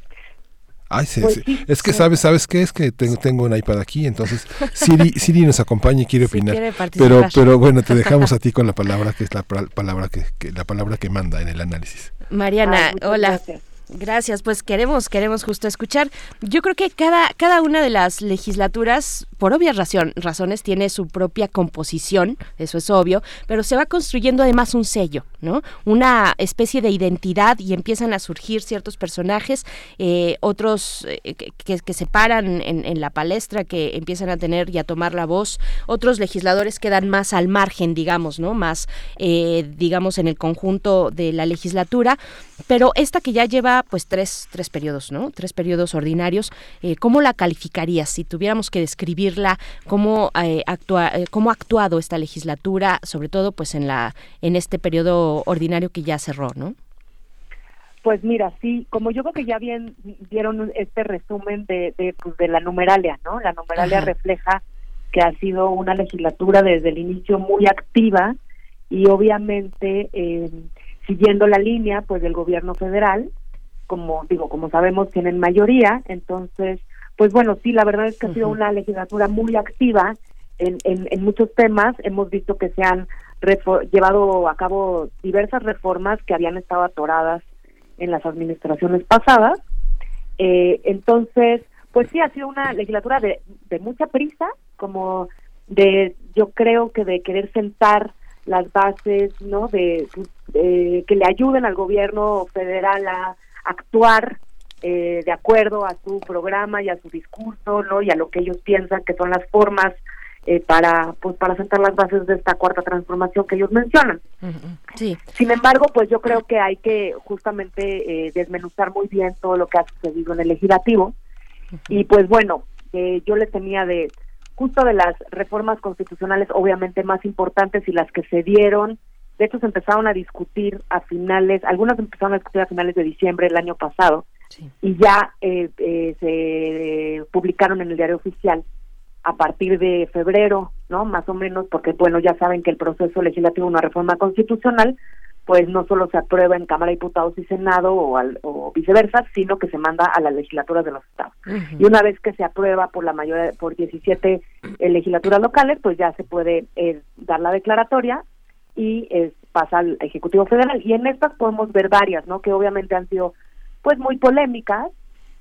Ay, Pues se- sí, es que sí. sabes, ¿sabes qué? Es que tengo, tengo un iPad aquí, entonces Siri, Siri nos acompaña y quiere opinar. quiere pero, pero bueno, te dejamos a ti con la palabra que es la palabra que, que- la palabra que manda en el análisis. Mariana, Ay, hola. gracias. Gracias, pues queremos, queremos justo escuchar. Yo creo que cada, cada una de las legislaturas, por obvias razón- razones, tiene su propia composición, eso es obvio, pero se va construyendo además un sello, ¿no? Una especie de identidad y empiezan a surgir ciertos personajes, eh, otros eh, que, que- se paran en, en la palestra, que empiezan a tener y a tomar la voz, otros legisladores quedan más al margen, digamos, ¿no? Más, eh, digamos, en el conjunto de la legislatura, pero esta que ya lleva pues tres, tres periodos, ¿no? Tres periodos ordinarios, eh, ¿cómo la calificarías? Si tuviéramos que describirla, ¿cómo, eh, actúa, eh, ¿cómo ha actuado esta legislatura, sobre todo pues en, la, en este periodo ordinario que ya cerró, ¿no? Pues mira, sí, como yo creo que ya bien vieron este resumen de, de, pues, de la numeralia, ¿no? La numeralia Ajá. refleja que ha sido una legislatura desde el inicio muy activa y obviamente eh, siguiendo la línea pues del gobierno federal, como digo, como sabemos tienen mayoría, entonces pues bueno, sí, la verdad es que ha sido una legislatura muy activa en, en, en muchos temas, hemos visto que se han llevado a cabo diversas reformas que habían estado atoradas en las administraciones pasadas. Eh, entonces, pues sí, ha sido una legislatura de, de mucha prisa, como de, yo creo que de querer sentar las bases, ¿no? De, de que le ayuden al gobierno federal a actuar eh, de acuerdo a su programa y a su discurso, ¿no? Y a lo que ellos piensan que son las formas eh, para, pues, para sentar las bases de esta cuarta transformación que ellos mencionan. Sí. Sin embargo, pues yo creo que hay que justamente eh, desmenuzar muy bien todo lo que ha sucedido en el legislativo. Y pues bueno, eh, yo les tenía de justo de las reformas constitucionales obviamente más importantes y las que se dieron. De hecho, se empezaron a discutir a finales, algunas empezaron a discutir a finales de diciembre del año pasado y ya eh, eh, se publicaron en el diario oficial a partir de febrero, ¿no? Más o menos, porque bueno, ya saben que el proceso legislativo de una reforma constitucional, pues no solo se aprueba en Cámara de Diputados y Senado o, al- o viceversa, sino que se manda a las legislaturas de los estados. Y una vez que se aprueba por la mayoría, por 17 eh, legislaturas locales, pues ya se puede eh, dar la declaratoria y eh, pasa al Ejecutivo Federal. Y en estas podemos ver varias, ¿no? Que obviamente han sido pues muy polémicas,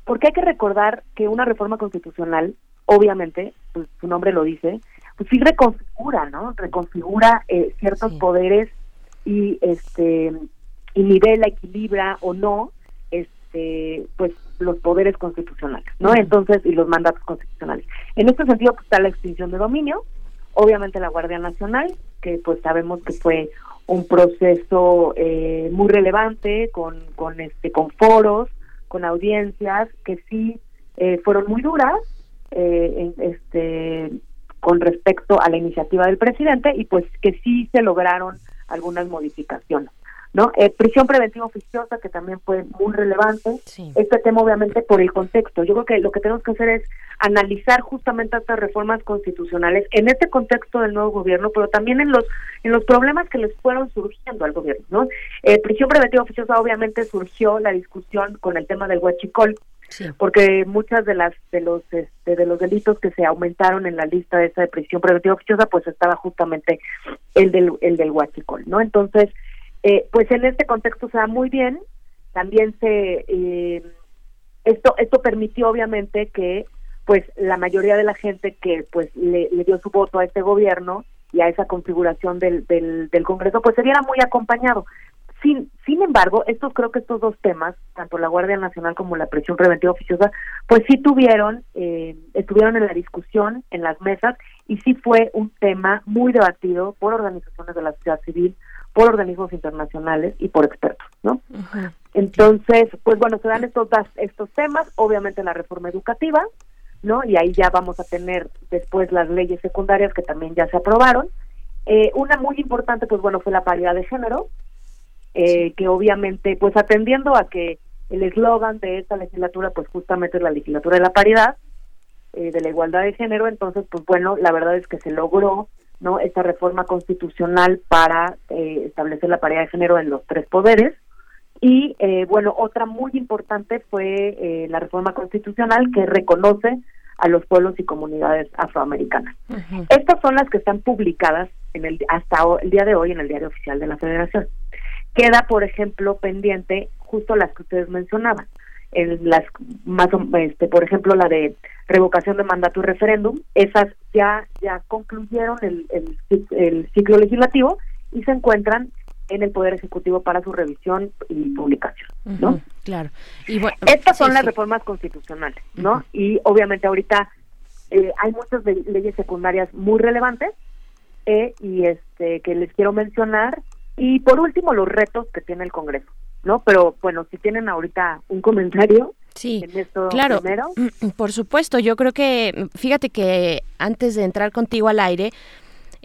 porque hay que recordar que una reforma constitucional, obviamente, pues su nombre lo dice, pues sí reconfigura, ¿no? Reconfigura eh, ciertos poderes y este y nivela, equilibra o no este pues los poderes constitucionales, ¿no? Entonces, y los mandatos constitucionales. En este sentido pues, está la extinción de dominio, obviamente la Guardia Nacional, que pues sabemos que fue un proceso eh, muy relevante con, con este con foros, con audiencias que sí eh, fueron muy duras eh, en- este con respecto a la iniciativa del presidente y pues que sí se lograron algunas modificaciones. ¿No? Eh, prisión preventiva oficiosa, que también fue muy relevante. Este tema, obviamente, por el contexto. Yo creo que lo que tenemos que hacer es analizar justamente estas reformas constitucionales en este contexto del nuevo gobierno, pero también en los en los problemas que les fueron surgiendo al gobierno. ¿no? Eh, prisión preventiva oficiosa, obviamente, surgió la discusión con el tema del huachicol, porque muchas de las de los este, de los delitos que se aumentaron en la lista de esa de prisión preventiva oficiosa pues estaba justamente el del el del huachicol no entonces eh, pues en este contexto se da muy bien. También se eh, esto esto permitió obviamente que pues la mayoría de la gente que pues le, dio su voto a este gobierno y a esa configuración del, del, del Congreso pues se viera muy acompañado. Sin, sin embargo, estos creo que estos dos temas, tanto la Guardia Nacional como la prisión preventiva oficiosa, pues sí tuvieron, eh, estuvieron en la discusión, en las mesas, y sí fue un tema muy debatido por organizaciones de la sociedad civil, por organismos internacionales y por expertos, ¿no? Entonces, pues bueno, se dan estos estos temas, obviamente la reforma educativa, ¿no? Y ahí ya vamos a tener después las leyes secundarias que también ya se aprobaron. Eh, una muy importante, pues bueno, fue la paridad de género, eh, que obviamente, pues atendiendo a que el eslogan de esta legislatura, pues justamente es la legislatura de la paridad, eh, de la igualdad de género, entonces, pues bueno, la verdad es que se logró, ¿no? Esta reforma constitucional para eh, establecer la paridad de género en los tres poderes. Y eh, bueno, otra muy importante fue eh, la reforma constitucional que reconoce a los pueblos y comunidades afroamericanas. Estas son las que están publicadas en el hasta el día de hoy en el diario oficial de la Federación. Queda, por ejemplo, pendiente justo las que ustedes mencionaban, en las más este, por ejemplo, la de revocación de mandato y referéndum, esas ya ya concluyeron el, el, el ciclo legislativo y se encuentran en el Poder Ejecutivo para su revisión y publicación, ¿no? Claro. Y bueno, Estas son sí, las sí. reformas constitucionales, ¿no? Y obviamente ahorita eh, hay muchas de- leyes secundarias muy relevantes eh, y este que les quiero mencionar y por último los retos que tiene el Congreso, ¿no? Pero bueno, si tienen ahorita un comentario Sí, Claro, primero. mm, por supuesto. Yo creo que, fíjate que antes de entrar contigo al aire,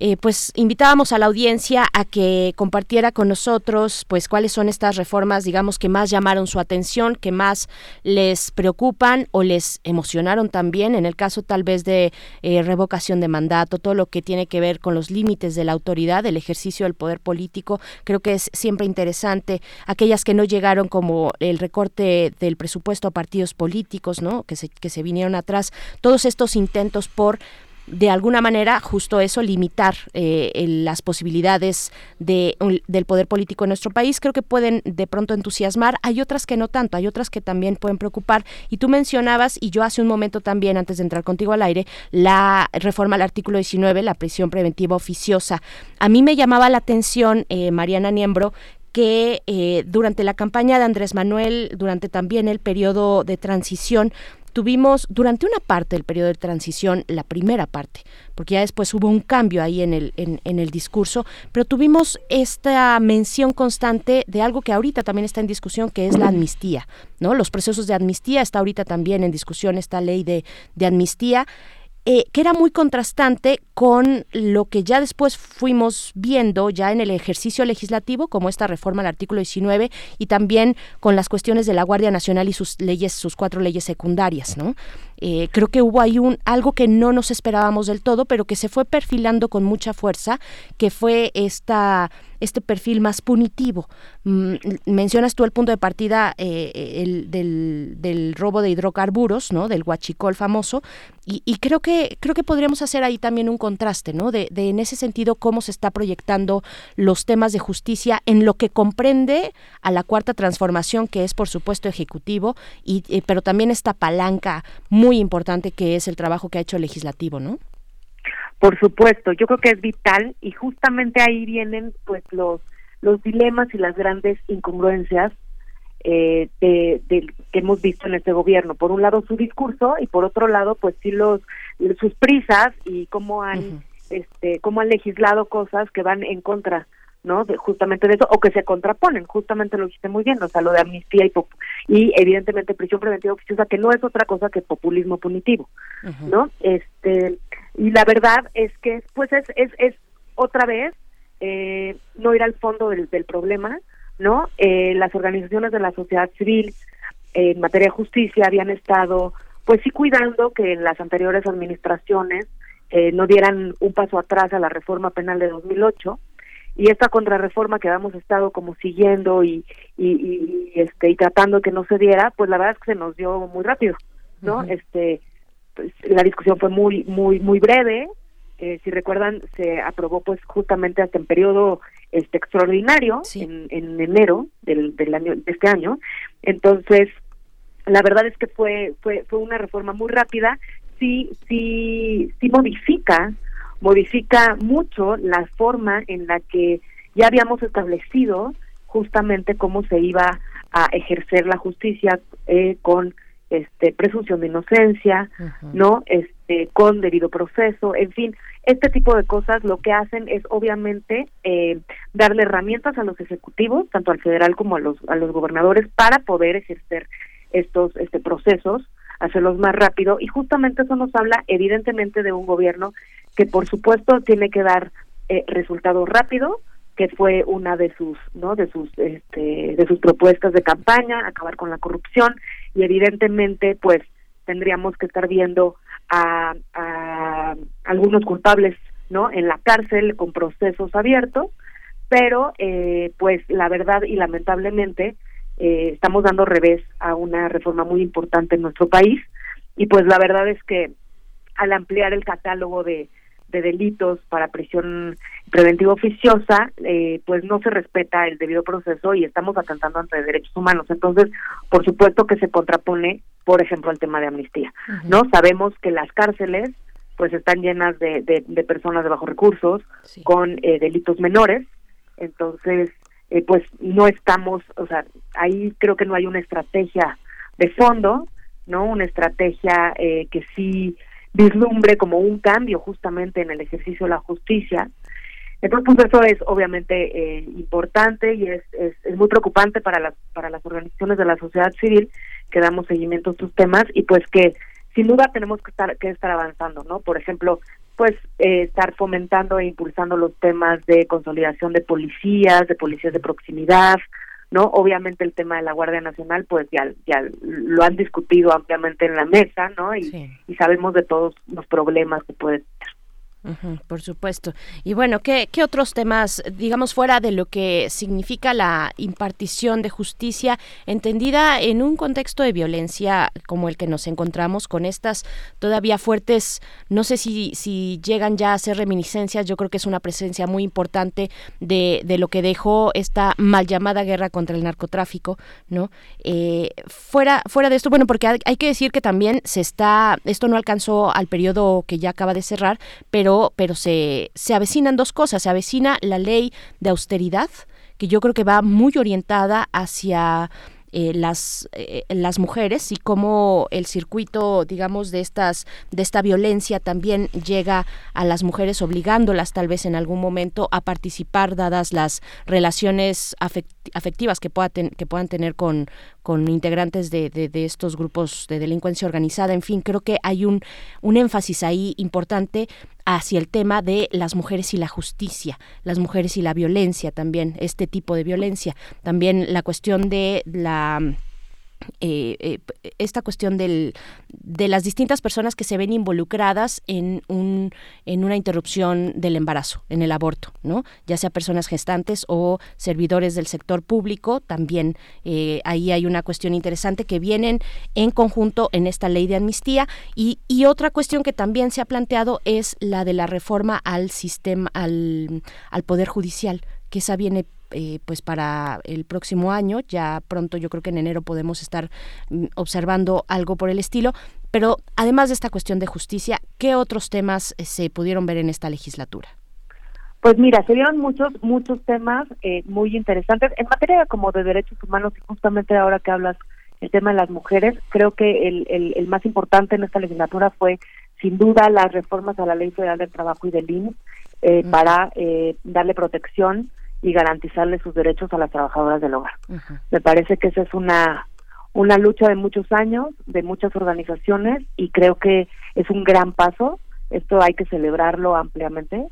eh, pues invitábamos a la audiencia a que compartiera con nosotros pues cuáles son estas reformas, digamos, que más llamaron su atención, que más les preocupan o les emocionaron también, en el caso tal vez de eh, revocación de mandato, todo lo que tiene que ver con los límites de la autoridad, el ejercicio del poder político, creo que es siempre interesante. Aquellas que no llegaron como el recorte del presupuesto a partidos políticos, ¿no? Que se, que se vinieron atrás, todos estos intentos por de alguna manera justo eso limitar eh, el- las posibilidades de, del poder político en nuestro país. Creo que pueden de pronto entusiasmar. Hay otras que no tanto hay otras que también pueden preocupar. Y tú mencionabas y yo hace un momento también antes de entrar contigo al aire la reforma al artículo 19 la prisión preventiva oficiosa. A mí me llamaba la atención eh, Mariana Niembro que eh, durante la campaña de Andrés Manuel, durante también el periodo de transición, tuvimos durante una parte del periodo de transición, la primera parte, porque ya después hubo un cambio ahí en el, en, el discurso, pero tuvimos esta mención constante de algo que ahorita también está en discusión, que es la amnistía, ¿no? Los procesos de amnistía, está ahorita también en discusión esta ley de, de amnistía eh, que era muy contrastante con lo que ya después fuimos viendo ya en el ejercicio legislativo, como esta reforma al artículo 19, y también con las cuestiones de la Guardia Nacional y sus leyes, sus cuatro leyes secundarias, ¿no? Eh, creo que hubo ahí un algo que no nos esperábamos del todo, pero que se fue perfilando con mucha fuerza, que fue esta este perfil más punitivo. Mm, mencionas tú el punto de partida eh, el, del, del robo de hidrocarburos, ¿no? Del huachicol famoso, y, y creo que creo que podríamos hacer ahí también un contraste, ¿no? De, de en ese sentido cómo se está proyectando los temas de justicia en lo que comprende a la cuarta transformación, que es por supuesto ejecutivo, y eh, pero también esta palanca muy importante que es el trabajo que ha hecho el legislativo, ¿no? Por supuesto, yo creo que es vital y justamente ahí vienen pues los los dilemas y las grandes incongruencias eh, de, que hemos visto en este gobierno. Por un lado su discurso y por otro lado pues sí los sus prisas y cómo han este cómo han legislado cosas que van en contra no de, justamente de eso o que se contraponen justamente lo dijiste muy bien o sea lo de amnistía y pop- y evidentemente prisión preventiva oficiosa que no es otra cosa que populismo punitivo ¿no? Este, y la verdad es que pues es, es, es otra vez eh, no ir al fondo del, del problema, ¿no? Eh, las organizaciones de la sociedad civil eh, en materia de justicia habían estado pues sí cuidando que en las anteriores administraciones eh, no dieran un paso atrás a la reforma penal de 2008 y esta contrarreforma que habíamos estado como siguiendo y, y, y, este y tratando que no se diera pues la verdad es que se nos dio muy rápido no este pues, la discusión fue muy muy muy breve eh, si recuerdan se aprobó pues justamente hasta en periodo este extraordinario en, en enero del, del año de este año. Entonces la verdad es que fue fue fue una reforma muy rápida. Sí sí sí modifica modifica mucho la forma en la que ya habíamos establecido justamente cómo se iba a ejercer la justicia eh, con este presunción de inocencia, no este con debido proceso, en fin, este tipo de cosas lo que hacen es obviamente eh, darle herramientas a los ejecutivos, tanto al federal como a los a los gobernadores para poder ejercer estos este procesos, hacerlos más rápido. Y justamente eso nos habla evidentemente de un gobierno que por supuesto tiene que dar eh, resultados rápidos que fue una de sus no de sus este de sus propuestas de campaña acabar con la corrupción. Y evidentemente pues tendríamos que estar viendo a, a algunos culpables no en la cárcel con procesos abiertos. Pero eh, pues la verdad y lamentablemente eh, estamos dando revés a una reforma muy importante en nuestro país y pues la verdad es que al ampliar el catálogo de, de delitos para prisión preventiva oficiosa, eh, pues no se respeta el debido proceso y estamos atentando ante derechos humanos. Entonces, por supuesto que se contrapone, por ejemplo, al tema de amnistía. ¿No? Sabemos que las cárceles pues están llenas de, de, de personas de bajos recursos con eh, delitos menores, entonces eh, pues no estamos, o sea, ahí creo que no hay una estrategia de fondo, ¿no? Una estrategia eh, que sí vislumbre como un cambio justamente en el ejercicio de la justicia. Entonces, pues eso es obviamente eh, importante y es, es, es, muy preocupante para las, para las organizaciones de la sociedad civil que damos seguimiento a estos temas y pues que sin duda tenemos que estar, que estar avanzando, ¿no? Por ejemplo, pues eh, estar fomentando e impulsando los temas de consolidación de policías, de policías de proximidad, ¿no? Obviamente el tema de la Guardia Nacional, pues ya, ya lo han discutido ampliamente en la mesa, ¿no? Y, y sabemos de todos los problemas que puede tener. Ujú, por supuesto. Y bueno, ¿qué, ¿qué otros temas, digamos, fuera de lo que significa la impartición de justicia, entendida en un contexto de violencia como el que nos encontramos, con estas todavía fuertes, no sé si, si llegan ya a ser reminiscencias, yo creo que es una presencia muy importante de, de lo que dejó esta mal llamada guerra contra el narcotráfico, ¿no? Eh, fuera, fuera de esto, bueno, porque hay que decir que también se está, esto no alcanzó al periodo que ya acaba de cerrar, pero pero, se, se avecinan dos cosas. Se avecina la ley de austeridad, que yo creo que va muy orientada hacia eh, las eh, las mujeres y cómo el circuito digamos de estas de esta violencia también llega a las mujeres obligándolas tal vez en algún momento a participar dadas las relaciones afect afectivas que pueda que puedan tener con con integrantes de, de, de, estos grupos de delincuencia organizada en fin creo que hay un un énfasis ahí importante hacia el tema de las mujeres y la justicia, las mujeres y la violencia también, este tipo de violencia, también la cuestión de la eh, eh, esta cuestión del, de las distintas personas que se ven involucradas en, un, en una interrupción del embarazo, en el aborto, ¿no? ya sea personas gestantes o servidores del sector público, también eh, ahí hay una cuestión interesante que vienen en conjunto en esta ley de amnistía y, y otra cuestión que también se ha planteado es la de la reforma al sistema, al, al Poder Judicial, que esa viene eh, pues para el próximo año. Ya pronto yo creo que en enero podemos estar mm, observando algo por el estilo. Pero además de esta cuestión de justicia, ¿qué otros temas eh, se pudieron ver en esta legislatura? Pues mira, se dieron muchos, muchos temas eh, muy interesantes. En materia como de derechos humanos, y justamente ahora que hablas el tema de las mujeres, creo que el, el, el más importante en esta legislatura fue sin duda las reformas a la Ley Federal del Trabajo y del INS eh, para eh, darle protección y garantizarle sus derechos a las trabajadoras del hogar. Me parece que esa es una una lucha de muchos años, de muchas organizaciones y creo que es un gran paso. Esto hay que celebrarlo ampliamente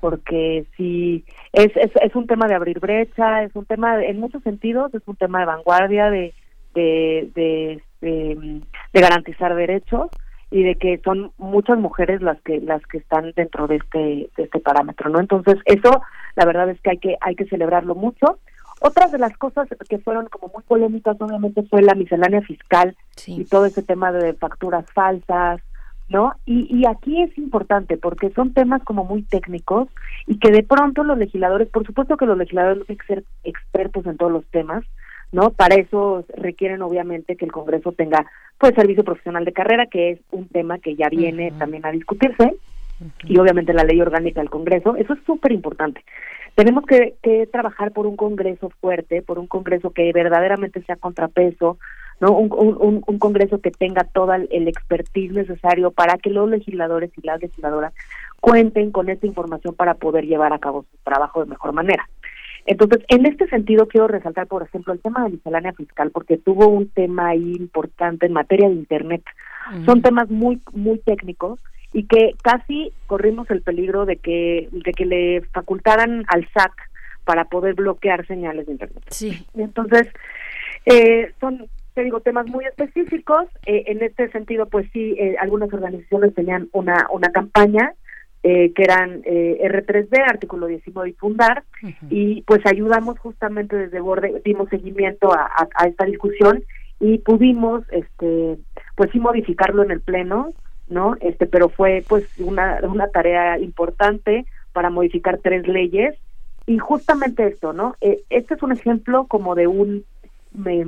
porque si es, es, es un tema de abrir brecha, es un tema de, en muchos sentidos, es un tema de vanguardia, de, de, de, de, de garantizar derechos y de que son muchas mujeres las que las que están dentro de este de este parámetro no entonces eso la verdad es que hay que hay que celebrarlo mucho otras de las cosas que fueron como muy polémicas obviamente fue la miscelánea fiscal sí. y todo ese tema de facturas falsas no y y aquí es importante porque son temas como muy técnicos y que de pronto los legisladores por supuesto que los legisladores tienen que ser expertos en todos los temas ¿no? Para eso requieren obviamente que el Congreso tenga pues servicio profesional de carrera, que es un tema que ya viene uh -huh. también a discutirse, uh -huh. y obviamente la ley orgánica del Congreso, eso es súper importante. Tenemos que, que, trabajar por un Congreso fuerte, por un Congreso que verdaderamente sea contrapeso, ¿no? Un, un, un Congreso que tenga todo el expertise necesario para que los legisladores y las legisladoras cuenten con esta información para poder llevar a cabo su trabajo de mejor manera. Entonces, en este sentido, quiero resaltar, por ejemplo, el tema de miscelánea fiscal, porque tuvo un tema ahí importante en materia de Internet. Uh -huh. Son temas muy, muy técnicos y que casi corrimos el peligro de que, de que le facultaran al SAC para poder bloquear señales de Internet. Sí. Entonces, eh, son, te digo, temas muy específicos. Eh, en este sentido, pues sí, eh, algunas organizaciones tenían una, una campaña eh, que eran eh, R3D, artículo 19 y fundar, uh -huh. y pues ayudamos justamente desde Borde, dimos seguimiento a, a, a, esta discusión y pudimos, este, pues sí modificarlo en el pleno, ¿no? Este, pero fue pues una, una tarea importante para modificar tres leyes y justamente esto, ¿no? Eh, este es un ejemplo como de un, me,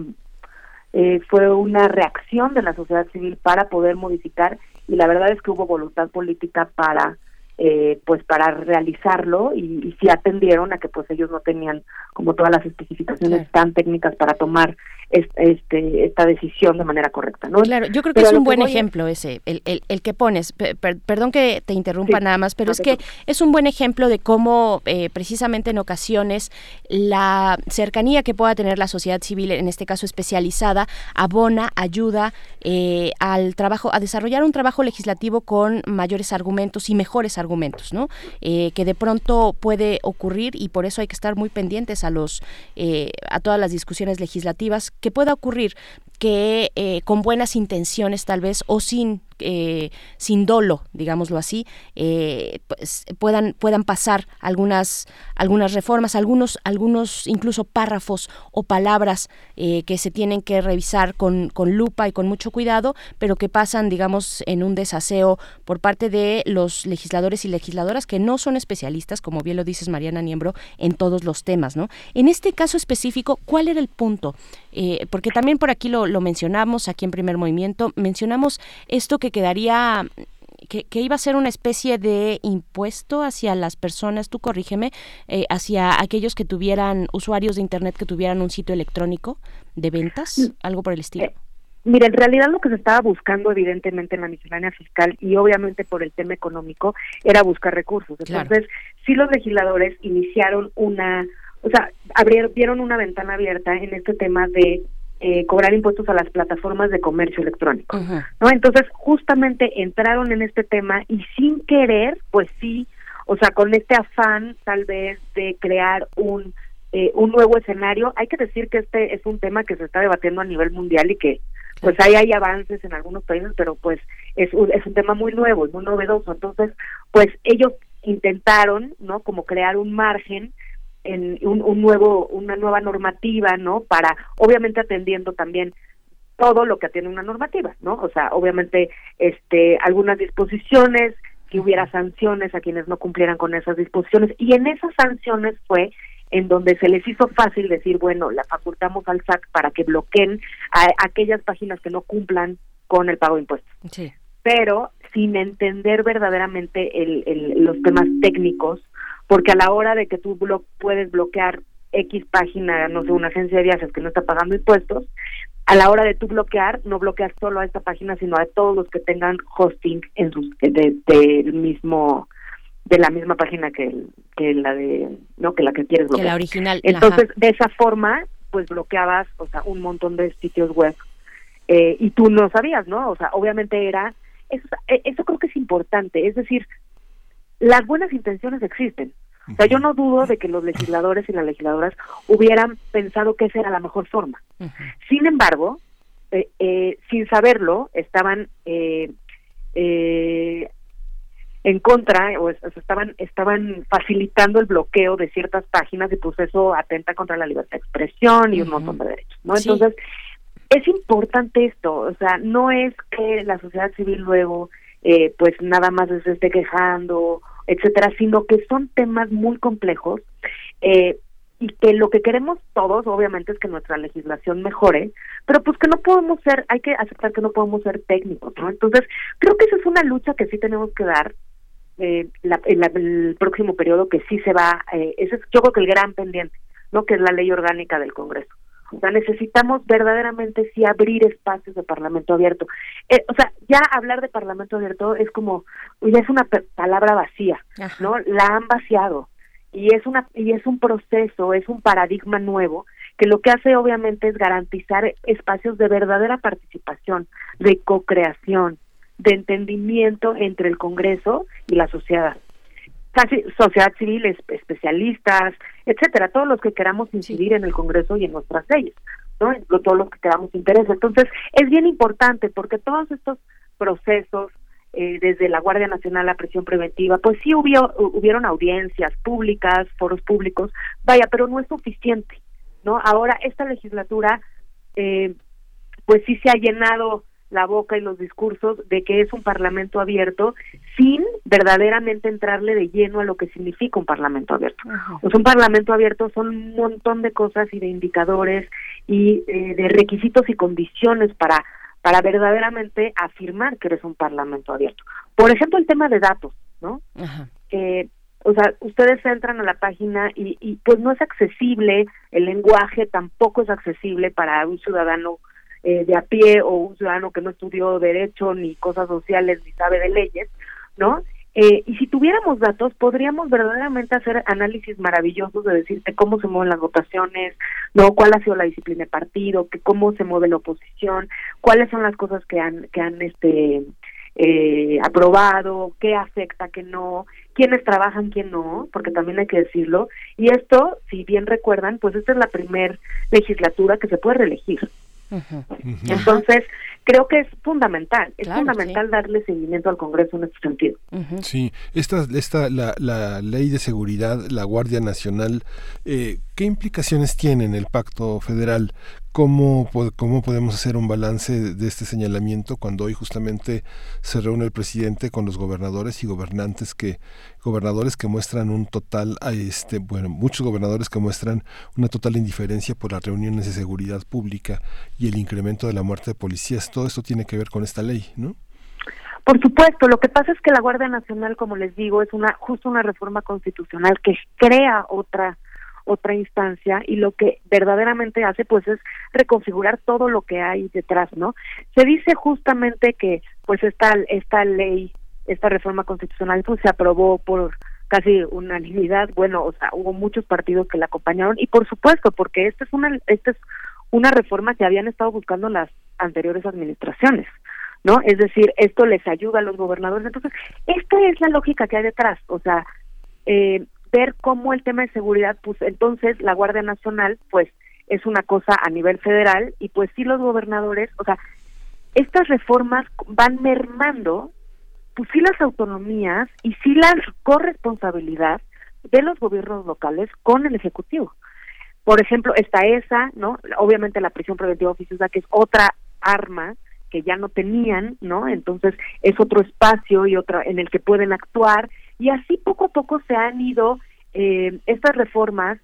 eh, fue una reacción de la sociedad civil para poder modificar y la verdad es que hubo voluntad política para eh, pues para realizarlo y, y sí atendieron a que pues ellos no tenían como todas las especificaciones tan técnicas para tomar este, esta decisión de manera correcta, ¿no? Claro, yo creo que Pero es un buen ejemplo ese, el, el, el que pones. Pe- per- perdón que te interrumpa Sí, nada más, pero no es que es un buen ejemplo de cómo eh, precisamente en ocasiones la cercanía que pueda tener la sociedad civil, en este caso especializada, abona, ayuda eh, al trabajo, a desarrollar un trabajo legislativo con mayores argumentos y mejores argumentos, ¿no? Eh, que de pronto puede ocurrir y por eso hay que estar muy pendientes a los eh, a todas las discusiones legislativas que pueda ocurrir que eh, con buenas intenciones tal vez o sin eh, sin dolo digámoslo así eh, pues, puedan puedan pasar algunas algunas reformas algunos algunos incluso párrafos o palabras eh, que se tienen que revisar con, con lupa y con mucho cuidado pero que pasan digamos en un desaseo por parte de los legisladores y legisladoras que no son especialistas como bien lo dices Mariana Niembro en todos los temas no en este caso específico cuál era el punto porque también por aquí lo, lo mencionamos aquí en primer movimiento mencionamos esto que quedaría que, que iba a ser una especie de impuesto hacia las personas, tú corrígeme, eh, hacia aquellos que tuvieran usuarios de Internet que tuvieran un sitio electrónico de ventas, algo por el estilo. Mira, en realidad lo que se estaba buscando evidentemente en la miscelánea fiscal y obviamente por el tema económico era buscar recursos. Claro. Entonces, sí los legisladores iniciaron una, o sea, abrieron, vieron una ventana abierta en este tema de eh, cobrar impuestos a las plataformas de comercio electrónico. ¿no? Entonces, justamente entraron en este tema y sin querer, pues sí, o sea, con este afán tal vez de crear un eh, un nuevo escenario. Hay que decir que este es un tema que se está debatiendo a nivel mundial y que pues ahí hay avances en algunos países, pero pues es un, es un tema muy nuevo, es muy novedoso. Entonces, pues ellos intentaron, ¿no? Como crear un margen en un, un nuevo una nueva normativa, ¿no? Para obviamente atendiendo también todo lo que atiende una normativa, ¿no? O sea, obviamente este algunas disposiciones, que hubiera sanciones a quienes no cumplieran con esas disposiciones y en esas sanciones fue en donde se les hizo fácil decir, bueno, la facultamos al SAC para que bloqueen a aquellas páginas que no cumplan con el pago de impuestos Sí. pero sin entender verdaderamente el, el- los temas técnicos, porque a la hora de que tú blo- puedes bloquear X página, no sé, una agencia de viajes que no está pagando impuestos, a la hora de tú bloquear, no bloqueas solo a esta página, sino a todos los que tengan hosting en sus, de- mismo de la misma página que, que la de no que la que quieres Que bloquear la original. entonces ajá. de esa forma pues bloqueabas o sea un montón de sitios web eh, y tú no sabías no o sea obviamente era eso, eh, eso creo que es importante es decir las buenas intenciones existen. O sea yo no dudo de que los legisladores y las legisladoras hubieran pensado que esa era la mejor forma. Sin embargo eh, eh, sin saberlo estaban eh, eh, en contra o es- o sea, estaban estaban facilitando el bloqueo de ciertas páginas y pues eso atenta contra la libertad de expresión y un montón de derechos no Sí. entonces es importante esto o sea no es que la sociedad civil luego eh, pues nada más se esté quejando etcétera sino que son temas muy complejos eh, y que lo que queremos todos obviamente es que nuestra legislación mejore pero pues que no podemos ser hay que aceptar que no podemos ser técnicos no entonces creo que esa es una lucha que sí tenemos que dar eh, la- en la- el próximo periodo que sí se va eh, ese es yo creo que el gran pendiente no que es la ley orgánica del Congreso o sea necesitamos verdaderamente sí abrir espacios de Parlamento abierto. Eh, o sea ya hablar de Parlamento abierto es como ya es una palabra vacía no la han vaciado. Y es una y es un proceso es un paradigma nuevo que lo que hace obviamente es garantizar espacios de verdadera participación de co-creación de entendimiento entre el Congreso y la sociedad casi sociedad civil es- especialistas etcétera todos los que queramos incidir en el Congreso y en nuestras leyes no todos los que queramos interés. Entonces es bien importante porque todos estos procesos eh, desde la Guardia Nacional la presión preventiva, pues sí hubo, hubieron audiencias públicas, foros públicos, vaya, pero no es suficiente, ¿no? Ahora esta legislatura, eh, pues sí se ha llenado la boca y los discursos de que es un parlamento abierto sin verdaderamente entrarle de lleno a lo que significa un parlamento abierto. Sea, un parlamento abierto son un montón de cosas y de indicadores y eh, de requisitos y condiciones para para verdaderamente afirmar que eres un parlamento abierto. Por ejemplo, el tema de datos, ¿no? Eh, o sea, ustedes entran a la página y, y pues no es accesible, el lenguaje tampoco es accesible para un ciudadano eh, de a pie o un ciudadano que no estudió derecho ni cosas sociales ni sabe de leyes, ¿no? Eh, y si tuviéramos datos, podríamos verdaderamente hacer análisis maravillosos de decirte cómo se mueven las votaciones, no, cuál ha sido la disciplina de partido, que cómo se mueve la oposición, cuáles son las cosas que han que han este eh, aprobado, qué afecta, qué no, quiénes trabajan, quién no, porque también hay que decirlo. Y esto, si bien recuerdan, pues esta es la primer legislatura que se puede reelegir. Entonces, creo que es fundamental, es Claro, fundamental darle seguimiento al Congreso en este sentido. Sí, esta, esta la, la ley de seguridad, la Guardia Nacional, eh, ¿qué implicaciones tiene en el pacto federal? ¿Cómo, ¿Cómo podemos hacer un balance de, este señalamiento cuando hoy justamente se reúne el presidente con los gobernadores y gobernantes que gobernadores que muestran un total este bueno muchos gobernadores que muestran una total indiferencia por las reuniones de seguridad pública y el incremento de la muerte de policías todo esto tiene que ver con esta ley no Por supuesto, lo que pasa es que la Guardia Nacional, como les digo, es una justo una reforma constitucional que crea otra otra instancia y lo que verdaderamente hace pues es reconfigurar todo lo que hay detrás, ¿no? Se dice justamente que pues esta esta ley, esta reforma constitucional pues se aprobó por casi unanimidad, bueno, o sea, hubo muchos partidos que la acompañaron y por supuesto, porque esta es una esta es una reforma que habían estado buscando las anteriores administraciones. ¿no? Es decir, esto les ayuda a los gobernadores. Entonces, esta es la lógica que hay detrás, o sea, eh, ver cómo el tema de seguridad, pues entonces la Guardia Nacional, pues es una cosa a nivel federal y pues sí los gobernadores, o sea, estas reformas van mermando, pues sí las autonomías y sí la corresponsabilidad de los gobiernos locales con el Ejecutivo. Por ejemplo, está esa, ¿no? Obviamente la prisión preventiva oficiosa, que es otra arma que ya no tenían, ¿no? Entonces es otro espacio y otra en el que pueden actuar y así poco a poco se han ido eh, estas reformas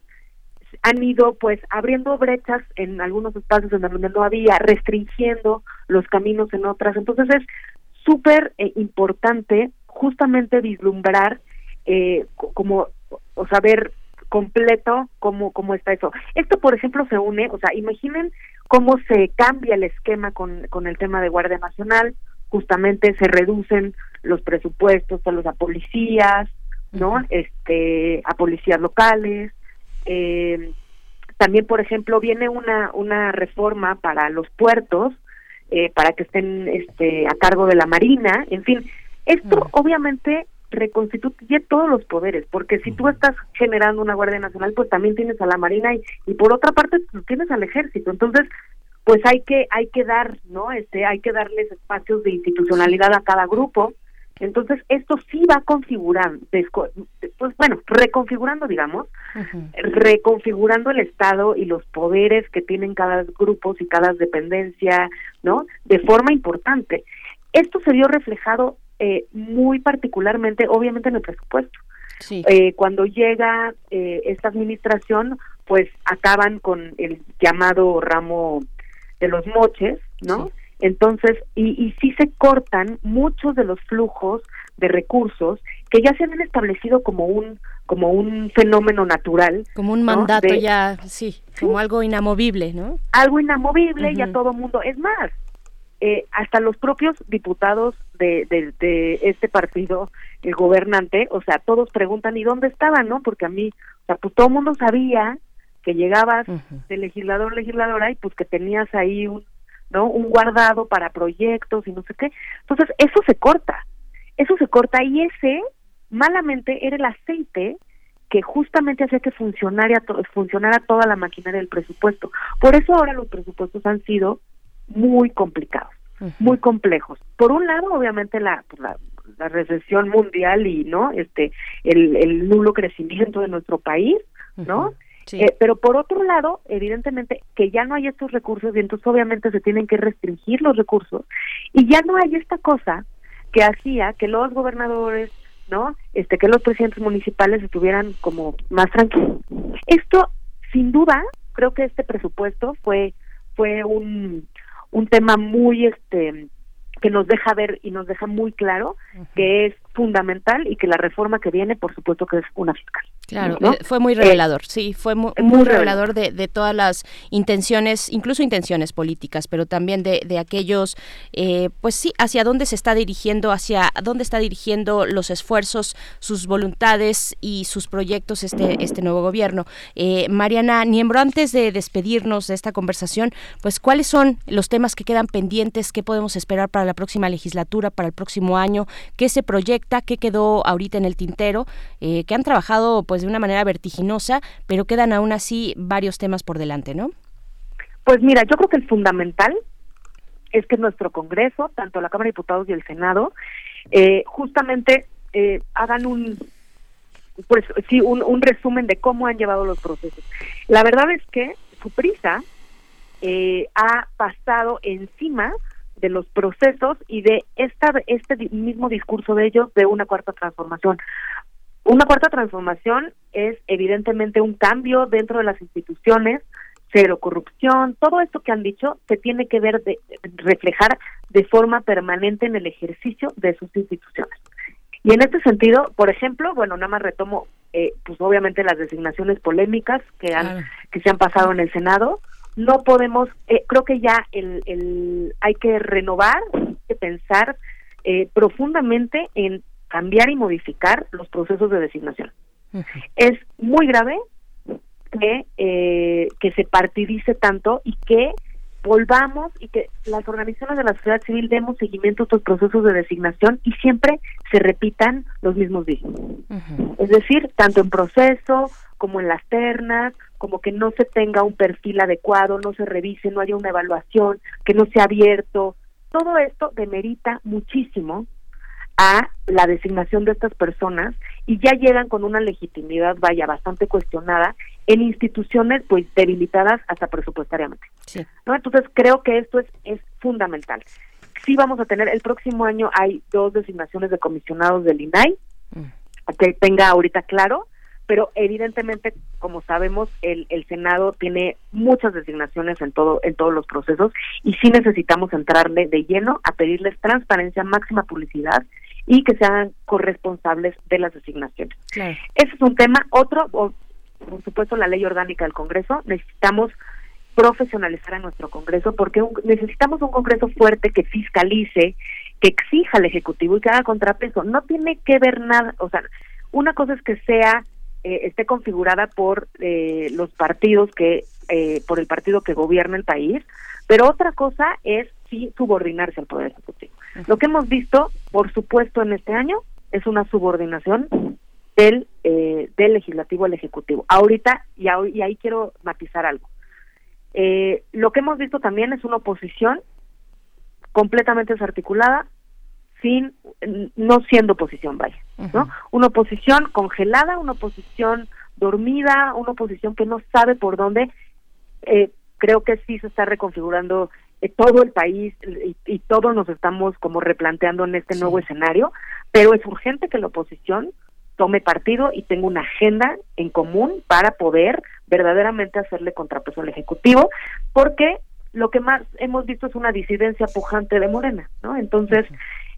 han ido pues abriendo brechas en algunos espacios en donde no había, restringiendo los caminos en otras. Entonces es súper eh, importante justamente vislumbrar eh, co- como o saber completo cómo cómo está eso. Esto por ejemplo se une, o sea, imaginen cómo se cambia el esquema con con el tema de Guardia Nacional, justamente se reducen los presupuestos a los a policías, ¿no? Este a policías locales, eh, también, por ejemplo, viene una, una reforma para los puertos, eh, para que estén este, a cargo de la Marina, en fin, esto obviamente reconstituye todos los poderes, porque si tú estás generando una Guardia Nacional, pues también tienes a la Marina y, y por otra parte pues, tienes al Ejército, entonces pues hay que hay que dar, ¿no? Este, hay que darles espacios de institucionalidad a cada grupo. Entonces, esto sí va configurando, pues bueno, reconfigurando, digamos, reconfigurando el Estado y los poderes que tienen cada grupo y cada dependencia, ¿no? De forma importante. Esto se vio reflejado eh, muy particularmente, obviamente, en el presupuesto. Eh, cuando llega eh, esta administración, pues acaban con el llamado ramo de los moches, ¿no? Entonces, y, y sí se cortan muchos de los flujos de recursos que ya se han establecido como un como un fenómeno natural. Como un ¿no? mandato De- ya, sí, como algo inamovible, ¿no? algo inamovible y a todo mundo. Es más, eh, hasta los propios diputados de, de, de este partido, el gobernante, o sea, todos preguntan, ¿y dónde estaban, no? Porque a mí, o sea, pues todo el mundo sabía que llegabas de legislador legisladora y pues que tenías ahí un, ¿no? Un guardado para proyectos y no sé qué. Entonces, eso se corta. Eso se corta y ese, malamente, era el aceite que justamente hacía que funcionara, funcionara toda la maquinaria del presupuesto. Por eso ahora los presupuestos han sido muy complicados, muy complejos. Por un lado, obviamente, la, pues, la, la recesión mundial y no este el, el nulo crecimiento de nuestro país, ¿no? Eh, pero por otro lado, evidentemente que ya no hay estos recursos y entonces obviamente se tienen que restringir los recursos y ya no hay esta cosa que hacía que los gobernadores, ¿no? Este que los presidentes municipales estuvieran como más tranquilos. Esto sin duda, creo que este presupuesto fue fue un un tema muy este que nos deja ver y nos deja muy claro que es fundamental y que la reforma que viene, por supuesto que es una fiscal. Claro, ¿no? eh, fue muy Eh, revelador, sí, fue mu- muy, muy revelador de, de todas las intenciones, incluso intenciones políticas, pero también de, de aquellos, eh, pues sí, hacia dónde se está dirigiendo, hacia dónde está dirigiendo los esfuerzos, sus voluntades y sus proyectos este, este nuevo gobierno. Eh, Mariana Niembro, antes de despedirnos de esta conversación, pues cuáles son los temas que quedan pendientes, qué podemos esperar para la próxima legislatura, para el próximo año, qué se proyecta, qué quedó ahorita en el tintero, eh, que han trabajado pues de una manera vertiginosa, pero quedan aún así varios temas por delante, ¿no? Pues mira, yo creo que el fundamental es que nuestro Congreso, tanto la Cámara de Diputados y el Senado, eh, justamente eh, hagan un pues sí un, resumen de cómo han llevado los procesos. La verdad es que su prisa eh, ha pasado encima de los procesos y de esta este mismo discurso de ellos de una cuarta transformación. Una cuarta transformación es evidentemente un cambio dentro de las instituciones, cero corrupción, todo esto que han dicho se tiene que ver de reflejar de forma permanente en el ejercicio de sus instituciones. Y en este sentido, por ejemplo, bueno, nada más retomo, eh, pues obviamente las designaciones polémicas que han que se han pasado en el Senado. No podemos, eh, creo que ya el, el, hay que renovar, hay que pensar eh, profundamente en cambiar y modificar los procesos de designación. Es muy grave que, eh, que se partidice tanto y que volvamos y que las organizaciones de la sociedad civil demos seguimiento a estos procesos de designación y siempre se repitan los mismos días. Es decir, tanto en proceso como en las ternas, como que no se tenga un perfil adecuado, no se revise, no haya una evaluación, que no sea abierto. Todo esto demerita muchísimo a la designación de estas personas y ya llegan con una legitimidad, vaya, bastante cuestionada en instituciones pues debilitadas hasta presupuestariamente. Sí. ¿no? Entonces creo que esto es, es fundamental. Sí vamos a tener, el próximo año hay dos designaciones de comisionados del INAI, que tenga ahorita claro, pero evidentemente, como sabemos, el, el Senado tiene muchas designaciones en todo en todos los procesos y sí necesitamos entrarle de lleno a pedirles transparencia, máxima publicidad y que sean corresponsables de las designaciones. Claro. Ese es un tema. Otro, o, por supuesto, la ley orgánica del Congreso. Necesitamos profesionalizar a nuestro Congreso porque un- necesitamos un Congreso fuerte que fiscalice, que exija al Ejecutivo y que haga contrapeso. No tiene que ver nada, o sea, una cosa es que sea eh, esté configurada por eh, los partidos que eh, por el partido que gobierna el país, pero otra cosa es sí subordinarse al poder ejecutivo. Lo que hemos visto, por supuesto, en este año es una subordinación del eh, del legislativo al ejecutivo. Ahorita y, ahí- y ahí quiero matizar algo. Eh, lo que hemos visto también es una oposición completamente desarticulada, sin no siendo oposición, vaya, ¿no? Una oposición congelada, una oposición dormida, una oposición que no sabe por dónde. Eh, creo que sí se está reconfigurando todo el país y, y todos nos estamos como replanteando en este nuevo escenario, pero es urgente que la oposición tome partido y tenga una agenda en común para poder verdaderamente hacerle contrapeso al Ejecutivo, porque lo que más hemos visto es una disidencia pujante de Morena, ¿no? Entonces,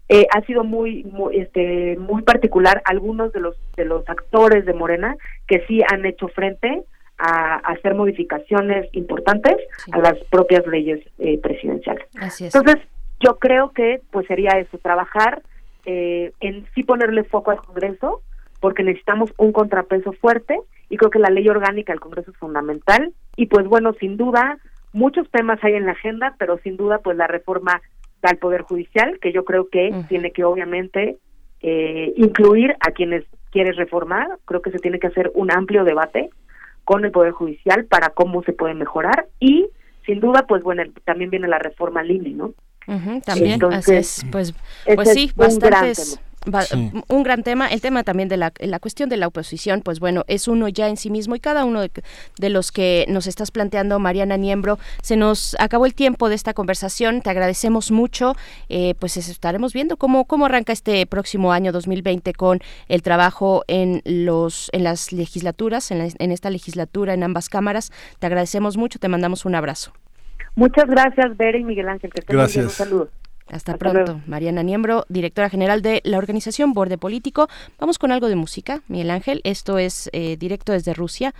eh, ha sido muy, muy, este, muy particular algunos de los, de los actores de Morena que sí han hecho frente a, hacer modificaciones importantes a las propias leyes eh, presidenciales. Así es. Entonces, yo creo que pues sería eso, trabajar eh, en sí ponerle foco al Congreso, porque necesitamos un contrapeso fuerte y creo que la ley orgánica del Congreso es fundamental y pues bueno, sin duda, muchos temas hay en la agenda, pero sin duda pues la reforma al Poder Judicial, que yo creo que tiene que obviamente eh, incluir a quienes quieren reformar, creo que se tiene que hacer un amplio debate con el Poder Judicial para cómo se puede mejorar y sin duda pues bueno, también viene la reforma al INE, ¿no? Ujú, también, Entonces, así es. Pues, pues es sí, bastantes. Sí. Un gran tema, el tema también de la, la cuestión de la oposición, pues bueno, es uno ya en sí mismo y cada uno de, de los que nos estás planteando, Mariana Niembro, se nos acabó el tiempo de esta conversación, te agradecemos mucho, eh, pues es- estaremos viendo cómo, cómo arranca este próximo año 2020 con el trabajo en, los, en las legislaturas, en, la- en esta legislatura, en ambas cámaras, te agradecemos mucho, te mandamos un abrazo. Muchas gracias, Bere y Miguel Ángel, que bien, un Gracias. saludo. Hasta, Hasta pronto. luego. Mariana Niembro, directora general de la organización Borde Político. Vamos con algo de música, Miguel Ángel. Esto es eh, directo desde Rusia.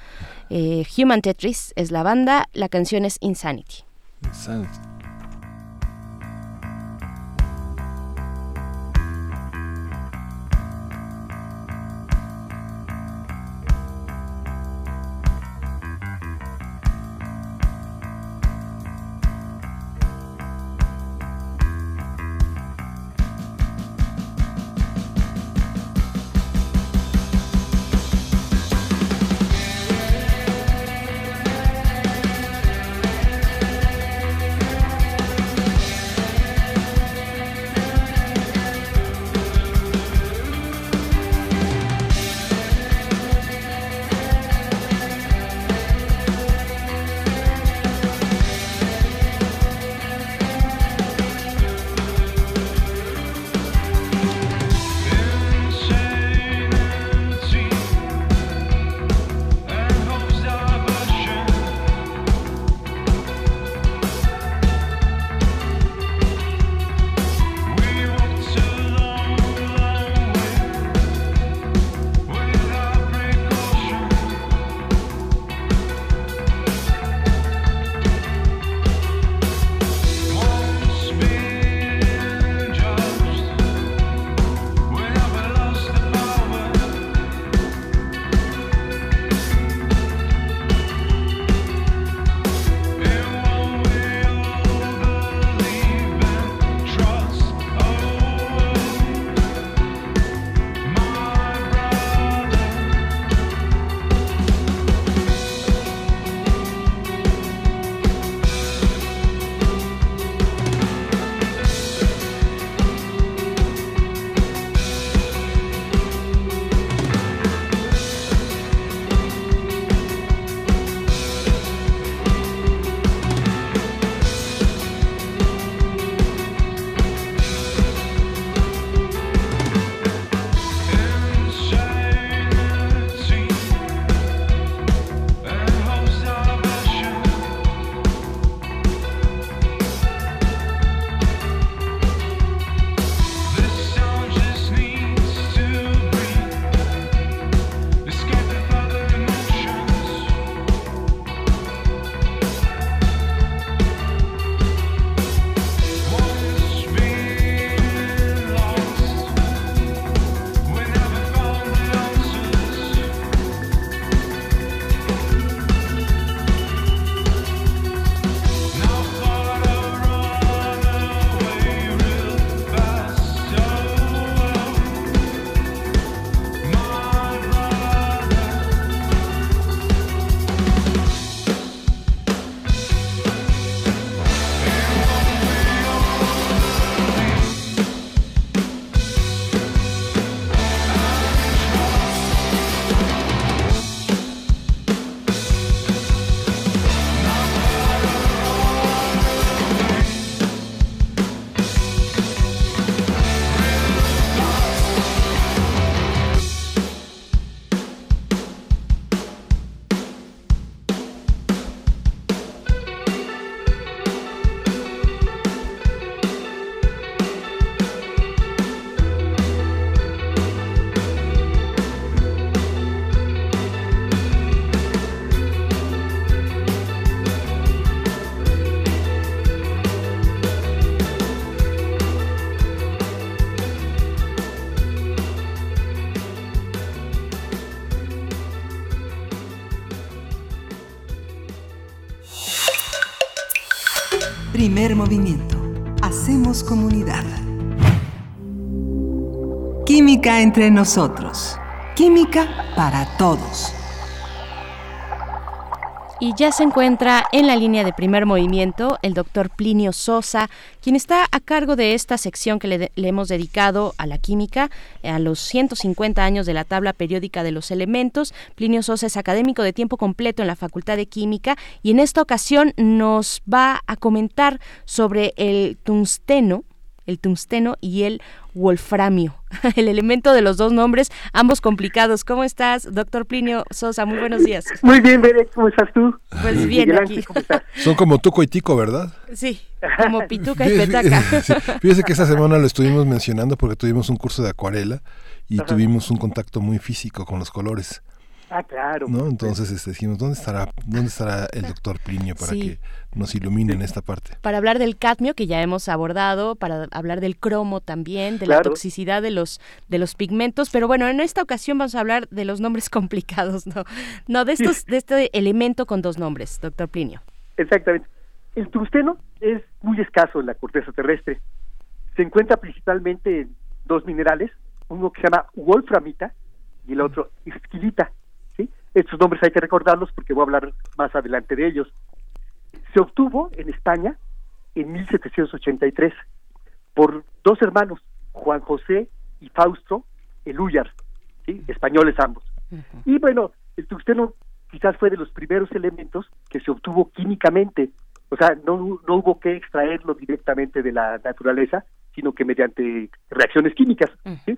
Eh, Human Tetris es la banda, la canción es Insanity. Primer Comunidad. Química entre nosotros. Química para todos. Y ya se encuentra en la línea de primer movimiento el doctor Plinio Sosa, quien está a cargo de esta sección que le, hemos dedicado a la química, eh, a los 150 años de la tabla periódica de los elementos. Plinio Sosa es académico de tiempo completo en la Facultad de Química y en esta ocasión nos va a comentar sobre el tungsteno el tungsteno y el wolframio. El elemento de los dos nombres, ambos complicados. ¿Cómo estás, doctor Plinio Sosa? Muy buenos días. Muy bien, Bere, ¿cómo estás tú? Pues bien, Miguel aquí. Son como Tuco y Tico, ¿verdad? Sí, como pituca y petaca. Fíjese que esta semana lo estuvimos mencionando porque tuvimos un curso de acuarela y Ajá. tuvimos un contacto muy físico con los colores. Ah, claro. ¿no? Entonces este, dijimos, ¿dónde estará, ¿dónde estará el doctor Plinio para Sí. que nos ilumine en esta parte? Para hablar del cadmio que ya hemos abordado, para hablar del cromo también, de la toxicidad de los de los pigmentos, pero bueno, en esta ocasión vamos a hablar de los nombres complicados, no, no de estos de este elemento con dos nombres, doctor Plinio. Exactamente. El tungsteno es muy escaso en la corteza terrestre. Se encuentra principalmente en dos minerales, uno que se llama wolframita y el otro esquilita. Estos nombres hay que recordarlos porque voy a hablar más adelante de ellos. Se obtuvo en España en 1783 por dos hermanos, Juan José y Fausto Elúyar, ¿sí? españoles ambos. Y bueno, el tungsteno quizás fue de los primeros elementos que se obtuvo químicamente. O sea, no, no hubo que extraerlo directamente de la naturaleza, sino que mediante reacciones químicas. ¿sí?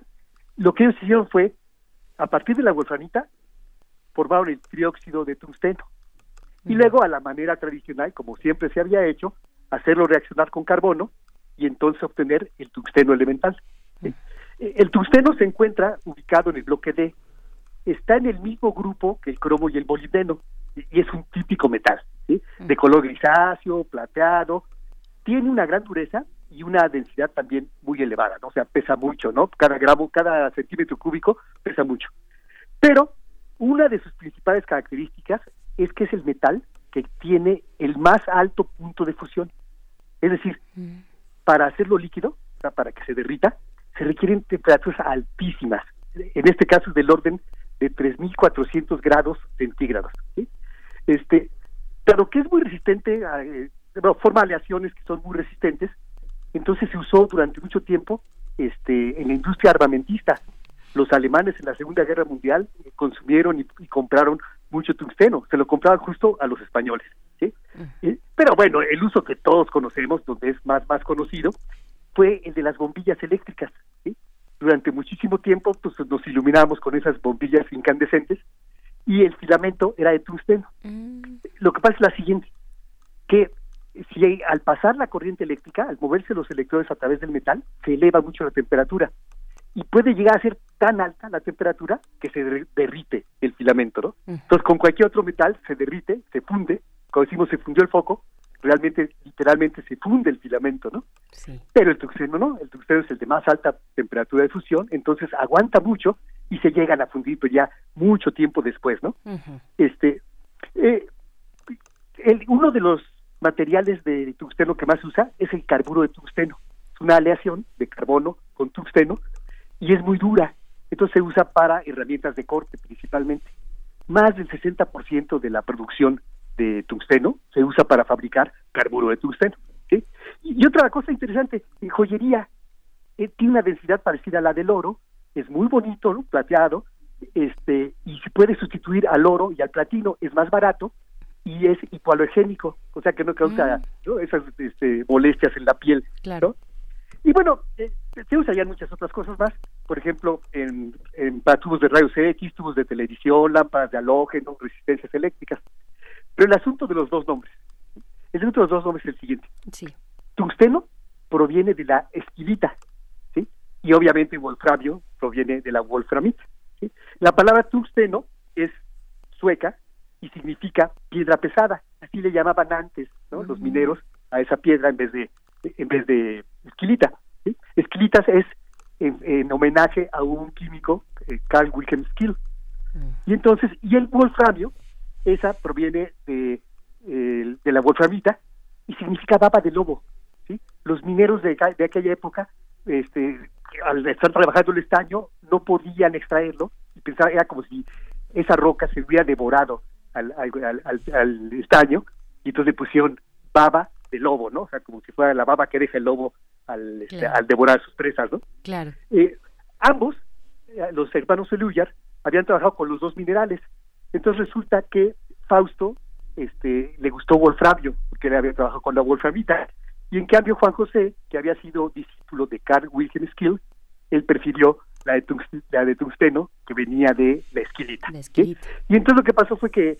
Lo que ellos hicieron fue, a partir de la wolframita, formaron el trióxido de tungsteno. Y luego, a la manera tradicional, como siempre se había hecho, hacerlo reaccionar con carbono y entonces obtener el tungsteno elemental. ¿sí? Eh, El tungsteno se encuentra ubicado en el bloque D, está en el mismo grupo que el cromo y el molibdeno y y es un típico metal, ¿sí? de color grisáceo, plateado, tiene una gran dureza y una densidad también muy elevada, ¿no? O sea, pesa mucho, ¿no? Cada gramo, cada centímetro cúbico pesa mucho. Pero una de sus principales características es que es el metal que tiene el más alto punto de fusión. Es decir, para hacerlo líquido, para que se derrita, se requieren temperaturas altísimas. En este caso es del orden de 3.400 grados centígrados. ¿sí? Este, pero que es muy resistente, a, eh, bueno, forma aleaciones que son muy resistentes, entonces se usó durante mucho tiempo este, en la industria armamentista. Los alemanes en la Segunda Guerra Mundial consumieron y, y compraron mucho tungsteno, se lo compraban justo a los españoles. ¿sí? Pero bueno, el uso que todos conocemos, donde es más, más conocido, fue el de las bombillas eléctricas. ¿sí? Durante muchísimo tiempo pues, nos iluminábamos con esas bombillas incandescentes y el filamento era de tungsteno. Lo que pasa es la siguiente, que si al pasar la corriente eléctrica, al moverse los electrones a través del metal, se eleva mucho la temperatura y puede llegar a ser tan alta la temperatura que se der- derrite el filamento, ¿no? Entonces, con cualquier otro metal se derrite, se funde, cuando decimos se fundió el foco, realmente, literalmente se funde el filamento, ¿no? Pero el tungsteno no, el tungsteno es el de más alta temperatura de fusión, entonces aguanta mucho y se llegan a fundir pero ya mucho tiempo después, ¿no? Este, eh, el- uno de los materiales de tungsteno que más se usa es el carburo de tungsteno. Es una aleación de carbono con tungsteno y es muy dura. Entonces se usa para herramientas de corte principalmente. Más del 60% de la producción de tungsteno se usa para fabricar carburo de tungsteno. ¿sí? Y, otra cosa interesante, en joyería eh, tiene una densidad parecida a la del oro, es muy bonito, ¿no? plateado, este y se puede sustituir al oro y al platino, es más barato y es hipoalergénico, o sea que no causa ¿no? esas este, molestias en la piel. ¿no? Y bueno, eh, se usarían muchas otras cosas más, por ejemplo, en, en para tubos de rayos X, tubos de televisión, lámparas de halógeno, resistencias eléctricas. Pero el asunto de los dos nombres, el asunto de los dos nombres es el siguiente. Tungsteno proviene de la esquilita, ¿sí? Y obviamente wolframio proviene de la wolframita. ¿sí? La palabra tungsteno es sueca y significa piedra pesada. Así le llamaban antes, ¿no? Los mineros a esa piedra en vez de en vez de esquilita. ¿sí? Esquilitas es en, en homenaje a un químico, eh, Carl Wilhelm Skill. Y entonces, y el wolframio, esa proviene de, eh, de la wolframita y significa baba de lobo. ¿sí? Los mineros de, de aquella época, este, al estar trabajando el estaño, no podían extraerlo y pensaban, era como si esa roca se hubiera devorado al, al, al- al- al estaño y entonces le pusieron baba de lobo, ¿no? O sea, como si fuera la baba que deja el lobo al, este, Claro. al devorar sus presas, ¿no? Claro. Eh, ambos, eh, los hermanos Eluyar, habían trabajado con los dos minerales. Entonces resulta que Fausto este, le gustó Wolframio, porque él había trabajado con la Wolframita, Y en cambio Juan José, que había sido discípulo de Carl Wilhelm Skill, él prefirió la de, la de tungsteno, que venía de la esquilita. ¿sí? Y entonces lo que pasó fue que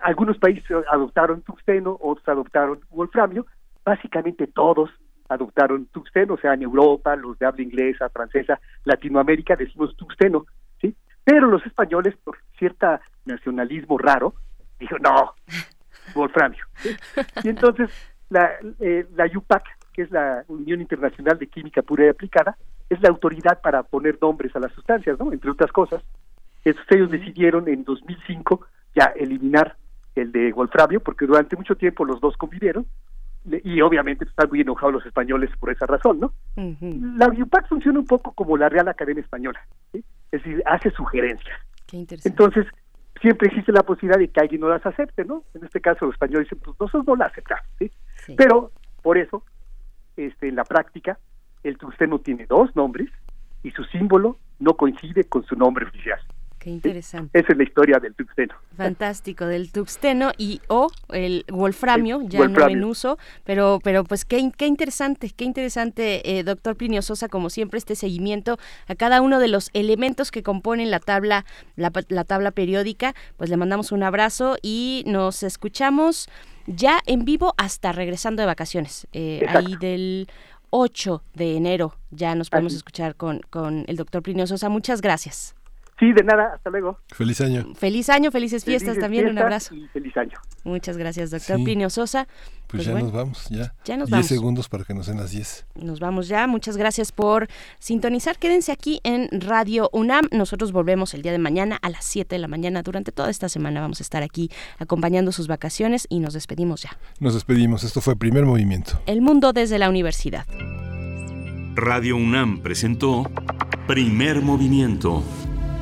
algunos países adoptaron tungsteno, otros adoptaron wolframio, básicamente todos adoptaron tungsteno, o sea, en Europa, los de habla inglesa, francesa, Latinoamérica decimos tungsteno, ¿sí? Pero los españoles, por cierta nacionalismo raro, dijo, no, wolframio. ¿sí? Y entonces la, eh, la UPAC, que es la Unión Internacional de Química Pura y Aplicada, es la autoridad para poner nombres a las sustancias, ¿no? Entre otras cosas. Entonces ellos decidieron en 2005 ya eliminar el de wolframio, porque durante mucho tiempo los dos convivieron, y obviamente están muy enojados los españoles por esa razón, ¿no? La UPAC funciona un poco como la Real Academia Española, ¿sí? es decir, hace sugerencias. Qué interesante. Entonces, siempre existe la posibilidad de que alguien no las acepte, ¿no? En este caso, los españoles dicen, pues nosotros no la aceptamos, ¿sí? Pero, por eso, este, en la práctica, el tungsteno tiene dos nombres y su símbolo no coincide con su nombre oficial. Qué interesante. Esa es la historia del tungsteno. Fantástico, del tuxteno y o el wolframio, El ya no en uso, pero, pero pues qué, qué interesante, qué interesante, eh, doctor Plinio Sosa, como siempre, este seguimiento a cada uno de los elementos que componen la tabla, la, la tabla periódica, pues le mandamos un abrazo y nos escuchamos ya en vivo hasta regresando de vacaciones, eh, ahí del 8 de enero ya nos podemos escuchar con, con el doctor Plinio Sosa. Muchas gracias. Sí, de nada, hasta luego. Feliz año. Feliz año, felices fiestas Felices también, un abrazo. Y feliz año. Muchas gracias, doctor Sí. Plinio Sosa. Pues, ya bueno, nos vamos, ya. Ya nos 10 vamos. segundos para que nos den las 10. Nos vamos ya. Muchas gracias por sintonizar. Quédense aquí en Radio UNAM. Nosotros volvemos el día de mañana a las 7 de la mañana. Durante toda esta semana vamos a estar aquí acompañando sus vacaciones y nos despedimos ya. Nos despedimos. Esto fue Primer Movimiento. El mundo desde la universidad. Radio UNAM presentó Primer Movimiento.